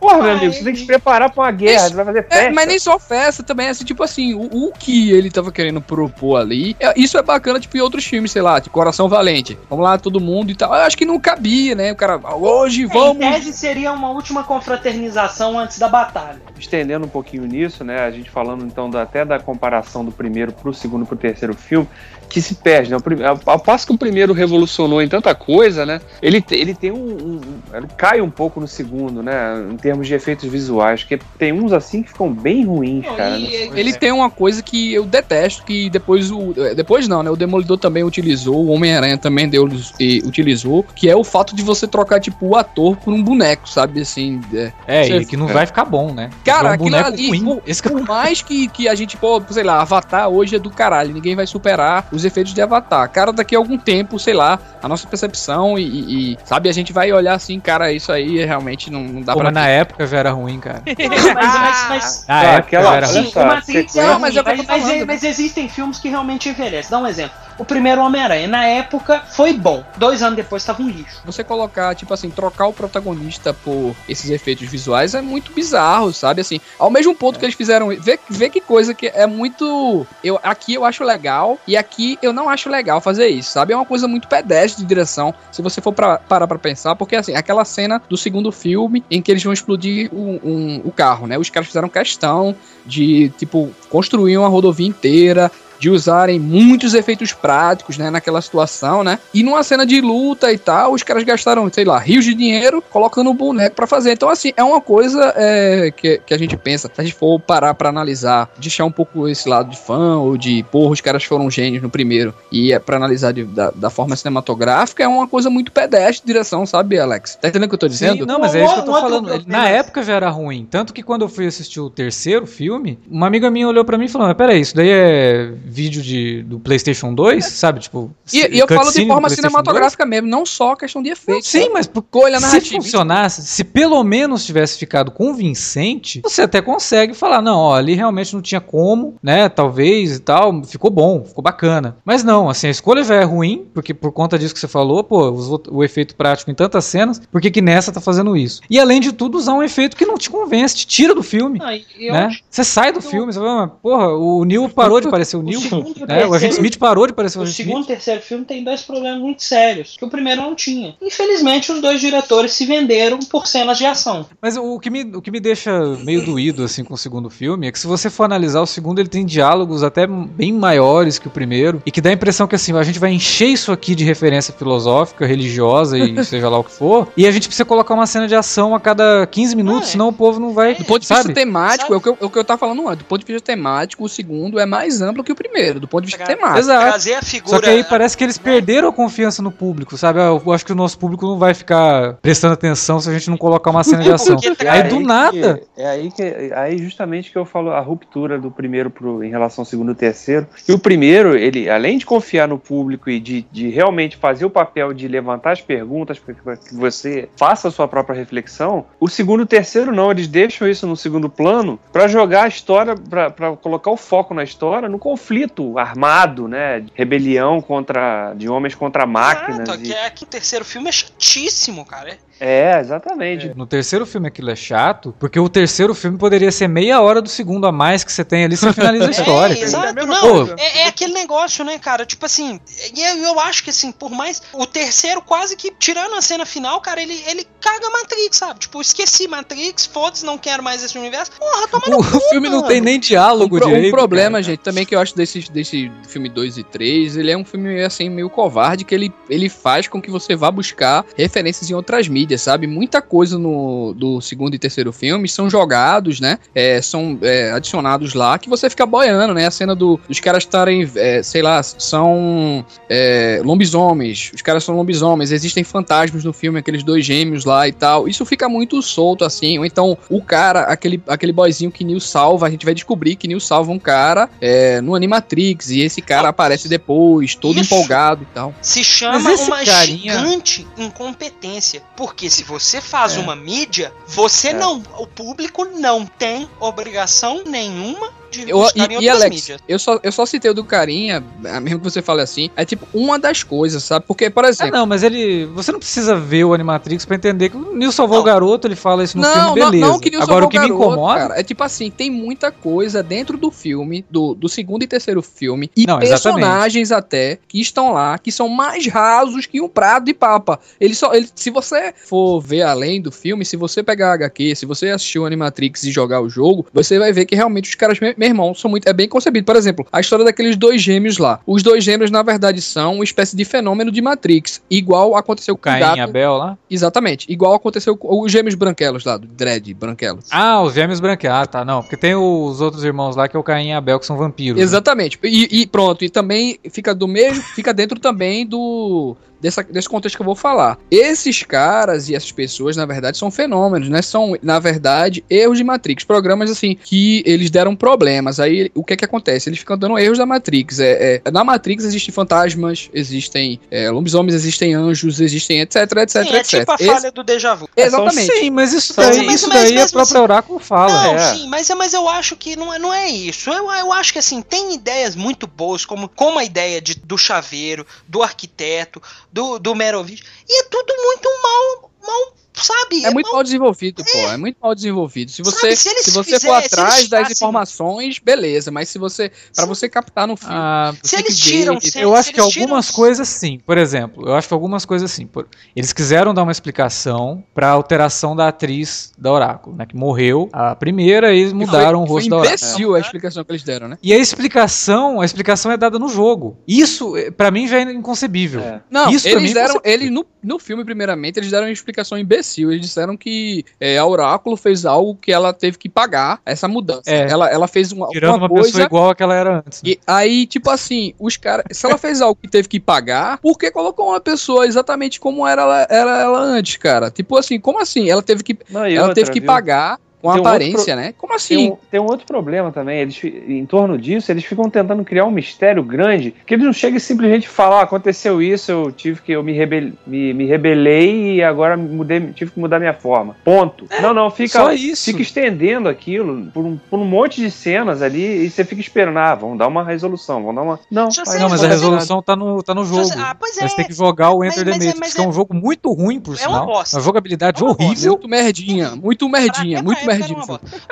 Porra, meu amigo, você tem que se preparar pra uma guerra, você vai fazer festa. É, mas nem só festa também, assim, tipo assim, o, o que ele tava querendo propor ali, é- isso é bacana, tipo, em outros filmes, sei lá, tipo Coração Valente. Vamos lá, todo mundo e tal. Eu acho que não cabia, né? O cara, hoje É, Em vamos. tese seria uma última confraternização antes da batalha. estendendo um pouquinho nisso, né? A gente falando então da- até da comparação do primeiro pro segundo pro terceiro filme, que se perde, né? Ao, ao passo que o primeiro revolucionou em tanta coisa, né? Ele, ele tem um, um- Ele cai um pouco no segundo, né? Em termos de efeitos visuais, porque tem uns assim que ficam bem ruins, Não, cara. e- né? Ele tem uma coisa que eu detesto, que depois o. Depois não, né? O Demolidor também utilizou, o Homem-Aranha também deu, e utilizou, que é o fato de você trocar, tipo, o ator por um boneco, sabe? Assim. é. É, Você- e que não vai ficar bom, né? Cara, É um aquilo boneco ali, ruim. por, Esse que é por mais que, que a gente, pô, sei lá, Avatar hoje é do caralho, ninguém vai superar os efeitos de Avatar. Cara, daqui a algum tempo, sei lá, a nossa percepção e, e- e, sabe, a gente vai olhar assim, cara, isso aí realmente não, não dá Pô, pra. mas na época já era ruim, cara. Mas, mas, mas, Na Ah, época aquela- era ruim. Sim, só, o Matrix sequência- Não, mas o que eu mas, tô mas- falando. mas existem filmes que realmente envelhecem. Dá um exemplo. O primeiro Homem-Aranha, na época, foi bom. Dois anos depois tava um lixo. Você colocar, tipo assim, trocar o protagonista por esses efeitos visuais é muito bizarro, sabe? Assim, ao mesmo ponto que eles fizeram. Vê, vê que coisa que é muito. Eu, aqui eu acho legal e aqui eu não acho legal fazer isso, sabe? É uma coisa muito pedestre de direção, se você for pra, parar pra pensar, porque assim, aquela cena do segundo filme em que eles vão explodir o, um- o carro, né? Os caras fizeram questão de, tipo, construir uma rodovia inteira de usarem muitos efeitos práticos, né, naquela situação, né? E numa cena de luta e tal, os caras gastaram, sei lá, rios de dinheiro colocando um boneco pra fazer. Então, assim, é uma coisa é, que, que a gente pensa, se a gente for parar pra analisar, deixar um pouco esse lado de fã ou de, porra, os caras foram gênios no primeiro, e é pra analisar de- da, da forma cinematográfica, é uma coisa muito pedestre de direção, sabe, Alex? Tá entendendo o que eu tô dizendo? Sim, não, mas é isso que eu tô outro falando. Na época já era ruim. Tanto que quando eu fui assistir o terceiro filme, uma amiga minha olhou pra mim e falou: Mas peraí, isso daí é vídeo de, do PlayStation 2, sabe? Tipo, E, e eu falo de forma cinematográfica mesmo, não só questão de 2. efeito. Sim, mas por- Escolha se narrativa. funcionasse, se pelo menos tivesse ficado convincente, você até consegue falar, não, ó, ali realmente não tinha como, né, talvez e tal, ficou bom, ficou bacana. Mas não, assim, a escolha já é ruim, porque por conta disso que você falou, pô, usou o efeito prático em tantas cenas, por que que nessa tá fazendo isso? E além de tudo, usar um efeito que não te convence, te tira do filme. Ah, eu né? Você sai do o- filme, você fala, "Ah, porra, o Neil parou de parecer o Neil, segundo e o né? O agente terceiro- Smith parou de parecer o O segundo e Smith. terceiro filme tem dois problemas muito sérios, que o primeiro não tinha. Infelizmente, os dois diretores se venderam por cenas de ação. Mas o que, me, o que me deixa meio doído assim com o segundo filme é que se você for analisar o segundo, ele tem diálogos até bem maiores que o primeiro e que dá a impressão que assim, a gente vai encher isso aqui de referência filosófica, religiosa e seja lá o que for, e a gente precisa colocar uma cena de ação a cada 15 minutos, É. senão o povo não vai, Do ponto de vista sabe? temático, Sabe? é o que, eu, é o que eu tava falando antes. Do ponto de vista temático, o segundo é mais amplo que o primeiro, do ponto de vista Tra- temático. Exato. Trazer a figura. Só que aí parece que eles perderam a confiança no público, sabe? Ah, Eu acho que o nosso público não vai ficar prestando atenção se a gente não colocar uma cena de ação. É Aí do nada. que- é aí que aí justamente que eu falo a ruptura do primeiro pro, em relação ao segundo e terceiro. E o primeiro, ele, além de confiar no público e de, de realmente fazer o papel de levantar as perguntas para que, você faça a sua própria reflexão, o segundo e o terceiro não, eles deixam isso no segundo plano para jogar a história, para colocar o foco na história, no conflito armado, né? Rebelião contra de homens contra máquinas. Exato, e- que, é, que o terceiro filme é chatíssimo, cara. É, exatamente. No terceiro filme aquilo é chato, porque o terceiro filme poderia ser meia hora do segundo a mais que você tem ali, você finaliza a história. É, exato. É mesma Não, é, é aquele negócio, né, cara? Tipo assim, e eu, eu acho que assim, por mais. O terceiro, quase que, tirando a cena final, cara, ele, ele caga Matrix, sabe? Tipo, esqueci Matrix, foda-se, não quero mais esse universo. Porra, toma no O, o filme não tem nem Um, diálogo um direito. problema, cara. gente, também que eu acho desse, desse filme 2 e 3, ele é um filme, assim, meio covarde, que ele, ele faz com que você vá buscar referências em outras mídias, sabe? Muita coisa no, do segundo e terceiro filme são jogados, né? É, são é, adicionados lá, que você fica boiando, né? A cena do, dos caras estarem, é, sei lá, são é, lobisomens, os caras são lobisomens, existem fantasmas no filme, aqueles dois gêmeos lá e tal. Isso fica muito solto, assim, ou então o cara, aquele, aquele boyzinho que Neil salva, a gente vai descobrir que Neil salva um cara é, no Animatrix, e esse cara Ah, aparece depois, todo isso. empolgado e tal. Se chama uma carinha- gigante incompetência. Porque se você faz É. uma mídia, você É. não. O público não tem obrigação nenhuma de Eu, buscar em e, e outras Alex, mídias. eu só, eu só citei o do carinha, é, mesmo que você fale assim, é tipo uma das coisas, sabe? Porque, por Ah, exemplo. não, mas ele. Você não precisa ver o Animatrix pra entender que o Neil salvou Não. o garoto, ele fala isso no Não, filme, não, beleza. não, que Neil Agora o que me garoto, incomoda. cara, é tipo assim, tem muita coisa dentro do filme, do, do segundo e terceiro filme, e Não, exatamente. personagens até que estão lá, que são mais rasos que um prato de papa. Ele só, ele, se você for ver além do filme, se você pegar a HQ, se você assistir o Animatrix e jogar o jogo, você vai ver que realmente os caras, meu, irmão, são muito, é bem concebido. Por exemplo, a história daqueles dois gêmeos lá. Os dois gêmeos, na verdade, são uma espécie de fenômeno de Matrix, igual aconteceu com o Caim gato. e Abel lá. Exatamente, igual aconteceu com os gêmeos branquelos lá, do Dredd branquelos. Ah, os gêmeos branqueados. Ah, tá, não. Porque tem os outros irmãos lá que é o Caim e Abel, que são vampiros. né? Exatamente. E, e pronto, e também fica do mesmo, fica dentro também do dessa, desse contexto que eu vou falar. Esses caras e essas pessoas, na verdade, são fenômenos, né? São, na verdade, erros de Matrix, programas assim que eles deram problemas. Aí o que é que acontece? Eles ficam dando erros da Matrix. É, é- na Matrix existem fantasmas, existem é, lobisomens, existem anjos, existem etc, etc, Sim, é etc. tipo a Esse- falha do déjà vu. exatamente. Sim, mas isso daí, Mas- isso mas daí a mesmo própria assim- Oráculo fala. Não, é. sim, mas, mas eu acho que não é, não é isso. Eu, eu acho que assim, tem ideias muito boas, como, como a ideia de, do chaveiro, do arquiteto, do, do Merovich. E é tudo muito mal, mal sabe? É muito mal- mal desenvolvido, pô. É muito mal desenvolvido. Se você, Sabe, se se, você fizessem- for atrás das tirassem- informações, beleza. Mas se você. Pra Se- você captar no filme. Ah, Se eles que ver- tiram- se- eu acho que eles tiram- algumas coisas sim. Por exemplo, eu acho que algumas coisas sim. Por- Eles quiseram dar uma explicação pra alteração da atriz da Oráculo, né? Que morreu a primeira e eles mudaram foi, o rosto foi da Oráculo. imbecil a explicação que eles deram, né? E a explicação, a explicação é dada no jogo. Isso, eh, pra mim, já é inconcebível. É. Não, Isso pra mim eles deram. você- Ele, no, no filme, primeiramente, eles deram uma explicação imbecil. Eles disseram que é, a Oráculo fez algo que ela teve que pagar essa mudança. É. Ela, ela fez uma, Tirando uma uma coisa. pessoa igual a que ela era antes. né? E aí, tipo assim, os caras. Se ela fez algo que teve que pagar, por que colocou uma pessoa exatamente como era ela, era ela antes, cara? Tipo assim, como assim? Ela teve que Não, ela outra, teve que viu? pagar com tem um aparência, né? Como Tem assim? um, tem um outro problema também. Eles, em torno disso, eles ficam tentando criar um mistério grande que eles não chegam e simplesmente falar: ah, aconteceu isso, eu tive que eu me, rebel, me, me rebelei e agora mudei, tive que mudar minha forma. Ponto. não, não, fica, só isso. fica estendendo aquilo por um, por um monte de cenas ali e você fica esperando: ah, vamos dar uma resolução, vamos dar uma. Não, faz- sei, Não, mas Não, a mas- resolução tá no, tá no jogo. Ah, pois é. Eles têm que jogar o Enter Mas- the mas é- Matrix, mas que é é- um jogo muito ruim, por É uma sinal. bosta. Uma jogabilidade É uma horrível. Muito merdinha, muito merdinha, muito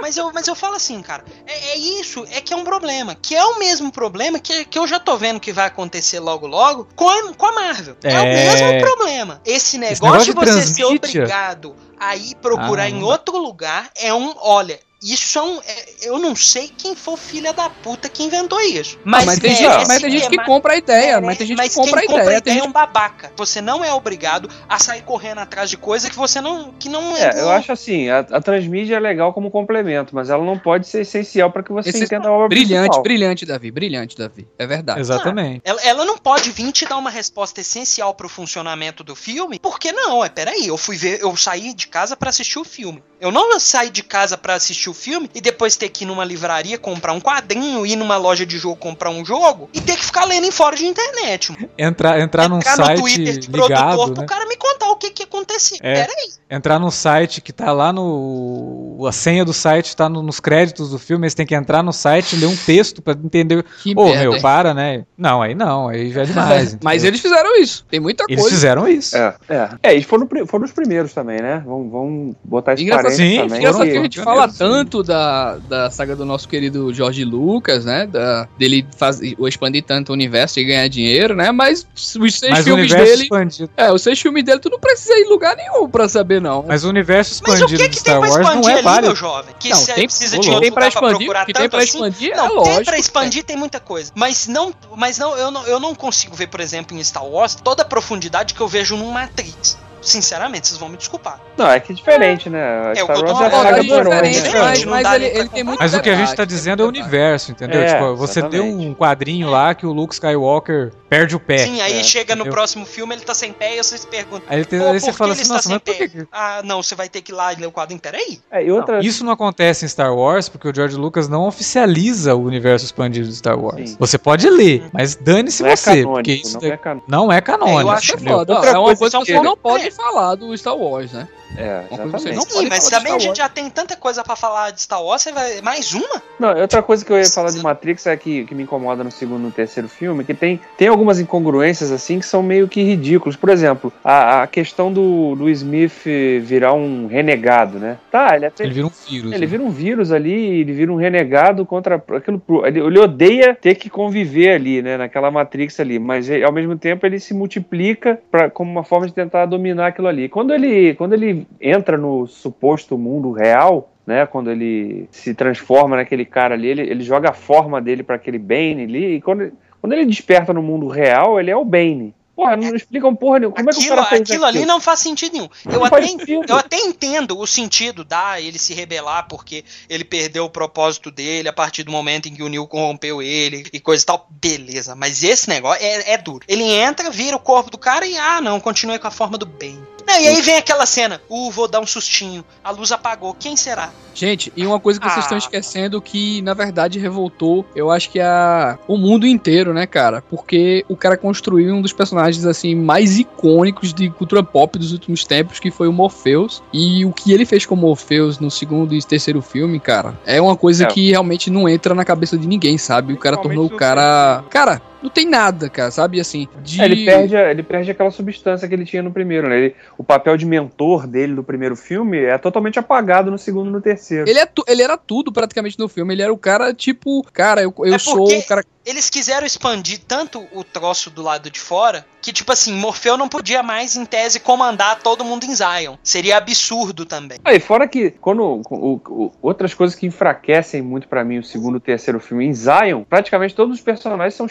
Mas eu, mas eu falo assim, cara, é, é isso, é que é um problema. Que é o mesmo problema que, que eu já tô vendo que vai acontecer logo logo com a, com a Marvel. É, o É. mesmo problema. Esse negócio, negócio de você ser obrigado a ir procurar Ah, em outro lugar é um. Olha. Isso é um. é- eu não sei quem foi o filho da puta que inventou isso. Mas, Mas, tem, gente, mas tem gente que compra a ideia, É, mas tem gente mas que compra a quem ideia. Tem é gente um babaca. Você não é obrigado a sair correndo atrás de coisa que você não. que não É, eu acho assim, a, a transmídia é legal como complemento, mas ela não pode ser essencial para que você Esse- entenda a obra Brilhante, principal. brilhante, Davi. Brilhante, Davi. É verdade. Exatamente. Ela, ela não pode vir te dar uma resposta essencial pro funcionamento do filme, porque não, é peraí, eu fui ver, eu saí de casa pra assistir o filme. Eu não saí de casa pra assistir o filme e depois ter que ir numa livraria comprar um quadrinho, ir numa loja de jogo comprar um jogo e ter que ficar lendo em fora de internet. mano. Entrar, entrar num Entrar no site Twitter de produtor ligado, pro né? cara me contar que que acontecia. É. Peraí. Entrar num site que tá lá no. A senha do site tá no- nos créditos do filme, eles têm que entrar no site e ler um texto pra entender. Que Ô, merda, meu, hein? para, né? Não, aí não, aí já é demais. Mas eles fizeram isso. Tem muita Eles coisa. fizeram isso. É, é. É, e foram, foram os primeiros também, né? Vamos, vamos botar esse Engraçado, sim, também. Engraçado que a gente fala sim. tanto da, da saga do nosso querido Jorge Lucas, né? Da, dele faz, expandir tanto o universo e ganhar dinheiro, né? Mas os seis Mas filmes dele. expandido. É, os seis filmes dele, tu não precisa ir em lugar nenhum pra saber, não. Mas o universo Mas o expandido que de que tem Star pra Wars expandir não é ali, válido. meu jovem? Que Não, tem- precisa de outro tem pra lugar pra expandir, procurar que tem tanto pra assim? expandir, Não, é tem lógico. pra expandir, tem muita coisa. Mas não, mas não, eu não, eu não consigo ver, por exemplo, em Star Wars toda a profundidade que eu vejo no Matrix. Sinceramente, vocês vão me desculpar. Não, é que é diferente, né? É, o Star que eu tô Wars é a falando, saga é do herói, mas, Não mas ele, ele tem muito Mas o que a gente tá tem dizendo é o universo, entendeu? É, tipo, você deu exatamente. um quadrinho lá que o Luke Skywalker perde o pé. Sim, aí é, chega no entendeu? próximo filme, ele tá sem pé e vocês perguntam. Aí, ele tem- aí você fala assim, nossa, sem mas por que... Ah, não, você vai ter que ir lá e ler o quadrinho. Peraí. É, e outra. Isso não acontece em Star Wars porque o George Lucas não oficializa o universo expandido de Star Wars. Sim. Você pode ler, mas dane-se não é você, canônico, porque isso não daí é canônico. não é canônico. É, eu acho é foda. É uma coisa que- você não pode falar do Star Wars, né? É, exatamente. não Sim, mas também a gente já tem tanta coisa pra falar de Star Wars, você vai. Mais uma? Não, outra coisa que eu ia falar de Matrix é que, que me incomoda no segundo e no terceiro filme, que tem, tem algumas incongruências assim que são meio que ridículas. Por exemplo, a, a questão do, do Smith virar um renegado, né? Tá, ele até. Ele vira um vírus. Ele né? vira um vírus ali, ele vira um renegado contra aquilo. Ele, ele odeia ter que conviver ali, né? Naquela Matrix ali, mas ele- ao mesmo tempo ele se multiplica pra, como uma forma de tentar dominar aquilo ali. Quando ele, quando ele entra no suposto mundo real, né? Quando ele se transforma naquele cara ali, ele, ele joga a forma dele para aquele Bane ali, e quando, quando ele desperta no mundo real, ele é o Bane. Porra, não explicam porra nenhuma. Como é que o aquilo cara fez aquilo ali aquilo? não faz sentido nenhum. Eu Não até, sentido. eu até entendo o sentido da ele se rebelar porque ele perdeu o propósito dele a partir do momento em que o Neil corrompeu ele e coisa e tal. Beleza, mas esse negócio é, é duro. Ele entra, vira o corpo do cara e, ah, não, continue com a forma do bem. Não, e aí vem aquela cena, uh, vou dar um sustinho, a luz apagou, quem será? Gente, e uma coisa que vocês Ah. estão esquecendo que, na verdade, revoltou, eu acho que a o mundo inteiro, né, cara? Porque o cara construiu um dos personagens, assim, mais icônicos de cultura pop dos últimos tempos, que foi o Morpheus. E o que ele fez com o Morpheus no segundo e terceiro filme, cara, é uma coisa É. que realmente não entra na cabeça de ninguém, sabe? O cara tornou o cara... Cara, não tem nada, cara, sabe? Assim, de... É, ele, perde, a- ele perde aquela substância que ele tinha no primeiro, né? Ele- o papel de mentor dele no primeiro filme é totalmente apagado no segundo e no terceiro. Ele, é tu- ele era tudo praticamente no filme. Ele era o cara, tipo, cara, eu, eu É sou o cara. Eles quiseram expandir tanto o troço do lado de fora que, tipo assim, Morfeu não podia mais, em tese, comandar todo mundo em Zion. Seria absurdo também. Aí, fora que quando o- o- outras coisas que enfraquecem muito pra mim o segundo e o terceiro filme em Zion, praticamente todos os personagens são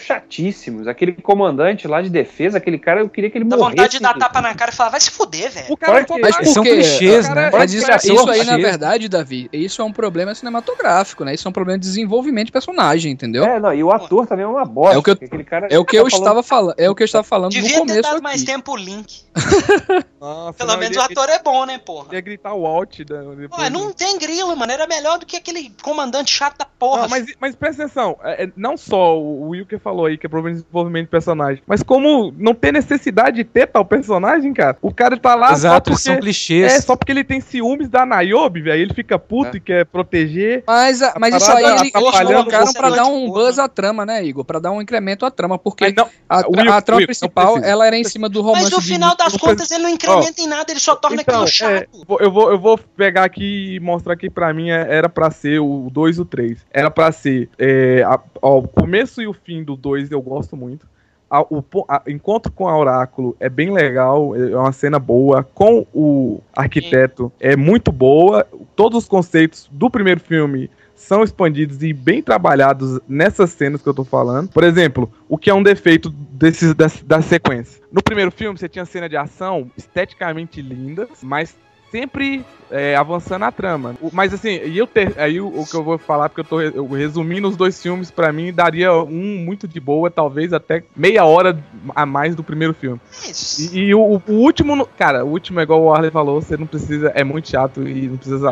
Aquele comandante lá de defesa, aquele cara, eu queria que ele Dá morresse. vontade de dar tapa na cara e falar, vai se fuder, velho. O cara tá- Mas são Porque, clichês, cara, né? é- Mas isso, São isso aí, na verdade, Davi, isso é um problema cinematográfico, né? Isso é um problema de desenvolvimento de personagem, entendeu? É, não, e o ator também é uma bosta. É o que eu- aquele cara, É o que tá eu falando- estava falando, é o que eu estava falando no Devia ter começo dado mais aqui. tempo o Link. Nossa, Pelo não, menos o ator é bom, né, porra? ia, gritar o alt. Da, Ué, não tem grilo, mano. Era melhor do que aquele comandante chato da porra. Não, mas, mas presta atenção, é, é, não só o Will que falou aí que é problema de desenvolvimento de personagem, mas como não tem necessidade de ter tal personagem, cara. O cara tá lá Exato, só porque, clichês. é, só porque ele tem ciúmes da Niobe, velho. Ele fica puto É. e quer proteger. Mas, a- mas A isso aí eles, tá colocaram pra dar plot, um buzz à trama, né, Igor? Pra dar um incremento à trama, porque não, a, tra- Will, a trama Will, principal, ela era em cima do romance Mas no de- final das contas ele não incrementa em nada, ele só torna então, aquilo chato. é, eu, vou, eu vou pegar aqui e mostrar que pra mim é- era pra ser o 2 e o 3. Era pra ser é, a- ó, o começo e o fim do 2 eu gosto muito. A- o a- encontro com a Oráculo é bem legal, é uma cena boa. Com o arquiteto é muito boa. Todos os conceitos do primeiro filme são expandidos e bem trabalhados nessas cenas que eu tô falando. Por exemplo, o que é um defeito desses, da, da sequência. No primeiro filme, você tinha cena de ação esteticamente lindas, mas sempre é, avançando a trama. O- mas assim, e eu ter, aí o, o que eu vou falar, porque eu tô eu resumindo os dois filmes, pra mim daria um muito de boa, talvez até meia hora a mais do primeiro filme. Isso. E, e o, o último, cara, o último é igual o Arley falou, você não precisa, é muito chato e não precisa.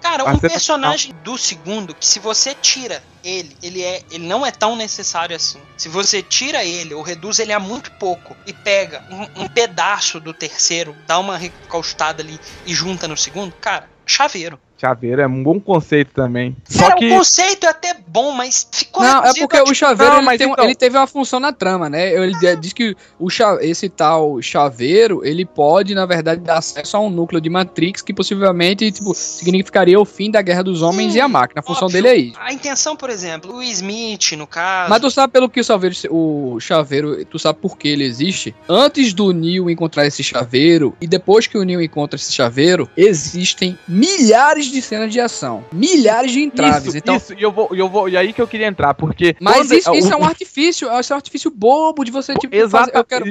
Cara, a um cena- personagem do segundo, que se você tira ele, ele é, ele não é tão necessário assim. Se você tira ele ou reduz ele a muito pouco e pega um, um pedaço do terceiro, dá uma recaustada ali e junta no segundo, cara, chaveiro. Chaveiro é um bom conceito também. Só Cara, que. o conceito é até bom, mas ficou Não, é porque a, o chaveiro não, ele, mas tem então- ele teve uma função na trama, né? Ele de- diz que o cha- esse tal chaveiro ele pode, na verdade, dar acesso a um núcleo de Matrix que possivelmente tipo, significaria o fim da guerra dos homens Sim, e a máquina. A função óbvio. dele é isso. A intenção, por exemplo, o Smith, no caso. Mas tu sabe pelo que o chaveiro, o chaveiro, tu sabe por que ele existe? Antes do Neo encontrar esse chaveiro e depois que o Neo encontra esse chaveiro, existem milhares de cenas de ação, milhares de entraves. Isso, então, isso, e eu vou, e eu vou, e aí que eu queria entrar, porque. mas isso, isso o- é um artifício, isso é um artifício bobo de você tipo Exato. fazer- eu quero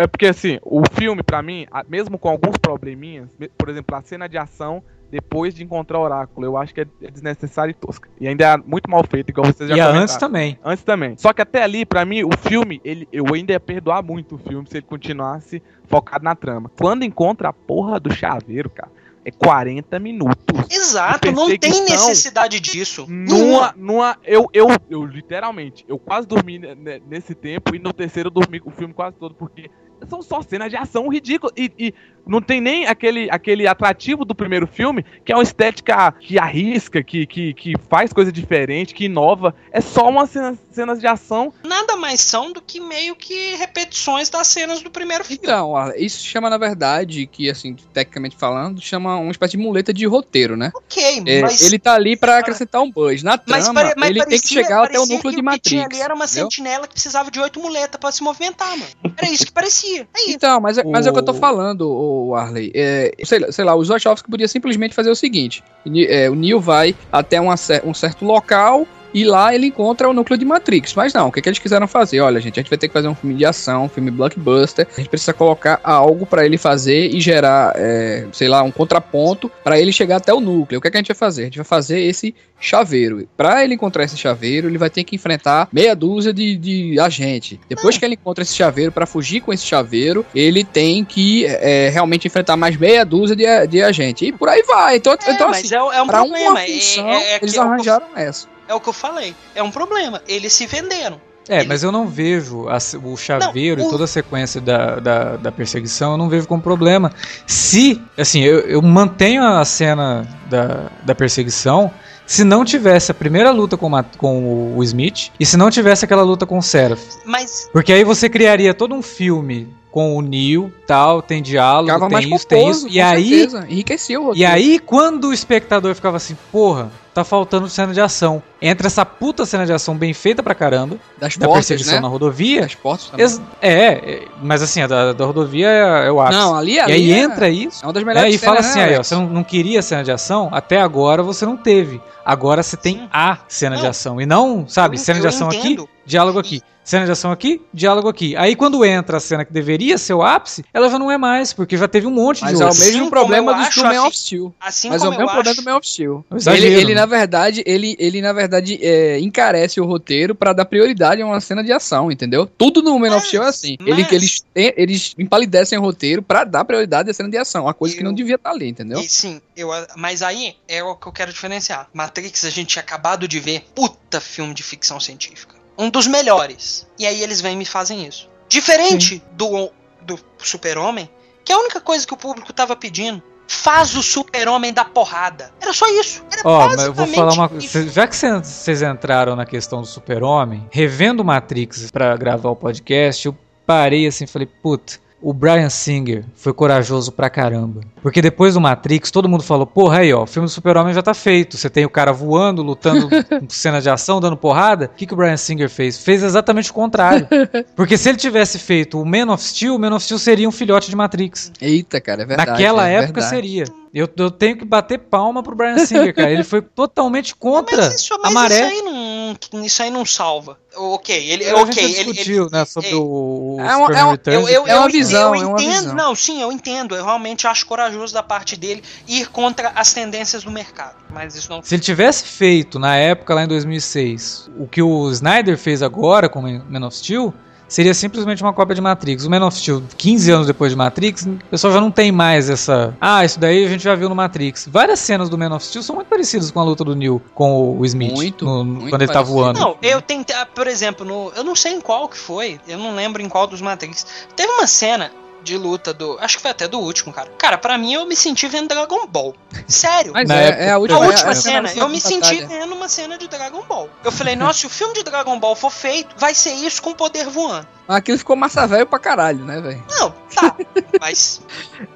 é porque assim, o filme, pra mim, mesmo com alguns probleminhas, por exemplo, a cena de ação depois de encontrar o oráculo, eu acho que é é desnecessária e tosca. E ainda é muito mal feito, igual vocês já E a comentaram. antes também. Antes também. Só que até ali, pra mim, o filme, ele, eu ainda ia perdoar muito o filme se ele continuasse focado na trama. Quando encontra a porra do chaveiro, cara, é 40 minutos. Exato, não tem necessidade disso. Numa, numa, eu, eu, eu literalmente, eu quase dormi ne- ne- nesse tempo e no terceiro eu dormi o filme quase todo, porque são só cenas de ação ridículas e, e não tem nem aquele, aquele atrativo do primeiro filme, que é uma estética que arrisca, que, que, que faz coisa diferente, que inova. É só umas cenas, cenas de ação. Nada mais são do que meio que repetições das cenas do primeiro filme. Então, isso chama, na verdade, que, assim, tecnicamente falando, chama uma espécie de muleta de roteiro, né? ok, É, mas. Ele tá ali pra acrescentar um buzz. Na mas, trama, pare- mas ele tem que parecia- chegar até o parecia núcleo que de que tinha Matrix. ali era uma entendeu? sentinela que precisava de oito muletas pra se movimentar, mano. Era isso que parecia. É isso. Então, mas, é- mas é o que eu tô falando, o Arley. É, sei, lá- sei lá, os Wachowski podia simplesmente fazer o seguinte: é, o Neo vai até uma um certo local e lá ele encontra o núcleo de Matrix. Mas não, o que, que eles quiseram fazer? Olha, gente, a gente vai ter que fazer um filme de ação, um filme blockbuster. A gente precisa colocar algo pra ele fazer e gerar, é, sei lá, um contraponto pra ele chegar até o núcleo. O que, que a gente vai fazer? A gente vai fazer esse chaveiro. Pra ele encontrar esse chaveiro, ele vai ter que enfrentar meia dúzia de, de agente. Depois que ele encontra esse chaveiro, pra fugir com esse chaveiro, ele tem que é, realmente enfrentar mais meia dúzia de, de agente. E por aí vai. Então, É, então assim, é, um pra problema. uma é- função, é, é, eles arranjaram essa. É o que eu falei. É um problema. Eles se venderam. É, Ele- mas eu não vejo a o chaveiro Não, o- e toda a sequência da, da, da perseguição, eu não vejo como problema. Se, assim, eu, eu mantenho a cena da, da perseguição se não tivesse a primeira luta com, com o Smith e se não tivesse aquela luta com o Seraph. Mas Porque aí você criaria todo um filme com o Neo, tal, tem diálogo, Ficava mais tem isso, tem isso. E aí, certeza. Enriqueceu o e aí, quando o espectador ficava assim, porra, tá faltando cena de ação. Entra essa puta cena de ação bem feita pra caramba, Das da portas, perseguição né? na rodovia. Das portas também. É, é, mas assim, a da, da rodovia é, é o ápice. Não, ali, e ali aí é- entra isso. É uma das É, melhores e fala assim, né, aí, ó, você não, não queria cena de ação? Até agora você não teve. Agora você tem Sim. a cena de Não. ação. E não, sabe, Eu- cena de ação entendo. aqui, diálogo aqui. Cena de ação aqui, diálogo aqui. Aí quando entra a cena que deveria ser o ápice, ela já não é mais, porque já teve um monte Mas de é o outros. Assim mesmo como problema do, do Man fi- of Steel. Assim Mas é o mesmo problema acho, do Man of Steel. É Ele, ele né? Na verdade, ele, ele, na verdade, é, encarece o roteiro pra dar prioridade a uma cena de ação, entendeu? Tudo no Man of Mas- Steel é assim. mas- Ele, que eles, eles empalidecem o roteiro pra dar prioridade à cena de ação. Uma coisa que Eu- não devia estar ali, entendeu? E, sim, eu, mas aí é o que eu quero diferenciar. Matrix a gente tinha acabado de ver. Puta filme de ficção científica. Um dos melhores. E aí eles vêm e me fazem isso. Diferente do, do Super-Homem, que é a única coisa que o público tava pedindo. Faz o Super-Homem da porrada. Era só isso. Era Ó, mas eu vou falar uma coisa. Já que cê- vocês entraram na questão do super-homem, revendo Matrix pra gravar o podcast, eu parei assim e falei, puta, o Brian Singer foi corajoso pra caramba. Porque depois do Matrix, todo mundo falou, porra, aí ó, o filme do super-homem já tá feito. Você tem o cara voando, lutando com cena de ação, dando porrada. O que, que o Brian Singer fez? Fez exatamente o contrário. Porque se ele tivesse feito o Man of Steel, o Man of Steel seria um filhote de Matrix. Eita, cara, é verdade. Naquela é época verdade. seria. Eu, eu tenho que bater palma pro Brian Singer, cara. Ele foi totalmente contra Mas, isso, a mas maré. isso aí não, isso aí não salva. Ok, ele, a ok, gente já ele, discutiu, ele- né, sobre ei, o, o É uma- é Returns. Eu, eu, É uma eu- visão, eu é uma entendo, visão. não, sim, eu entendo. Eu realmente acho corajoso da parte dele ir contra as tendências do mercado. Mas isso não. Se ele tivesse feito na época, lá em 2006, o que o Snyder fez agora com Man of Steel, seria simplesmente uma cópia de Matrix. O Man of Steel, 15 anos depois de Matrix, o pessoal já não tem mais essa. Ah, isso daí a gente já viu no Matrix. Várias cenas do Man of Steel são muito parecidas com a luta do Neo com o Smith. Muito, no- muito quando ele tá parecido. voando. Não, eu tentei, ah, por exemplo, no, eu não sei em qual que foi, eu não lembro em qual dos Matrix. Teve uma cena de luta do, acho que foi até do último, cara. Cara, pra mim eu me senti vendo Dragon Ball. Sério. Mas é, é a A última, é última a cena, da eu me senti vendo uma cena de Dragon Ball. Eu falei, nossa, se o filme de Dragon Ball for feito, vai ser isso com poder voando. Aquilo ficou massa velho pra caralho, né, velho? Não, tá. Mas.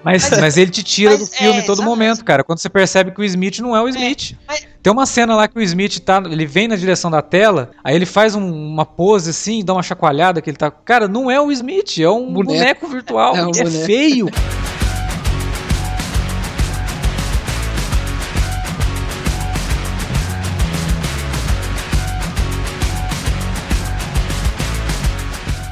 Mas, Mas- mas ele te tira mas do filme é, em todo exatamente. momento, cara. Quando você percebe que o Smith não é o Smith. mas- Tem uma cena lá que o Smith tá. Ele vem na direção da tela, aí ele faz um- uma pose assim, dá uma chacoalhada que ele tá. Cara, não é o Smith, é um Boneco. boneco, virtual. É É, um boneco. feio.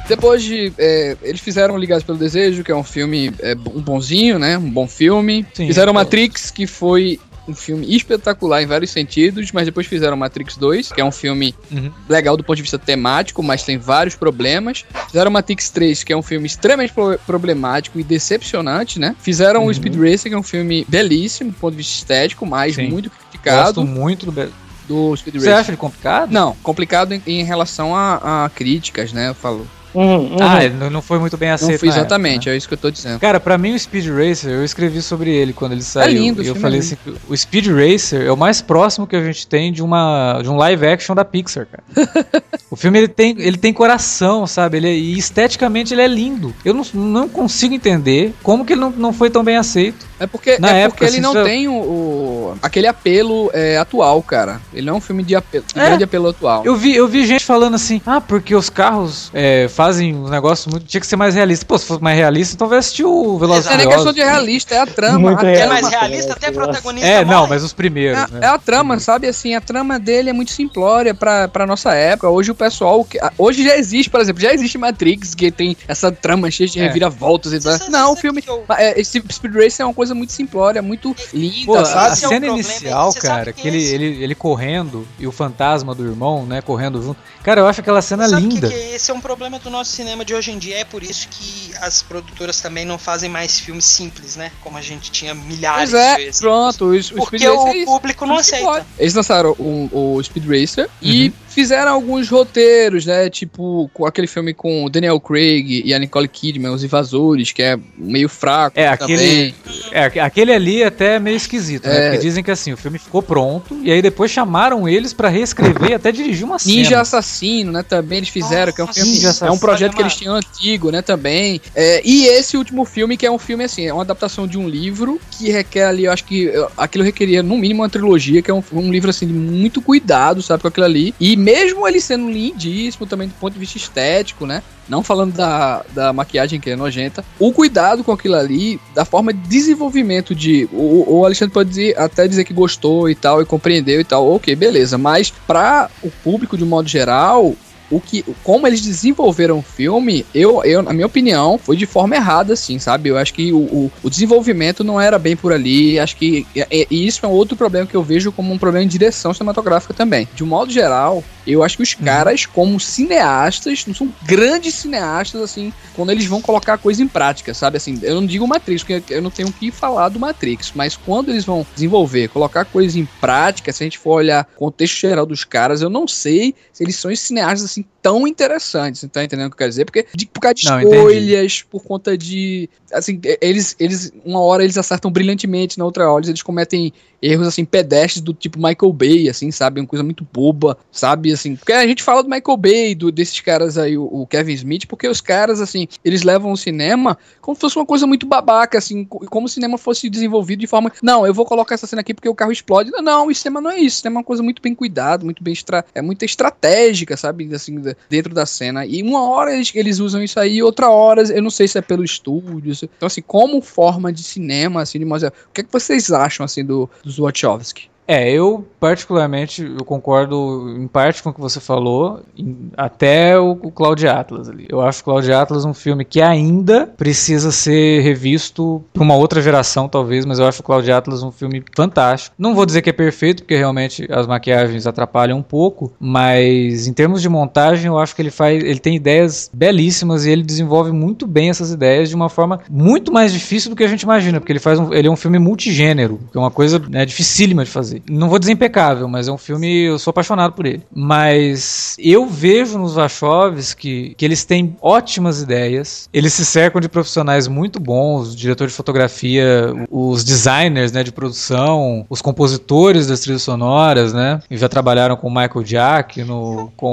Depois de. é, eles fizeram Ligados pelo Desejo, que é um filme é, um bonzinho, né? Um bom filme. Sim, fizeram. Matrix, que foi um filme espetacular em vários sentidos, mas depois fizeram Matrix 2, que é um filme Uhum. legal do ponto de vista temático, mas tem vários problemas. Fizeram Matrix 3, que é um filme extremamente pro- problemático e decepcionante, né? Fizeram Uhum. o Speed Racer, que é um filme belíssimo do ponto de vista estético, mas Sim. muito criticado Gosto muito do. Do Speed Você Racer. acha ele complicado? Não, complicado em, em relação a, a críticas, né? Eu falo. Uhum, uhum. Ah, ele não- não foi muito bem Não aceito. fui na época, exatamente, né? é isso que eu tô dizendo. Cara, pra mim o Speed Racer, eu escrevi sobre ele quando ele saiu. lindo, o e eu filme falei é assim, que o Speed Racer é o mais próximo que a gente tem de uma de um live action da Pixar, cara. o filme ele tem, ele tem coração, sabe? Ele é- e esteticamente ele é lindo. Eu não, não consigo entender como que ele não, não foi tão bem aceito. É porque, Na é época, porque ele assim, não tem o, o- aquele apelo é, atual, cara. Ele não é um filme de, apelo, de É. grande apelo atual. Eu vi, eu vi gente falando assim, ah, porque os carros é, fazem um negócio muito. Tinha que ser mais realista. Pô, se fosse mais realista, então vai assistir o Velozes e. Não é questão de realista, é a trama. Muito a É mais realista, até protagonista. É, não, morre. mas os primeiros, É, né? é a trama, sabe? Assim, a trama dele é muito simplória pra, pra nossa época. Hoje o pessoal. Hoje já existe, por exemplo, já existe Matrix, que tem essa trama cheia de É. reviravoltas e tal. Não, o filme. que eu- é, Esse Speed Racer é uma coisa muito simplória, muito linda, Pô, a sabe? esse é cena problema, inicial, sabe cara, que que ele, esse- ele, ele correndo e o fantasma do irmão, né, correndo junto. Cara, eu acho aquela cena Sabe linda. Que, que esse é um problema do nosso cinema de hoje em dia. É por isso que as produtoras também não fazem mais filmes simples, né? Como a gente tinha milhares Pois é, vezes. pronto. O, o Speed Porque é o isso. público não Muito aceita. Eles lançaram o, o Speed Racer e fizeram alguns roteiros, né? Tipo, com aquele filme com o Daniel Craig e a Nicole Kidman, Os Invasores, que é meio fraco É, aquele, também. é, aque- aquele ali até é meio esquisito, né? É. Porque dizem que assim, o filme ficou pronto e aí depois chamaram eles pra reescrever e até dirigir uma cena. Ninja Assassino, né? Também eles fizeram, que é um Nossa, filme. Ninja é um Assassino. projeto que eles tinham antigo, né? Também. É, e esse último filme, que é um filme assim, é uma adaptação de um livro que requer ali, eu acho que aquilo requeria no mínimo uma trilogia, que é um, um livro assim de muito cuidado, sabe, com aquilo ali. E mesmo ele sendo lindíssimo também do ponto de vista estético, né? Não falando da, da maquiagem que é nojenta, o cuidado com aquilo ali, da forma de desenvolvimento de. O, o Alexandre pode dizer- até dizer que gostou e tal, e compreendeu e tal, ok, beleza. Mas para o público de um modo geral, o que, como eles desenvolveram o filme, eu, eu, na minha opinião, foi de forma errada, assim, sabe? Eu acho que o, o, o desenvolvimento não era bem por ali. Acho que e, e isso é um outro problema que eu vejo como um problema de direção cinematográfica também. De um modo geral, eu acho que os caras, como cineastas, não são grandes cineastas, assim, quando eles vão colocar a coisa em prática, sabe? Assim, eu não digo Matrix, porque eu não tenho o que falar do Matrix, mas quando eles vão desenvolver, colocar a coisa em prática, se a gente for olhar o contexto geral dos caras, eu não sei se eles são cineastas assim tão interessantes, tá entendendo o que eu quero dizer? Porque de, por causa de Não, entendi. escolhas, por conta de assim, eles eles uma hora eles acertam brilhantemente, na outra hora eles cometem erros assim pedestres do tipo Michael Bay, assim, sabe, uma coisa muito boba, sabe, assim, porque a gente fala do Michael Bay, do, desses caras aí, o, o Kevin Smith, porque os caras assim, eles levam o cinema como se fosse uma coisa muito babaca, assim, co- como o cinema fosse desenvolvido de forma, não, eu vou colocar essa cena aqui porque o carro explode. Não, não, o cinema não é isso, o cinema é uma coisa muito bem cuidada, muito bem é muito estratégica, sabe, assim, dentro da cena. E uma hora eles, eles usam isso aí, outra hora, eu não sei se é pelo estúdio. Então, assim, como forma de cinema, assim, de geral, o que, é que vocês acham, assim, do, dos Wachowski? É, eu particularmente, eu concordo em parte com o que você falou, em- até o, o Cloud Atlas ali. Eu acho o Cloud Atlas um filme que ainda precisa ser revisto por uma outra geração, talvez, mas eu acho o Cloud Atlas um filme fantástico. Não vou dizer que é perfeito, porque realmente as maquiagens atrapalham um pouco, mas em termos de montagem, eu acho que ele faz, ele tem ideias belíssimas e ele desenvolve muito bem essas ideias de uma forma muito mais difícil do que a gente imagina, porque ele faz um, ele é um filme multigênero, que é uma coisa né, dificílima de fazer. Não vou dizer impecável, mas é um filme, eu sou apaixonado por ele. Mas eu vejo nos Wachowski que eles têm ótimas ideias, eles se cercam de profissionais muito bons, o diretor de fotografia, os designers né, de produção, os compositores das trilhas sonoras, né? E já trabalharam com o Michael Giacchino, com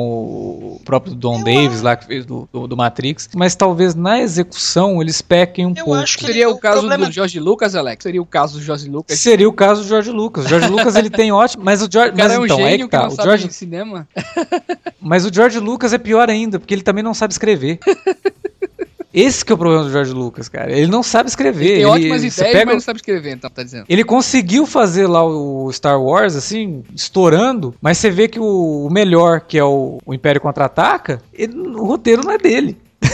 o próprio Don Davis lá que fez do, do, do Matrix, mas talvez na execução eles pequem um Eu pouco. acho que Seria o caso problema- do George Lucas, Alex? Seria o caso do George Lucas? Seria o caso do George Lucas. George Lucas ele tem ótimo, mas o George, O mas é um então, gênio que que, tá. não O sabe George, cinema. mas o George Lucas é pior ainda, porque ele também não sabe escrever. Esse que é o problema do George Lucas, cara. Ele não sabe escrever. Ele tem Ele- ótimas você ideias, pega mas não sabe escrever, então, tá dizendo. Ele conseguiu fazer lá o Star Wars, assim, estourando, mas você vê que o, o melhor, que é o, o Império Contra-Ataca, ele- o roteiro não é dele.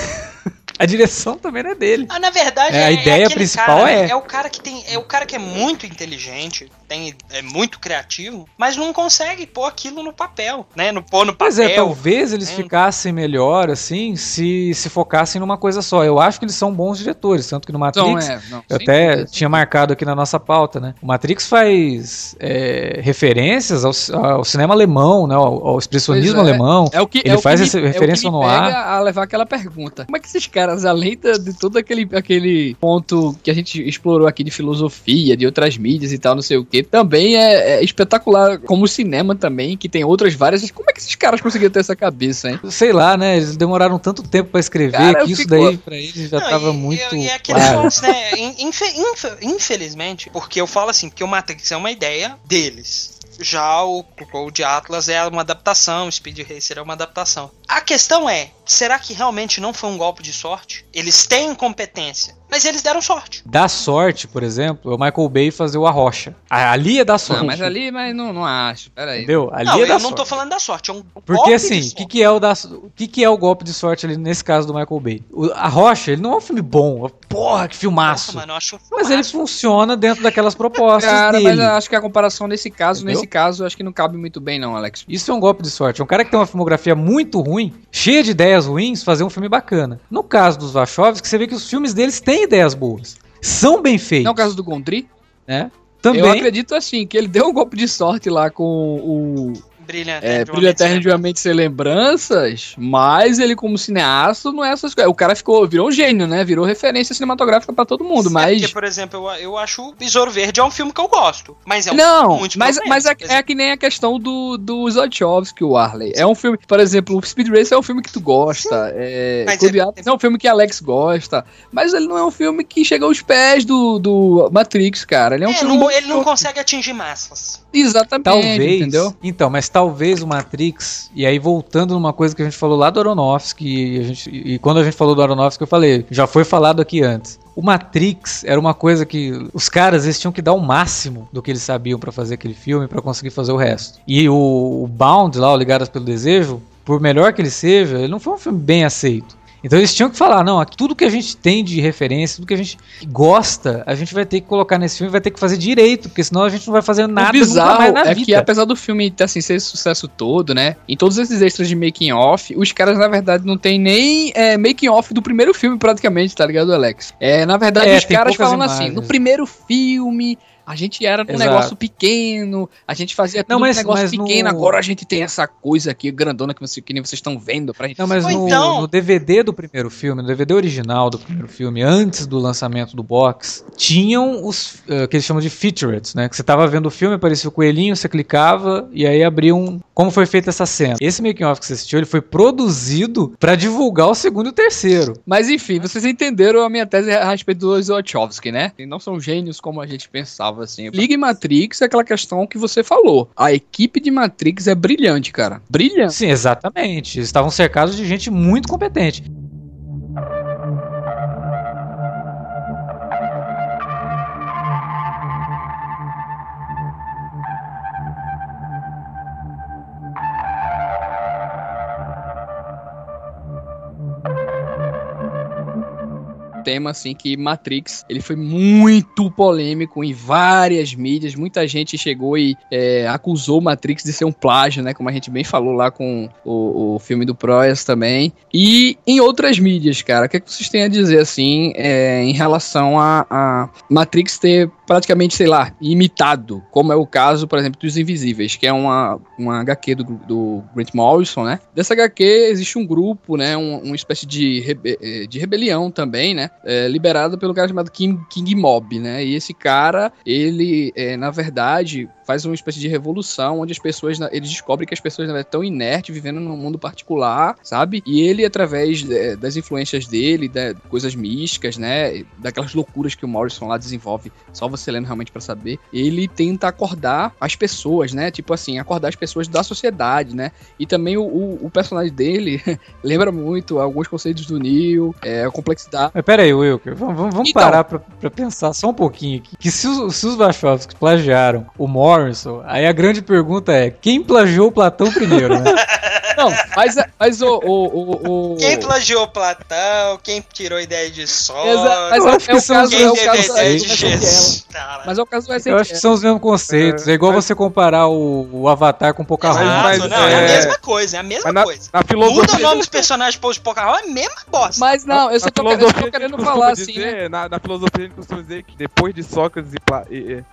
A direção também não é dele. Ah, na verdade, É, a ideia aquele principal cara, é- É o cara que tem. É o cara que é muito inteligente, tem, é muito criativo, mas não consegue pôr aquilo no papel, né? No pôr no papel. Pois é, talvez eles né? ficassem melhor, assim, se, se focassem numa coisa só. Eu acho que eles são bons diretores, tanto que no Matrix. Então, é, não, Eu até dúvida. tinha marcado aqui na nossa pauta, né? O Matrix faz é, referências ao, ao cinema alemão, né? Ao, ao expressionismo é. alemão. É o que, Ele é o faz que essa me, referência é o que no ar. pega a levar aquela pergunta. Como é que esses caras, além da- de todo aquele, aquele ponto que a gente explorou aqui de filosofia, de outras mídias e tal, não sei o que, também é, é espetacular como o cinema também, que tem outras várias. Como é que esses caras conseguiram ter essa cabeça, hein? Sei lá, né? Eles demoraram tanto tempo pra escrever Cara, que isso daí pra eles já Não, tava e- muito. E, e aquele claro. né? in- infe- infe- infelizmente, porque eu falo assim, porque o Matrix é uma ideia deles. Já o Cloud Atlas é uma adaptação, o Speed Racer é uma adaptação. A questão é, será que realmente não foi um golpe de sorte? Eles têm competência, mas eles deram sorte. Dá sorte, por exemplo, é o Michael Bay fazer o Arrocha. A- Ali é dar sorte. Não, mas ali, mas não, não acho. Pera aí. Entendeu? Ali não, é eu não sorte. tô falando da sorte, é um Porque golpe assim, de o que, que é o da, que, que é o golpe de sorte ali nesse caso do Michael Bay? O- a Rocha, ele não é um filme bom. Porra, que filmaço. Nossa, mano, eu acho um mas ele filmaço. funciona dentro daquelas propostas Cara, dele. mas eu acho que a comparação nesse caso, Entendeu? nesse caso, eu acho que não cabe muito bem, não, Alex. Isso é um golpe de sorte. É um cara que tem uma filmografia muito ruim, cheia de ideias ruins, fazer um filme bacana. No caso dos Wachowski, você vê que os filmes deles têm ideias boas. São bem feitos. Não é o caso do Gondry? né? Também. Eu acredito assim, que ele deu um golpe de sorte lá com o Brilha É, Brilho mente Eterno de uma mente sem lembranças, mas ele como cineasta não é essas coisas. O cara ficou, virou um gênio, né? Virou referência cinematográfica pra todo mundo, É, mas... Porque, por exemplo, eu, eu acho o Besouro Verde é um filme que eu gosto. Mas é um não, filme muito mas, mas é, é que nem a questão do, do Zodchowski, o Arley. É um filme, por exemplo, o Speed Racer é um filme que tu gosta. É, Mas Clube é- é um filme que Alex gosta. Mas ele não é um filme que chega aos pés do, do Matrix, cara. Ele é um É, filme. não- ele não consegue atingir massas. Exatamente, Talvez, entendeu? então, mas talvez o Matrix, e aí voltando numa coisa que a gente falou lá do Aronofsky, e, a gente, e quando a gente falou do Aronofsky, eu falei, já foi falado aqui antes. O Matrix era uma coisa que os caras eles tinham que dar o máximo do que eles sabiam pra fazer aquele filme pra conseguir fazer o resto. E o, o Bound lá, o Ligadas pelo Desejo, por melhor que ele seja, ele não foi um filme bem aceito. Então eles tinham que falar, não, tudo que a gente tem de referência, tudo que a gente gosta, a gente vai ter que colocar nesse filme, vai ter que fazer direito, porque senão a gente não vai fazer nada o bizarro mais na é vida. que apesar do filme assim, ser esse sucesso todo, né? Em todos esses extras de making off, os caras na verdade não tem nem é, making off do primeiro filme praticamente, tá ligado, Alex? É, na verdade É, os caras poucas falando assim, imagens. no primeiro filme a gente era num Exato. negócio pequeno, a gente fazia tudo Não, mas- um negócio mas pequeno, no- agora a gente tem essa coisa aqui grandona que, você, que nem vocês estão vendo pra gente. Não, mas no, então- no DVD do primeiro filme, no DVD original do primeiro filme, antes do lançamento do box, tinham os eh, que eles chamam de featurettes, né? Que você tava vendo o filme, aparecia o coelhinho, você clicava e aí abria um. Como foi feita essa cena? Esse making off que você assistiu, ele foi produzido pra divulgar o segundo e o terceiro. Mas enfim, vocês entenderam a minha tese a respeito do Wachowski, né? E não são gênios como a gente pensava, assim. Liga em Matrix é aquela questão que você falou. A equipe de Matrix é brilhante, cara. Brilhante. Sim, exatamente. Eles estavam cercados de gente muito competente. Tema assim que Matrix ele foi muito polêmico em várias mídias. Muita gente chegou e é, acusou Matrix de ser um plágio né? Como a gente bem falou lá com o, o filme do Proyas também. E em outras mídias cara o que, é que vocês têm a dizer assim é, em relação a, a Matrix ter praticamente sei lá imitado como é o caso por exemplo dos Invisíveis que é uma uma HQ do, do Grant Morrison né dessa HQ existe um grupo né um, uma espécie de, rebe eh, de rebelião também né é, liberada pelo cara chamado King, King Mob, né? E esse cara, ele, é, na verdade, faz uma espécie de revolução onde as pessoas, eles descobrem que as pessoas na verdade, estão inertes, vivendo num mundo particular, sabe? E ele, através é, das influências dele, da, coisas místicas, né? Daquelas loucuras que o Morrison lá desenvolve, só você lendo realmente pra saber, ele tenta acordar as pessoas, né? Tipo assim, acordar as pessoas da sociedade, né? E também o, o, o personagem dele lembra muito alguns conceitos do Neo, é, a complexidade. Mas pera aí, Wilker, vamos, vamos- vamos Então. parar pra, pra pensar só um pouquinho aqui. Que se os, se os Wachowski plagiaram o Morrison, aí a grande pergunta é, quem plagiou o Platão primeiro, né? Não, mas, mas o, o, o, o- Quem plagiou Platão, quem tirou ideia de sol, mas Eu é, acho é que o são caso, quem é caso ideia é. Mas é o caso do Eu acho que são os mesmos conceitos. É igual você comparar o, o Avatar com Pocahontas. Exato, mas, não, é... a mesma coisa, é a mesma coisa. na Muda o nome dos personagens pôs Pocahontas, é a mesma bosta. Mas não, eu só tô, querendo- eu falar assim, né? na, na filosofia a gente costuma dizer que depois de Sócrates Pla-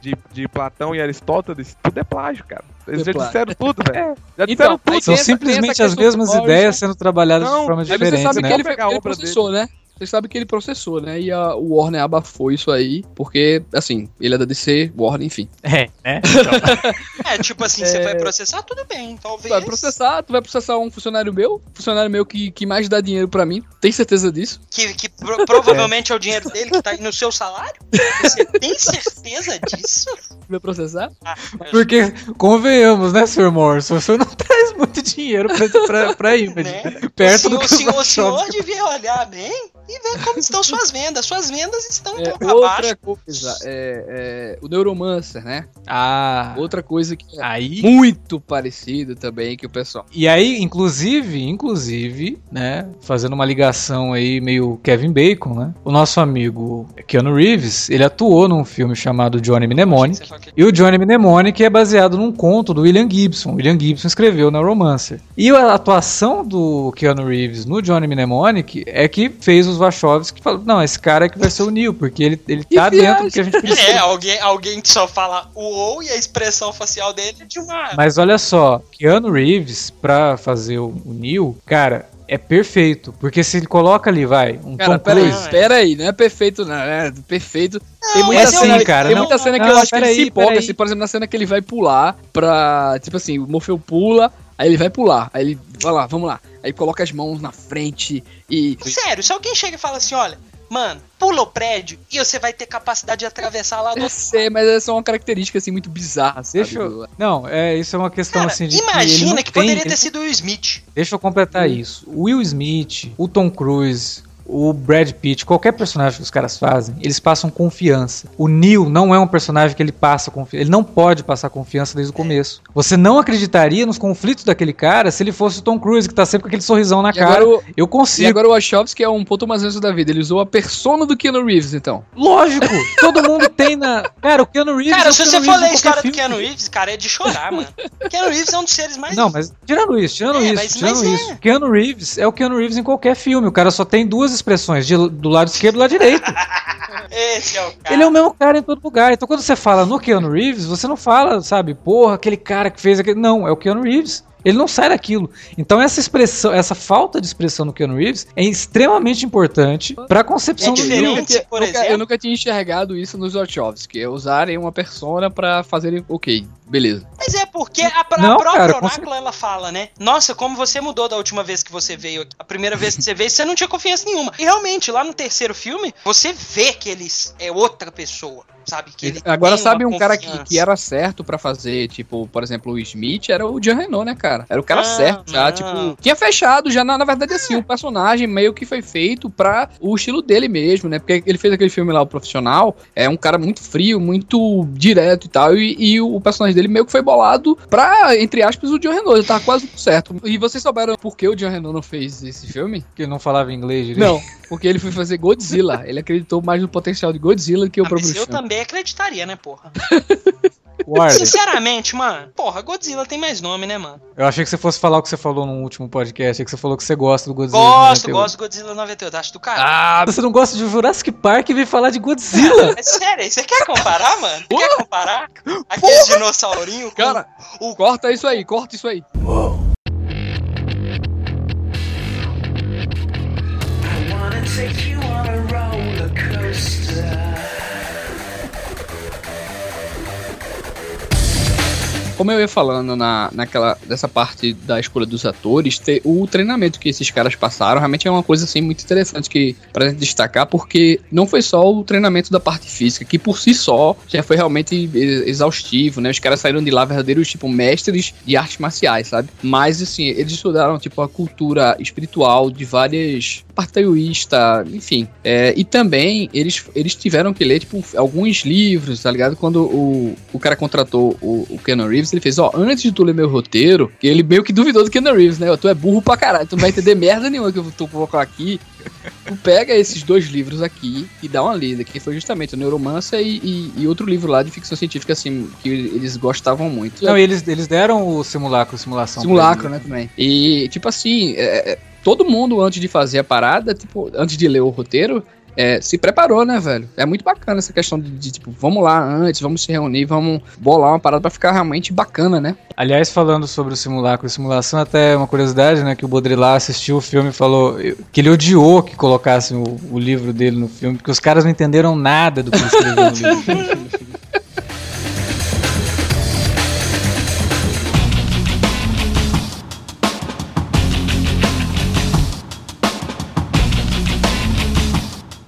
de, de Platão e Aristóteles, tudo é plágio, cara. Eles é já disseram tudo, velho. Já Então, disseram aí tudo. São simplesmente as mesmas ideias sendo trabalhadas Não, de aí você Aí você sabe né? que ele, a ele obra processou, né? Você sabe que ele processou, né? E a, o Warner abafou isso aí, porque, assim, ele é da DC, Warner, enfim. É, né? É, tipo assim, você vai processar, tudo bem, talvez. Tu vai processar, tu vai processar um funcionário meu, funcionário meu que, que mais dá dinheiro pra mim, tem certeza disso? Que, que pro- provavelmente é o dinheiro dele que tá aí no seu salário? Você tem certeza disso? Vai processar? Ah, Porque, convenhamos, né, Sr. Morrison? O senhor não traz muito dinheiro pra, pra, pra Image. Né? Perto o do senhor, que o senhor, o senhor devia olhar bem e ver como estão suas vendas. Suas vendas estão É, tão pra baixo. outra coisa, é, é, o Neuromancer, né? Ah, Outra coisa que é aí... muito parecido também que o pessoal. E aí, inclusive, inclusive, né, fazendo uma ligação aí meio Kevin Bacon, né? O nosso amigo Keanu Reeves, ele atuou num filme chamado Johnny Mnemonic. E o Johnny Mnemonic é baseado num conto do William Gibson. O William Gibson escreveu na Romancer. E a atuação do Keanu Reeves no Johnny Mnemonic é que fez os Wachowski que falou, não, esse cara é que vai ser o Neo, porque ele, ele tá viagem. dentro do que a gente precisa. É, alguém, alguém que só fala uou e a expressão facial dele é de uma. Mas olha só, Keanu Reeves, pra fazer o, o Neo, cara, é perfeito. Porque se ele coloca ali, vai, um Cara, Tom peraí, Cruise. peraí, não é perfeito, não. É perfeito. Tem Não, muita é sim, cena, cara, tem não- muita cena que não, eu acho que ele peraí, se empolga, assim, por exemplo, na cena que ele vai pular pra. Tipo assim, o Morfeu pula, aí ele vai pular. Aí ele. Vai lá, vamos lá. Aí coloca as mãos na frente e. Sério, se alguém chega e fala assim, olha, mano, pula o prédio e você vai ter capacidade de atravessar lá do Eu sei, mas essa é uma característica assim muito bizarra, sabe? Deixa eu... Não, é, isso é uma questão Cara, assim de. ele imagina não que tem- poderia ter sido o Will Smith. Deixa eu completar isso. O Will Smith, o Tom Cruise, o Brad Pitt, qualquer personagem que os caras fazem, eles passam confiança. O Neo não é um personagem que ele passa confiança. Ele não pode passar confiança desde o começo. Você não acreditaria nos conflitos daquele cara se ele fosse o Tom Cruise, que tá sempre com aquele sorrisão na E cara. agora, o, Eu e consigo. agora o Wachowski é um ponto mais antes da vida. Ele usou a persona do Keanu Reeves, então. Lógico! Todo mundo tem na. Cara, o Keanu Reeves. é Cara, o se Keanu você Reeves for ler a história do qualquer Keanu filme. Reeves, cara, é de chorar, mano. Keanu Reeves é um dos seres mais. Não, mas tirando isso, tirando É, isso, mas- tirando mas isso. é. Keanu Reeves é o Keanu Reeves em qualquer filme. O cara só tem duas expressões, de- do lado esquerdo e do lado direito. Esse é o cara. Ele é o mesmo cara em todo lugar. Então quando você fala no Keanu Reeves, você não fala, sabe, porra, aquele cara que fez aquele. Não, é o Keanu Reeves. Ele não sai daquilo. Então essa expressão, essa falta de expressão no Keanu Reeves é extremamente importante pra concepção É do filme. Por eu, exemplo. eu nunca tinha enxergado isso nos Wachowski. É usarem uma persona pra fazerem. Ok, beleza. Mas é porque a, a Não, própria cara, Oráculo ela fala, né? Nossa, como você mudou da última vez que você veio aqui. A primeira vez que você veio, você não tinha confiança nenhuma. E realmente, lá no terceiro filme, você vê que ele é outra pessoa, sabe? Que ele Agora sabe um cara que, confiança. que era certo pra fazer, tipo, por exemplo, o Smith, era o Jean Renault, né, cara? Era o cara Ah, certo, já, tipo, tinha fechado já, na, na verdade, assim, o personagem meio que foi feito pra o estilo dele mesmo, né? Porque ele fez aquele filme lá, o Profissional, é um cara muito frio, muito direto e tal, e, e o personagem dele meio que foi bolado pra, entre aspas, o Jean Renault, ele tava quase tudo certo. E vocês souberam por que o Jean Renault não fez esse filme? Que ele não falava inglês direito. Não, porque ele foi fazer Godzilla. Ele acreditou mais no potencial de Godzilla do que o Ah, próprio mas eu filme. Acreditaria, né, porra? Warden, Sinceramente, mano, porra, Godzilla tem mais nome, né, mano? eu achei que você fosse falar o que você falou no último podcast, que você falou que você gosta do Godzilla. Gosto, 98. gosto do Godzilla 98, acho do cara. Ah, você não gosta de Jurassic Park e vem falar de Godzilla? É sério, você quer comparar, mano? Você quer comparar? Aqueles dinossaurinhos com Cara, o corta isso aí, corta isso aí. Como eu ia falando na, naquela dessa parte da escolha dos atores, o treinamento que esses caras passaram realmente é uma coisa assim muito interessante que pra destacar, porque não foi só o treinamento da parte física, que por si só já foi realmente exaustivo, né? Os caras saíram de lá verdadeiros tipo mestres de artes marciais, sabe? Mas assim, eles estudaram tipo a cultura espiritual de várias parte taoísta, enfim. É, e também eles, eles tiveram que ler, tipo, alguns livros, tá ligado? Quando o, o cara contratou o, o Keanu Reeves, ele fez, ó, antes de tu ler meu roteiro, ele meio que duvidou do Keanu Reeves, né? Tu é burro pra caralho, tu não vai entender merda nenhuma que eu tô colocar aqui. Tu pega esses dois livros aqui e dá uma lida, que foi justamente o Neuromancer e, e, e outro livro lá de ficção científica, assim, que eles gostavam muito. Não, e eles, eles deram o simulacro, simulação. Simulacro, né, também. E, tipo assim, é, é, todo mundo, antes de fazer a parada, tipo, antes de ler o roteiro, é, se preparou, né, velho? É muito bacana essa questão de, de, tipo, vamos lá antes, vamos se reunir, vamos bolar uma parada pra ficar realmente bacana, né? Aliás, falando sobre o simulacro e simulação, até uma curiosidade, né? Que o Baudrillard assistiu o filme e falou que ele odiou que colocassem o, o livro dele no filme, porque os caras não entenderam nada do que ele escreveu no livro.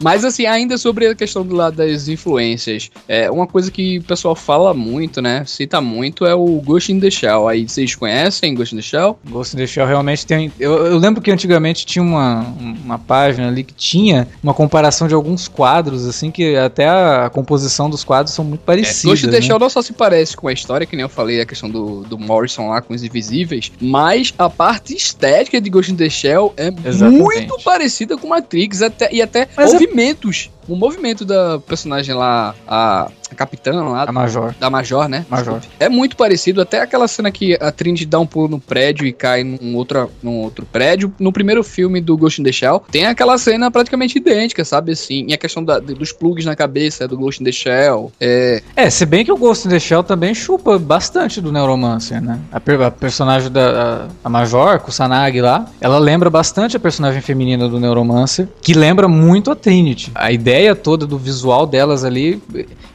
Mas assim, ainda sobre a questão do lado das influências, é uma coisa que o pessoal fala muito, né? Cita muito é o Ghost in the Shell. Aí vocês conhecem Ghost in the Shell? Ghost in the Shell realmente tem. Eu, eu lembro que antigamente tinha uma, uma página ali que tinha uma comparação de alguns quadros, assim, que até a, composição dos quadros são muito parecidas. Ghost in the né? Shell não só se parece com a história, que nem eu falei, a questão do, do Morrison lá com os invisíveis, mas a parte estética de Ghost in the Shell é Exatamente. muito parecida com Matrix até, e até Mas é- movimentos. o movimento da personagem lá, a, a capitã lá, A Major. da Major, né? Major. É muito parecido, até aquela cena que a Trinity dá um pulo no prédio e cai num, outra, num outro prédio. No primeiro filme do Ghost in the Shell, tem aquela cena praticamente idêntica, sabe? Assim, e a questão da- dos plugs na cabeça do Ghost in the Shell. É, É, se bem que o Ghost in the Shell também chupa bastante do Neuromancer, né? A, per- a personagem da a, a Major, Kusanagi lá, ela lembra bastante a personagem feminina do Neuromancer, que lembra muito a Trinity. A ideia toda do visual delas ali,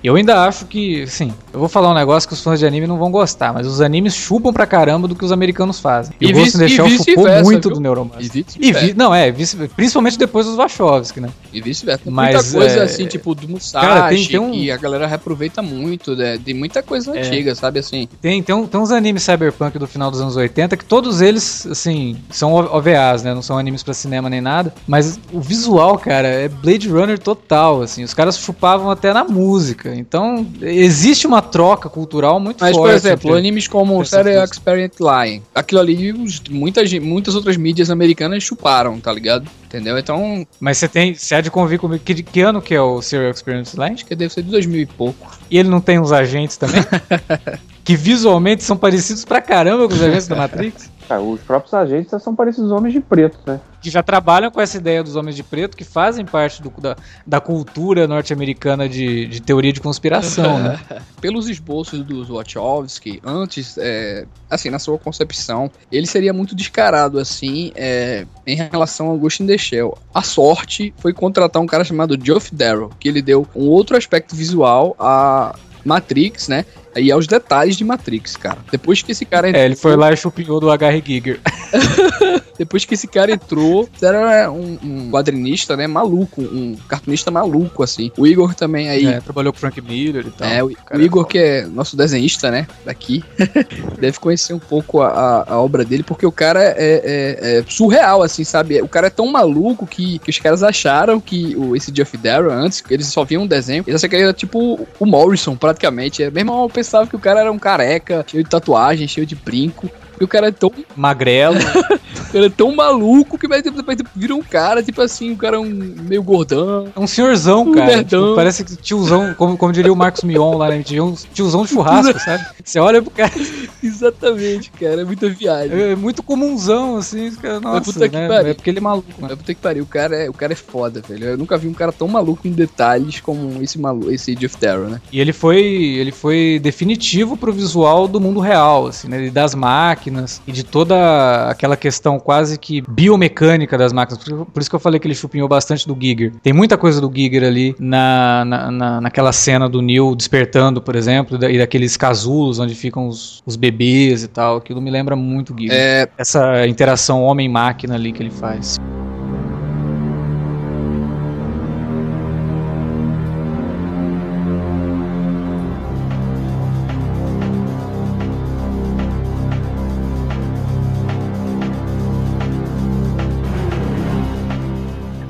eu ainda acho que, sim, eu vou falar um negócio que os fãs de anime não vão gostar, mas os animes chupam pra caramba do que os americanos fazem. E, E o Ghost in the Shell chupou muito viu? do Neuromancer. e vice-versa. vi, não, é, vice, principalmente depois dos Wachowski, né? E vice-versa. Mas, muita coisa é, assim, tipo, do Musashi, cara, tem- tem um- que a galera reaproveita muito, né? Tem muita coisa É. antiga, sabe assim? Tem, tem, um- tem uns animes cyberpunk do final dos anos 80 que todos eles, assim, são OVAs, né? Não são animes pra cinema nem nada. Mas o visual, cara, é Blade Runner total, assim. Os caras chupavam até na música. Então, existe uma troca cultural muito Mas, forte. por exemplo, entre- animes como duas. Experiment Line, aquilo ali, muitas, muitas outras mídias americanas chuparam, tá ligado? Entendeu? Então, Mas você tem. Você há de convir comigo. Que, que ano que é o Serial Experience Line? acho que deve ser de 2000 e pouco. E ele não tem uns agentes também? que visualmente são parecidos pra caramba com os agentes da Matrix? Cara, os próprios agentes são parecidos homens de preto, né? que já trabalham com essa ideia dos homens de preto, que fazem parte do- da, da cultura norte-americana de, de teoria de conspiração, né? Pelos esboços dos Wachowski, antes, é, assim, na sua concepção, ele seria muito descarado, assim, é, em relação ao Ghost in the Shell. A sorte foi contratar um cara chamado Geoff Darrow, que ele deu um outro aspecto visual a Matrix, né? E aos detalhes de Matrix, cara. Depois que esse cara É, ele foi lá e chupinhou do H.R. Giger. Depois que esse cara entrou, era um, um quadrinista, né? Maluco, um cartunista maluco, assim. O Igor também aí. É, trabalhou com Frank Miller e tal. É, o, o Igor, é que é nosso desenhista, né? Daqui, deve conhecer um pouco a, a- a obra dele, porque o cara é, é- é surreal, assim, sabe? O cara é tão maluco que, que os caras acharam que o, esse Jeff Darrow, antes, eles só viam um desenho, eles acharam que ele era tipo o Morrison, praticamente. É, meu irmão, eu pensava que o cara era um careca, cheio de tatuagem, cheio de brinco. O cara é tão Magrelo. ele é tão maluco que vai depois vira um cara, tipo assim, um cara um, meio gordão. É um senhorzão, Um cara. Tipo, parece que tiozão, como, como diria o Marcos Mion lá na MTV, um tiozão de churrasco, sabe? Você olha pro cara, Exatamente, cara. É muita viagem. é muito comunzão, assim, os caras, nossa, que né? É porque ele é maluco, né? Mas puta que pariu, o cara, é, o cara é foda, velho. Eu nunca vi um cara tão maluco em detalhes como esse maluco, esse Jeff Darrow, né? E ele foi, ele foi definitivo pro visual do mundo real, assim, né? Das máquinas e de toda aquela questão quase que biomecânica das máquinas. Por, isso que eu falei que ele chupinhou bastante do Giger. Tem muita coisa do Giger ali na, na, na- naquela cena do Neil despertando, por exemplo, e da- daqueles casulos onde ficam os, os bebês e tal. Aquilo me lembra muito Giger. É, Essa interação homem-máquina ali que ele faz.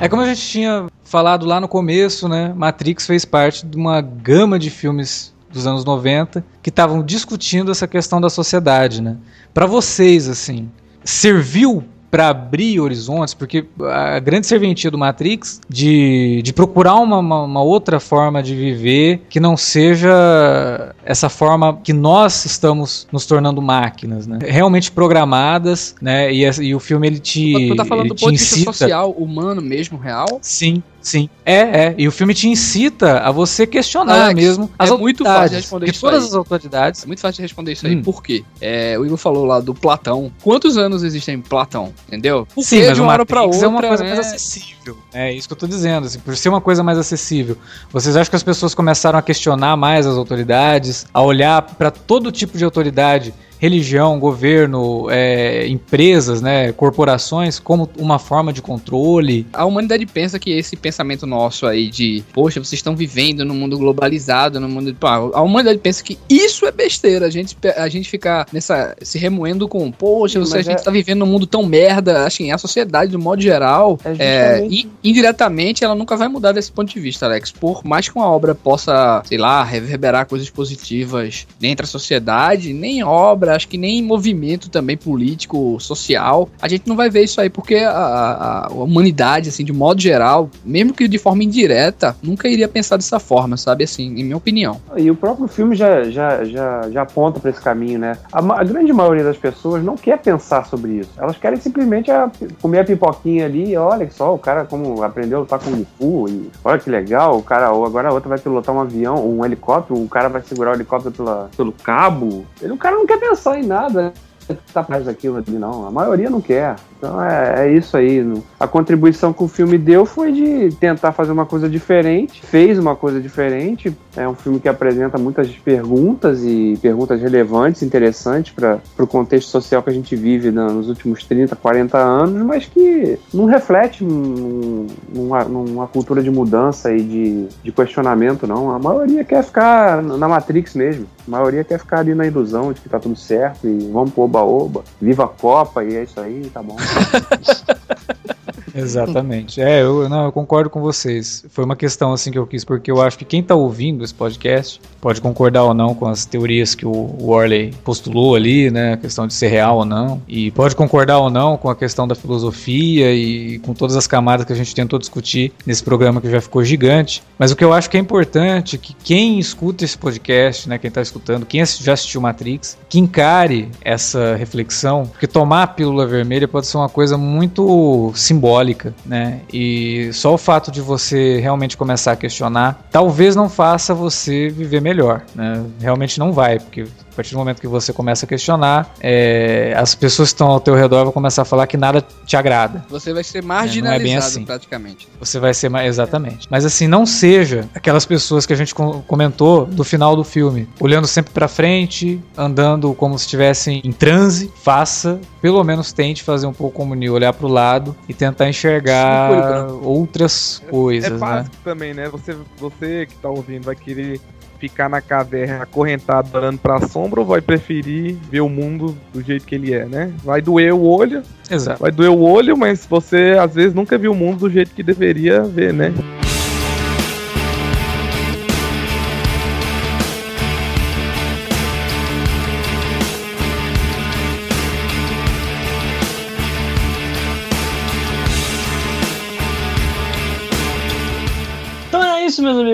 É como a gente tinha falado lá no começo, né? Matrix fez parte de uma gama de filmes dos anos 90 que estavam discutindo essa questão da sociedade, né? Para vocês, assim, serviu para abrir horizontes, porque a grande serventia do Matrix de, de procurar uma, uma, uma outra forma de viver que não seja essa forma que nós estamos nos tornando máquinas, né? Realmente programadas, né? E, e o filme ele te, tu tá falando do ponto de vista social, humano mesmo, real. Sim, sim. É, é. E o filme te incita a você questionar Alex, mesmo as é muito autoridades. fácil de responder isso todas aí. as autoridades. É muito fácil de responder isso aí. Hum. Por quê? É, o Igor falou lá do Platão. Quantos anos existem Platão? Entendeu? Por Sim, mas de uma hora pra outra, é uma coisa né? mais acessível. É isso que eu tô dizendo. assim, por ser uma coisa mais acessível. Vocês acham que as pessoas começaram a questionar mais as autoridades, a olhar para todo tipo de autoridade, religião, governo, é, empresas, né, corporações, como uma forma de controle? A humanidade pensa que esse pensamento nosso aí de, poxa, vocês estão vivendo num mundo globalizado, num mundo. Pá, a humanidade pensa que isso é besteira. A gente, a gente fica nessa. se remoendo com, poxa, você, a gente é- tá vivendo num mundo tão merda. Assim, a sociedade, do modo geral. É É, justamente- e indiretamente ela nunca vai mudar desse ponto de vista, Alex. Por mais que uma obra possa, sei lá, reverberar coisas positivas dentro da sociedade, nem obra, acho que nem movimento também político, social, a gente não vai ver isso aí porque a, a, humanidade, assim, de modo geral, mesmo que de forma indireta, nunca iria pensar dessa forma, sabe? Assim, em minha opinião. E o próprio filme já, já, já, já aponta para esse caminho, né? A, a, grande maioria das pessoas não quer pensar sobre isso. Elas querem simplesmente a, comer a pipoquinha ali olha só, o cara como aprendeu a lutar com o Fu e olha que legal, o cara, ou agora a outra vai pilotar um avião, um helicóptero, o cara vai segurar o helicóptero pela, pelo cabo. Ele, o cara não quer pensar em nada que tá atrás daquilo ali, não. A maioria não quer. Então é, é, isso aí. A contribuição que o filme deu foi de tentar fazer uma coisa diferente, fez uma coisa diferente. É um filme que apresenta muitas perguntas e perguntas relevantes, interessantes para o contexto social que a gente vive nos últimos 30, 40 anos, mas que não reflete num, numa, numa, cultura de mudança e de, de questionamento, não. A maioria quer ficar na Matrix mesmo. A maioria quer ficar ali na ilusão de que tá tudo certo e vamos pro oba-oba, viva a Copa e é isso aí, tá bom. Exatamente. É, eu, não, eu concordo com vocês. Foi uma questão assim que eu quis, porque eu acho que quem tá ouvindo esse podcast pode concordar ou não com as teorias que o Warley postulou ali, né? A questão de ser real ou não. E pode concordar ou não com a questão da filosofia e com todas as camadas que a gente tentou discutir nesse programa que já ficou gigante. Mas o que eu acho que é importante é que quem escuta esse podcast, né? Quem tá escutando, quem já assistiu Matrix, que encare essa reflexão, porque tomar a pílula vermelha pode ser uma coisa muito simbólica simbólica, né? E só o fato de você realmente começar a questionar, talvez não faça você viver melhor, né? Realmente não vai, porque a partir do momento que você começa a questionar, é, as pessoas que estão ao teu redor vão começar a falar que nada te agrada. Você vai ser marginalizado, é, não é bem assim. praticamente. Você vai ser mais exatamente. Mas assim, não seja aquelas pessoas que a gente comentou do final do filme, olhando sempre para frente, andando como se estivessem em transe. Faça, pelo menos tente fazer um pouco como o olhar para o lado e tentar enxergar outras coisas. É, é básico né? também, né? Você, você que tá ouvindo vai querer ficar na caverna acorrentado olhando pra sombra ou vai preferir ver o mundo do jeito que ele é, né? Vai doer o olho. Exato. Vai doer o olho, mas você às vezes nunca viu o mundo do jeito que deveria ver, né?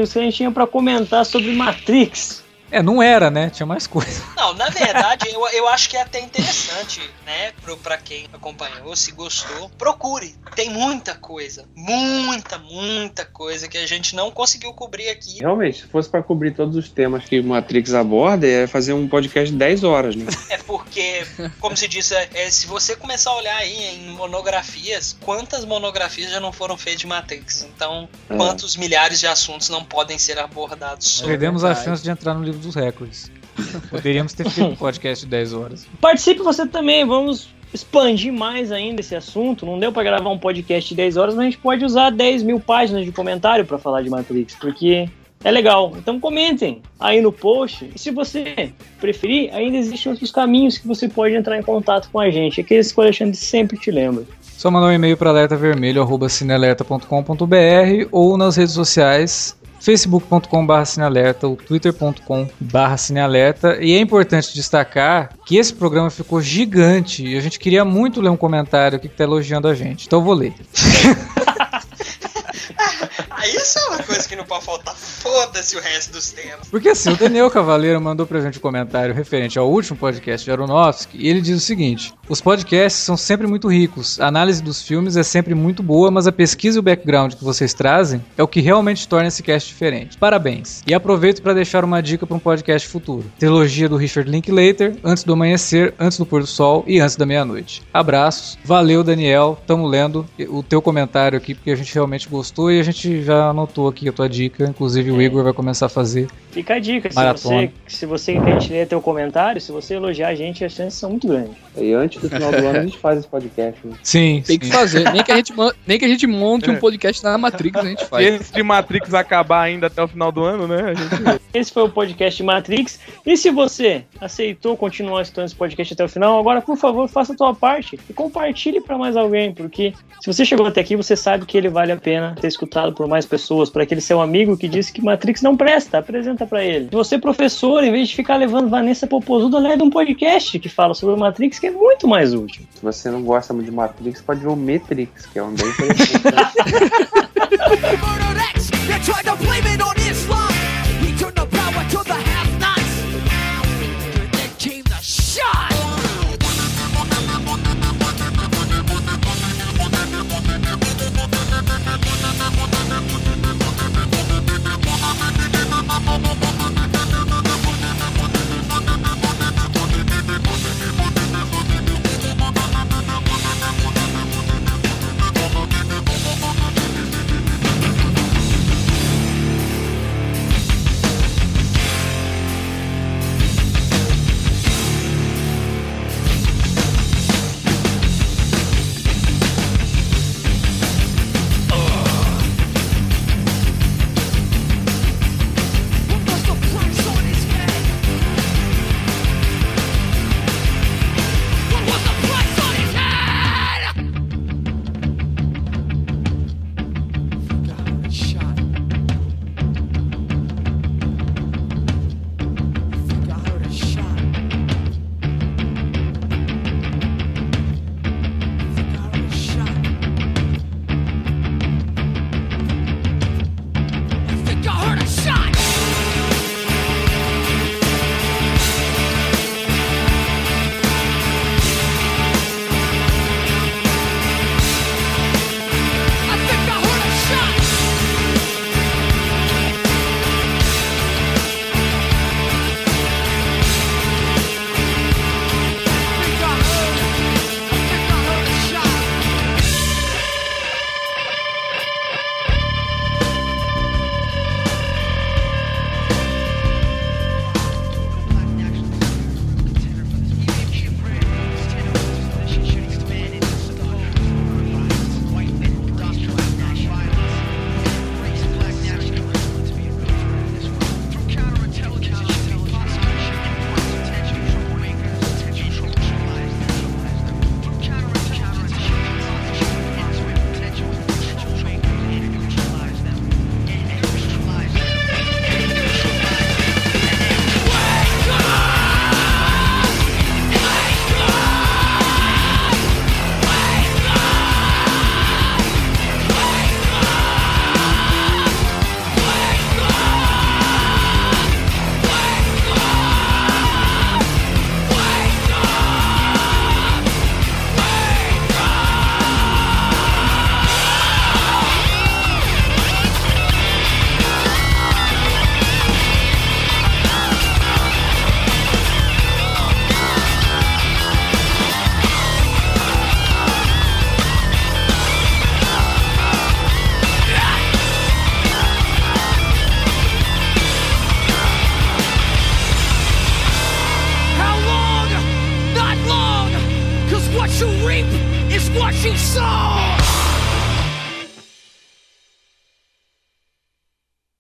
Que a gente tinha para comentar sobre Matrix. É, não era, né? Tinha mais coisa. Não, na verdade, eu, eu acho que é até interessante, né? Pro, pra quem acompanhou, se gostou, procure. Tem muita coisa. Muita, muita coisa que a gente não conseguiu cobrir aqui. Realmente, se fosse para cobrir todos os temas que Matrix aborda, é fazer um podcast de 10 horas, né? É porque, como se diz, é, é, se você começar a olhar aí em monografias, quantas monografias já não foram feitas de Matrix? Então, é. quantos milhares de assuntos não podem ser abordados? Perdemos a chance de entrar no livro dos recordes. Poderíamos ter feito um podcast de 10 horas. Participe você também, vamos expandir mais ainda esse assunto. Não deu para gravar um podcast de 10 horas, mas a gente pode usar 10 mil páginas de comentário para falar de Matrix, porque é legal. Então comentem aí no post. E se você preferir, ainda existem outros caminhos que você pode entrar em contato com a gente. Aqueles que o Alexandre sempre te lembra. Só mandar um e-mail para alertavermelho.cinealerta.com.br ou nas redes sociais facebook.com.br cinealerta, ou twitter.com.br cinealerta. E é importante destacar que esse programa ficou gigante e a gente queria muito ler um comentário que está elogiando a gente. Então eu vou ler. Isso é uma coisa que não pode faltar. Foda-se o resto dos temas. Porque assim, o Daniel Cavaleiro mandou pra gente um comentário referente ao último podcast de Aronofsky e ele diz o seguinte: Os podcasts são sempre muito ricos, a análise dos filmes é sempre muito boa, mas a pesquisa e o background que vocês trazem é o que realmente torna esse cast diferente. Parabéns. E aproveito para deixar uma dica para um podcast futuro: Trilogia do Richard Linklater, Antes do Amanhecer, Antes do Pôr do Sol e Antes da Meia-Noite. Abraços. Valeu, Daniel. Tamo lendo o teu comentário aqui porque a gente realmente gostou e a gente já anotou aqui a tua dica. Inclusive o é. Igor vai começar a fazer. Fica a dica, se Maratona. você, se você quer que a gente ler teu comentário, se você elogiar a gente, as chances são muito grandes. E antes do final do ano a gente faz esse podcast. Né? Sim, Tem que sim. fazer. Nem que a gente, nem que a gente monte É. um podcast na Matrix, a gente Se faz. esse de Matrix acabar ainda até o final do ano, né? A gente... Esse foi o podcast Matrix. E se você aceitou continuar escutando esse podcast até o final, agora, por favor, faça a tua parte e compartilhe para mais alguém, porque se você chegou até aqui, você sabe que ele vale a pena ter escutado por mais pessoas, para aquele seu amigo que disse que Matrix não presta, apresenta para ele. Você, professor, em vez de ficar levando Vanessa Popozuda, leve um podcast que fala sobre Matrix, que é muito mais útil. Se você não gosta muito de Matrix, pode ver o Matrix, que é um bem interessante.